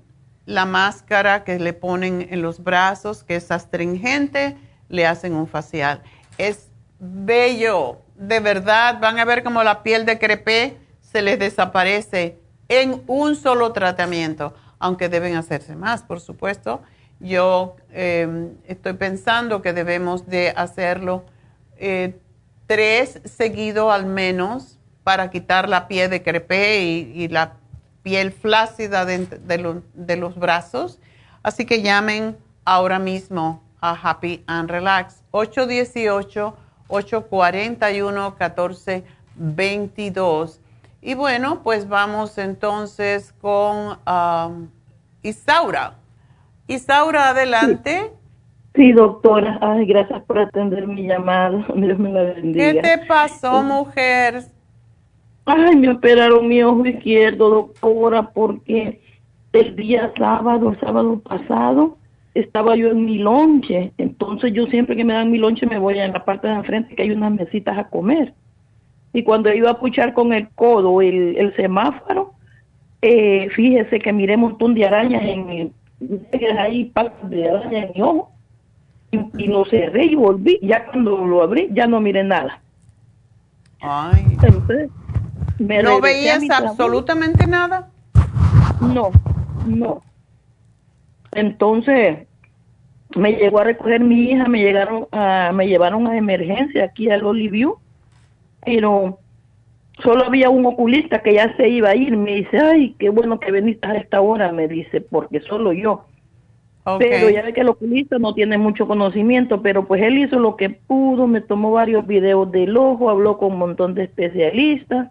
la máscara que le ponen en los brazos, que es astringente, le hacen un facial. Es bello, de verdad, van a ver como la piel de crepé se les desaparece en un solo tratamiento, aunque deben hacerse más, por supuesto. Yo em, estoy pensando que debemos de hacerlo eh, tres seguidos al menos para quitar la piel de crepé y, la piel flácida de, los brazos. Así que llamen ahora mismo a Happy and Relax. 818-841-1422. Y bueno, pues vamos entonces con Isaura. Isaura, adelante. Sí. doctora. Ay, gracias por atender mi llamada. Dios me la bendiga. ¿Qué te pasó, mujer? Ay, me operaron mi ojo izquierdo, doctora, porque el día sábado, el sábado pasado, estaba yo en mi lonche. Entonces yo siempre que me dan mi lonche me voy a la parte de enfrente que hay unas mesitas a comer. Y cuando iba a puchar con el codo el, el semáforo, eh, fíjese que miré un montón de arañas en ahí partes de araña en mi ojo y, lo cerré y volví. Ya cuando lo abrí ya no miré nada. Ay. Entonces, ¿No veías absolutamente nada? No, no. Entonces me llegó a recoger mi hija, me llegaron a, me llevaron a emergencia aquí al Olivio, pero solo había un oculista que ya se iba a ir. Me dice, ay, qué bueno que veniste a esta hora, me dice, porque solo yo. Pero ya ve que el oculista no tiene mucho conocimiento, pero pues él hizo lo que pudo, me tomó varios videos del ojo, habló con un montón de especialistas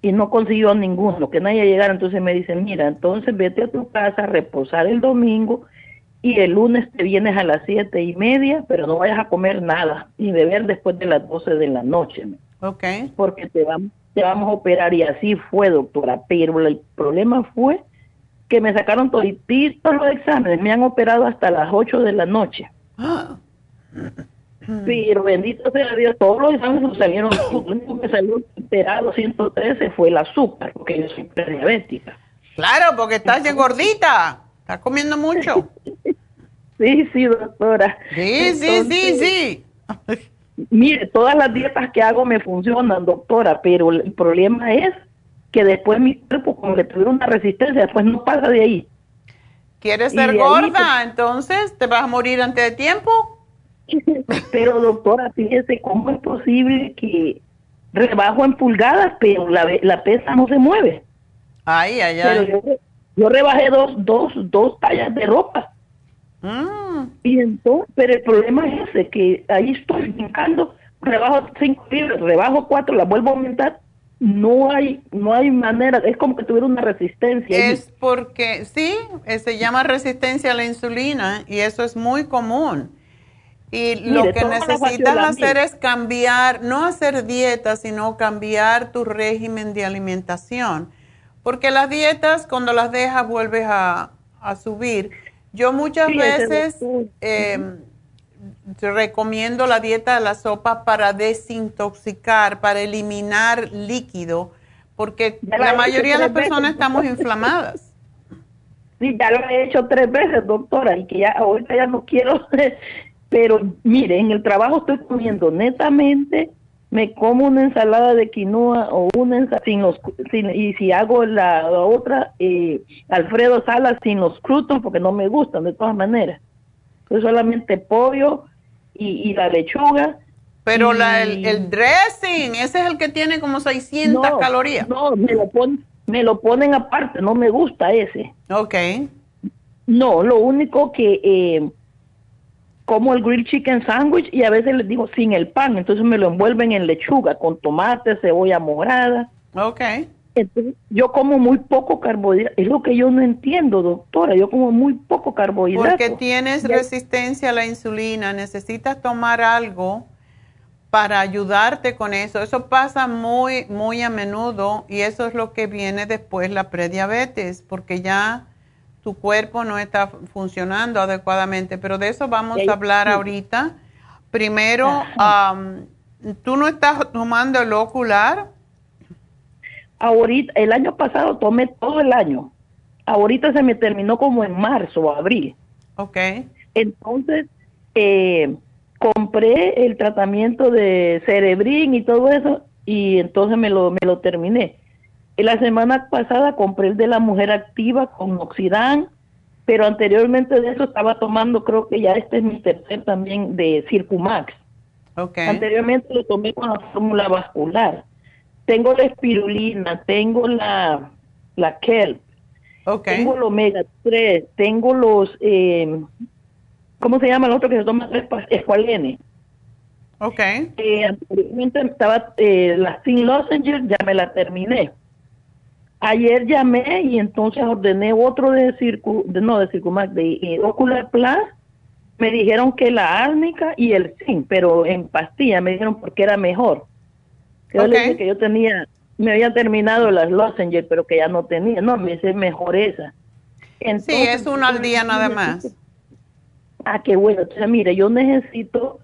y no consiguió ninguno, que nadie llegara. Entonces me dicen, mira, entonces vete a tu casa a reposar el domingo y el lunes te vienes a las siete y media, pero no vayas a comer nada ni beber después de las doce de la noche. Ok. Porque te vamos, te vamos a operar y así fue, doctora. Pero el problema fue que me sacaron todos los exámenes, me han operado hasta las ocho de la noche. Ah. Pero bendito sea Dios, todos los exámenes salieron. Lo único que salió esperado 113 fue el azúcar, porque yo soy prediabética. Claro, porque estás de gordita. Estás comiendo mucho. sí, sí, doctora. Sí, sí, sí, sí. Mire, todas las dietas que hago me funcionan, doctora, pero el problema es que después mi cuerpo, como le tuvieron una resistencia, después no pasa de ahí. ¿Quieres ser gorda? Entonces, ¿te vas a morir antes de tiempo? Pero doctora, fíjese cómo es posible que rebajo en pulgadas, pero la, la pesa no se mueve. Ay, ay, ay. yo, rebajé dos, dos, dos tallas de ropa. Mm. Y entonces, pero el problema es ese, que ahí estoy brincando, rebajo cinco libras, rebajo cuatro, la vuelvo a aumentar. No hay, no hay manera, es como que tuviera una resistencia. Es porque, sí, se llama resistencia a la insulina y eso es muy común Y lo que necesitas hacer es cambiar, no hacer dieta, sino cambiar tu régimen de alimentación. Porque las dietas, cuando las dejas, vuelves a, a subir. Yo muchas Sí, veces eh, recomiendo la dieta de la sopa para desintoxicar, para eliminar líquido, porque Ya la mayoría de las personas veces. estamos inflamadas. Sí, ya lo he hecho tres veces, doctora, y que ya ahorita ya no quiero. Pero mire, en el trabajo estoy comiendo netamente, me como una ensalada de quinoa o una ensalada sin los, sin- y si hago la, la otra, eh, Alfredo Salas sin los croutons, porque no me gustan de todas maneras. Entonces solamente pollo y, y la lechuga. Pero y- la, el, el dressing, ese es el que tiene como 600 No, calorías. No, me lo, pon- me lo ponen aparte, no me gusta ese. Ok. No, lo único que eh, como el grilled chicken sandwich y a veces les digo sin el pan, entonces me lo envuelven en lechuga con tomate, cebolla morada. Ok. Entonces, yo como muy poco carbohidrato, es lo que yo no entiendo, doctora, yo como muy poco carbohidrato. Porque tienes resistencia a la insulina, necesitas tomar algo para ayudarte con eso. Eso pasa muy, muy a menudo y eso es lo que viene después la prediabetes, porque ya tu cuerpo no está funcionando adecuadamente. Pero de eso vamos a hablar ahorita. Primero, am, ¿tú no estás tomando el ocular? Ahorita, el año pasado tomé todo el año. Ahorita se me terminó como en marzo o abril. Ok. Entonces, eh, compré el tratamiento de Cerebrin y todo eso y entonces me lo, me lo terminé. Y la semana pasada compré el de la mujer activa con Oxidán, pero anteriormente de eso estaba tomando, creo que ya este es mi tercer también de Circumax. Ok. Anteriormente lo tomé con la fórmula vascular. Tengo la espirulina, tengo la, la kelp, tengo el omega 3, tengo los, eh, ¿cómo se llama el otro que se toma escualene? Ok. Eh, anteriormente estaba eh, la Sin Lozenger, ya me la terminé. Ayer llamé y entonces ordené otro de circu, de, no de Circumax, de eh, Ocular Plus. Me dijeron que la árnica y el zinc, pero en pastilla me dijeron porque era mejor. Yo le Ok. dije que yo tenía, me había terminado las Lozenger, pero que ya no tenía. No, me dice mejor esa. Sí, Entonces, es una al día nada más. Ah, qué bueno. Entonces, mire, yo necesito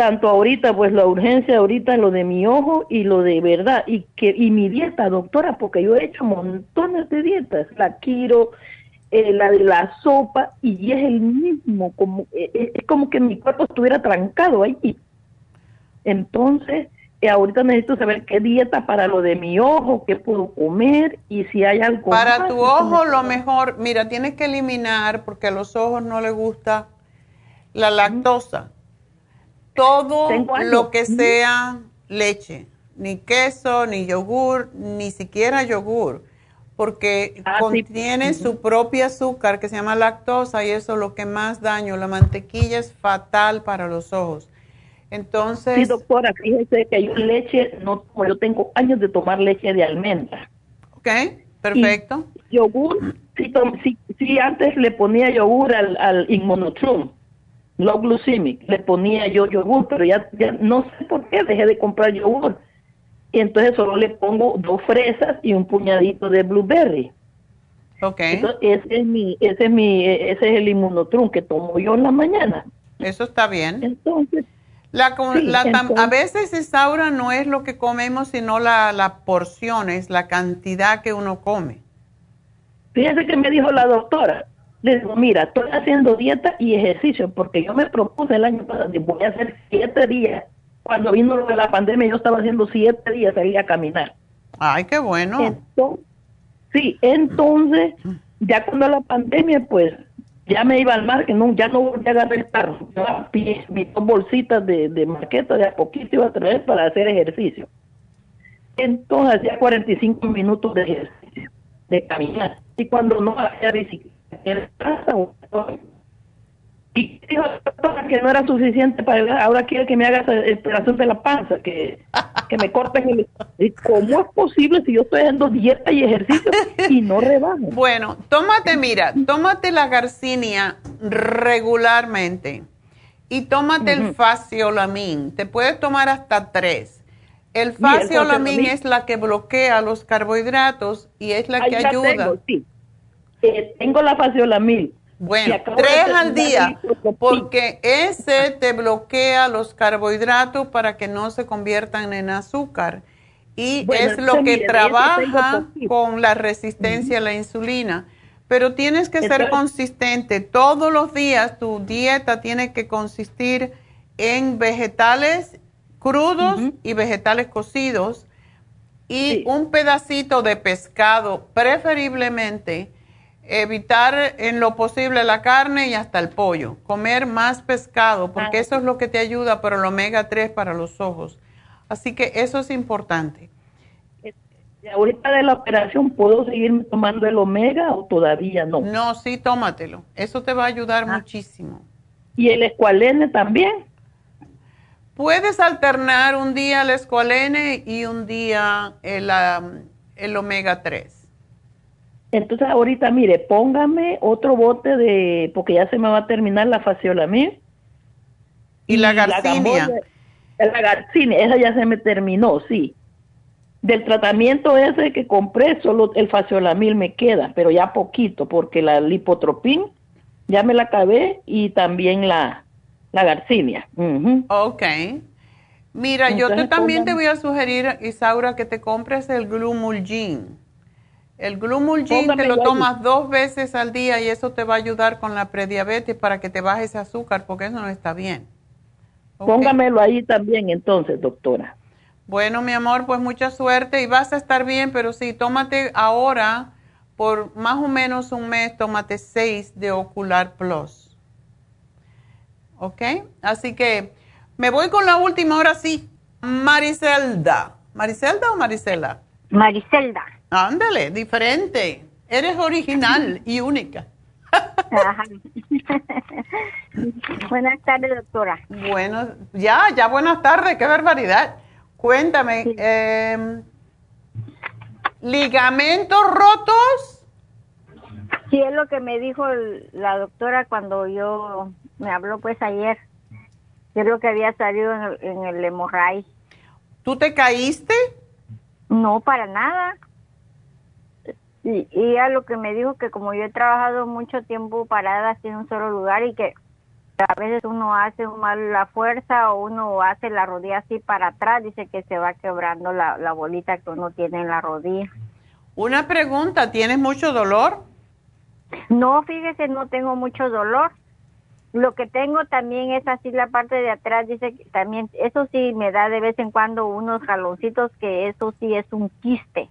tanto ahorita, pues la urgencia ahorita, lo de mi ojo y lo de verdad, y que y mi dieta, doctora, porque yo he hecho montones de dietas, la quiro, eh, la de la sopa, y es el mismo, como eh, eh, es como que mi cuerpo estuviera trancado ahí. Entonces, eh, ahorita necesito saber qué dieta para lo de mi ojo, qué puedo comer, y si hay algo Para más tu ojo, lo mejor, mira, tienes que eliminar, porque a los ojos no le gusta la lactosa. Algo. lo que sea leche, ni queso, ni yogur, ni siquiera yogur, porque Ah, sí. contiene su propio azúcar que se llama lactosa y eso es lo que más daño. La mantequilla es fatal para los ojos. Entonces, Sí, doctora, fíjese que yo leche, no yo tengo años de tomar leche de almendra. ok, perfecto. Yogur, sí, sí, sí, antes le ponía yogur al, al Immunotrum, low glucemic, le ponía yo yogur, pero ya, ya no sé por qué dejé de comprar yogur. Y entonces solo le pongo dos fresas y un puñadito de blueberry. Ok, Entonces, ese es mi, ese es mi, ese es el Immunotrum que tomo yo en la mañana. eso está bien. Entonces, La, Sí, la a veces, Isaura, no es lo que comemos, sino la, la porción, es la cantidad que uno come. Fíjese que me dijo la doctora. Le digo, mira, estoy haciendo dieta y ejercicio porque yo me propuse el año pasado, voy a hacer siete días. Cuando vino lo de la pandemia, yo estaba haciendo siete días, salía a caminar. Ay, qué bueno. Entonces, sí, entonces, ya cuando la pandemia, pues, ya me iba al mar, que no, ya no volví a agarrar el carro. Yo mis dos bolsitas de, de marqueta de a poquito iba a traer para hacer ejercicio. Entonces, hacía 45 minutos de ejercicio, de caminar. Y cuando no hacía bicicleta, y dijo que no era suficiente para ahora quiere que me haga esa operación de la panza, que, que me corten el... ¿Y ¿Cómo es posible si yo estoy haciendo dieta y ejercicio y no rebajo? Bueno, tómate, mira, tómate la garcinia regularmente. y tómate el faciolamin. Te puedes tomar hasta tres. El faciolamin es la que bloquea los carbohidratos y es la que ayuda. Tengo, sí. Eh, tengo la faciolamin. Bueno, tres al día, porque ese te bloquea los carbohidratos para que no se conviertan en azúcar. Y es lo que trabaja con la resistencia a la insulina. Pero tienes que ser consistente. Todos los días tu dieta tiene que consistir en vegetales crudos y vegetales cocidos y un pedacito de pescado, preferiblemente evitar en lo posible la carne y hasta el pollo, comer más pescado, porque ah. eso es lo que te ayuda para el omega 3 para los ojos. Así que eso es importante. ahorita de la operación, ¿puedo seguir tomando el omega o todavía no? No, sí, tómatelo. Eso te va a ayudar ah. muchísimo. ¿Y el escualene también? Puedes alternar un día el escualene y un día el, el omega 3. Entonces ahorita, mire, póngame otro bote de, porque ya se me va a terminar la fasiolamina. ¿Y, la garcinia? La, garcinia, esa ya se me terminó, sí. Del tratamiento ese que compré, solo el faciolamil me queda, pero ya poquito, porque la lipotropin ya me la acabé y también la, la garcinia. Ok. Mira, yo te, también te voy a sugerir, Isaura, que te compres el Glumulgin. El Glumulgin te lo tomas dos veces al día y eso te va a ayudar con la prediabetes para que te baje ese azúcar, porque eso no está bien. Póngamelo ahí también entonces, doctora. Bueno, mi amor, pues mucha suerte y vas a estar bien, pero sí, tómate ahora, por más o menos un mes, tómate seis de Ocular Plus. ¿Ok? Así que me voy con la última, ahora sí. Maricelda. ¿Maricelda o Maricela? Maricelda. Ándale, diferente. Eres original y única. buenas tardes, doctora. Bueno, ya, ya buenas tardes, qué barbaridad. Cuéntame, em, ¿ligamentos rotos? Sí, es lo que me dijo la doctora cuando yo me habló pues ayer. Creo que había salido en el, en el hemorray. ¿Tú te caíste? No, para nada. Y, y ella lo que me dijo que como yo he trabajado mucho tiempo parada así en un solo lugar y que a veces uno hace mal la fuerza o uno hace la rodilla así para atrás, dice que se va quebrando la, la bolita que uno tiene en la rodilla. Una pregunta, ¿tienes mucho dolor? No, fíjese, no tengo mucho dolor. Lo que tengo también es así la parte de atrás, dice que también, eso sí me da de vez en cuando unos jaloncitos que eso sí es un quiste.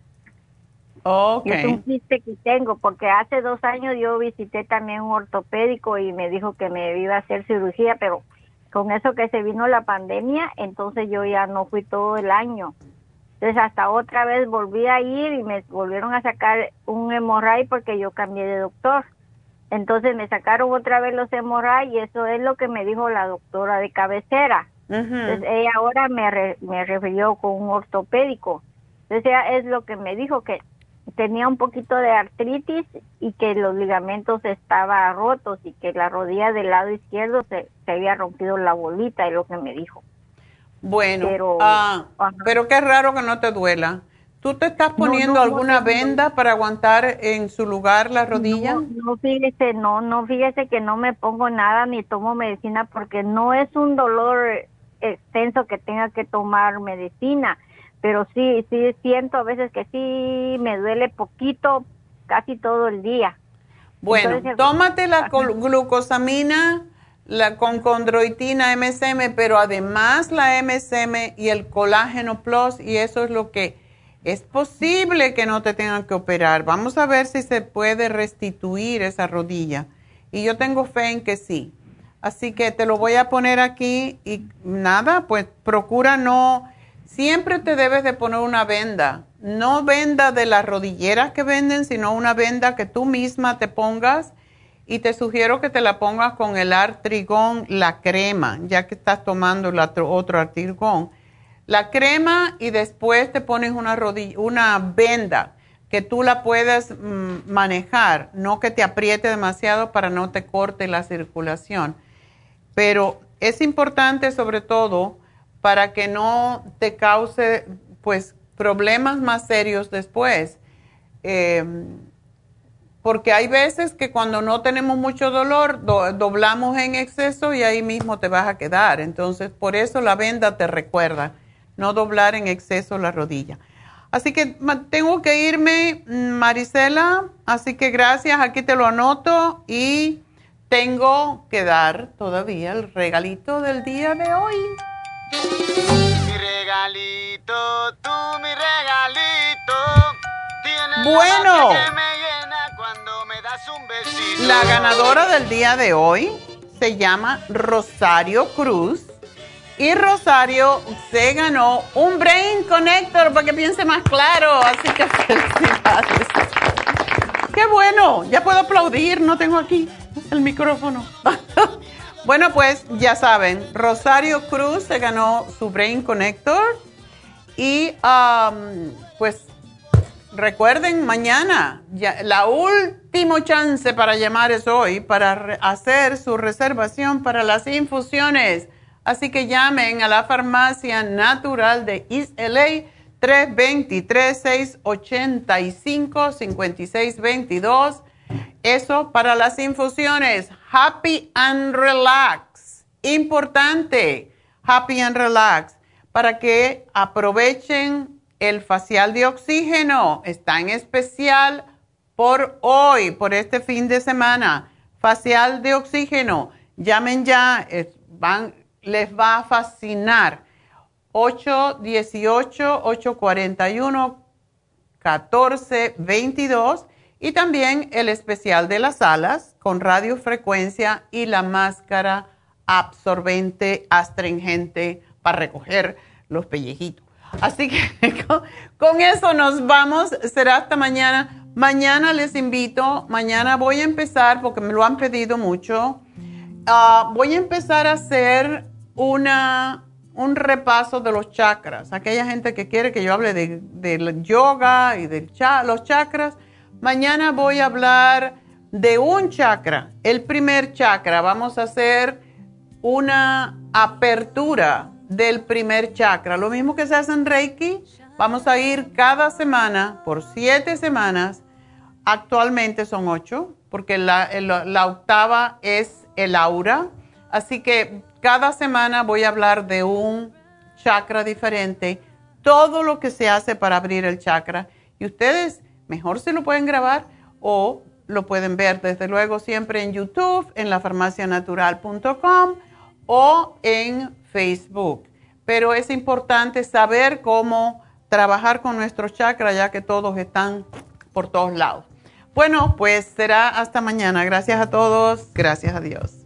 Es un quiste que tengo, porque hace dos años yo visité también un ortopédico y me dijo que me iba a hacer cirugía, pero con eso que se vino la pandemia, entonces yo ya no fui todo el año. Entonces hasta otra vez volví a ir y me volvieron a sacar un hemorray porque yo cambié de doctor. Entonces me sacaron otra vez los hemorray y eso es lo que me dijo la doctora de cabecera. Entonces ella ahora me, me refirió con un ortopédico. Entonces ella es lo que me dijo que tenía un poquito de artritis y que los ligamentos estaban rotos y que la rodilla del lado izquierdo se, se había rompido la bolita, es lo que me dijo. Bueno, pero, ah, pero qué raro que no te duela. ¿Tú te estás poniendo alguna venda para aguantar en su lugar la rodilla? No, fíjese, no, no, fíjese que no me pongo nada ni tomo medicina porque no es un dolor extenso que tenga que tomar medicina pero sí, sí siento a veces que sí me duele poquito, casi todo el día. Bueno, tómate la glucosamina, la con condroitina MSM, pero además la MSM y el colágeno plus, y eso es lo que es posible que no te tengan que operar. Vamos a ver si se puede restituir esa rodilla. Y yo tengo fe en que sí. Así que te lo voy a poner aquí y nada, pues procura no siempre te debes de poner una venda, no venda de las rodilleras que venden, sino una venda que tú misma te pongas y te sugiero que te la pongas con el artrigón, la crema, ya que estás tomando el otro, artrigón. La crema y después te pones una, una venda que tú la puedas mm, manejar, no que te apriete demasiado para no te corte la circulación. Pero es importante sobre todo para que no te cause pues problemas más serios después. Eh, porque hay veces que cuando no tenemos mucho dolor, doblamos en exceso y ahí mismo te vas a quedar. Entonces, por eso la venda te recuerda, no doblar en exceso la rodilla. Así que tengo que irme, Marisela, así que gracias, aquí te lo anoto y tengo que dar todavía el regalito del día de hoy. Mi regalito, tú mi regalito. bueno, la ganadora del día de hoy se llama Rosario Cruz y Rosario se ganó un Brain Connector para que piense más claro. Así que felicidades. Qué bueno, ya puedo aplaudir, no tengo aquí el micrófono. bueno, pues ya saben, Rosario Cruz se ganó su Brain Connector y pues recuerden, mañana, la última chance para llamar es hoy para hacer su reservación para las infusiones. Así que llamen a la farmacia natural de East LA 323-685-5622. Eso para las infusiones. Happy and Relax. Importante. Happy and Relax. Para que aprovechen el facial de oxígeno. Está en especial por hoy, por este fin de semana. Facial de oxígeno. Llamen ya. Les va a fascinar. 818-841-1422 y también el especial de las alas con radiofrecuencia y la máscara absorbente astringente para recoger los pellejitos. Así que con, eso nos vamos. Será hasta mañana. Mañana les invito. Mañana voy a empezar, porque me lo han pedido mucho. Ah, voy a empezar a hacer una, un repaso de los chakras. Aquella gente que quiere que yo hable de, yoga y de los chakras. Mañana voy a hablar de un chakra, el primer chakra. Vamos a hacer una apertura del primer chakra. Lo mismo que se hace en Reiki. Vamos a ir cada semana por siete semanas. Actualmente son ocho, porque la, la octava es el aura. Así que cada semana voy a hablar de un chakra diferente, todo lo que se hace para abrir el chakra. Y ustedes mejor se lo pueden grabar o lo pueden ver desde luego siempre en YouTube, en lafarmacianatural.com o en Facebook. Pero es importante saber cómo trabajar con nuestros chakras ya que todos están por todos lados. Bueno, pues será hasta mañana. Gracias a todos. Gracias a Dios.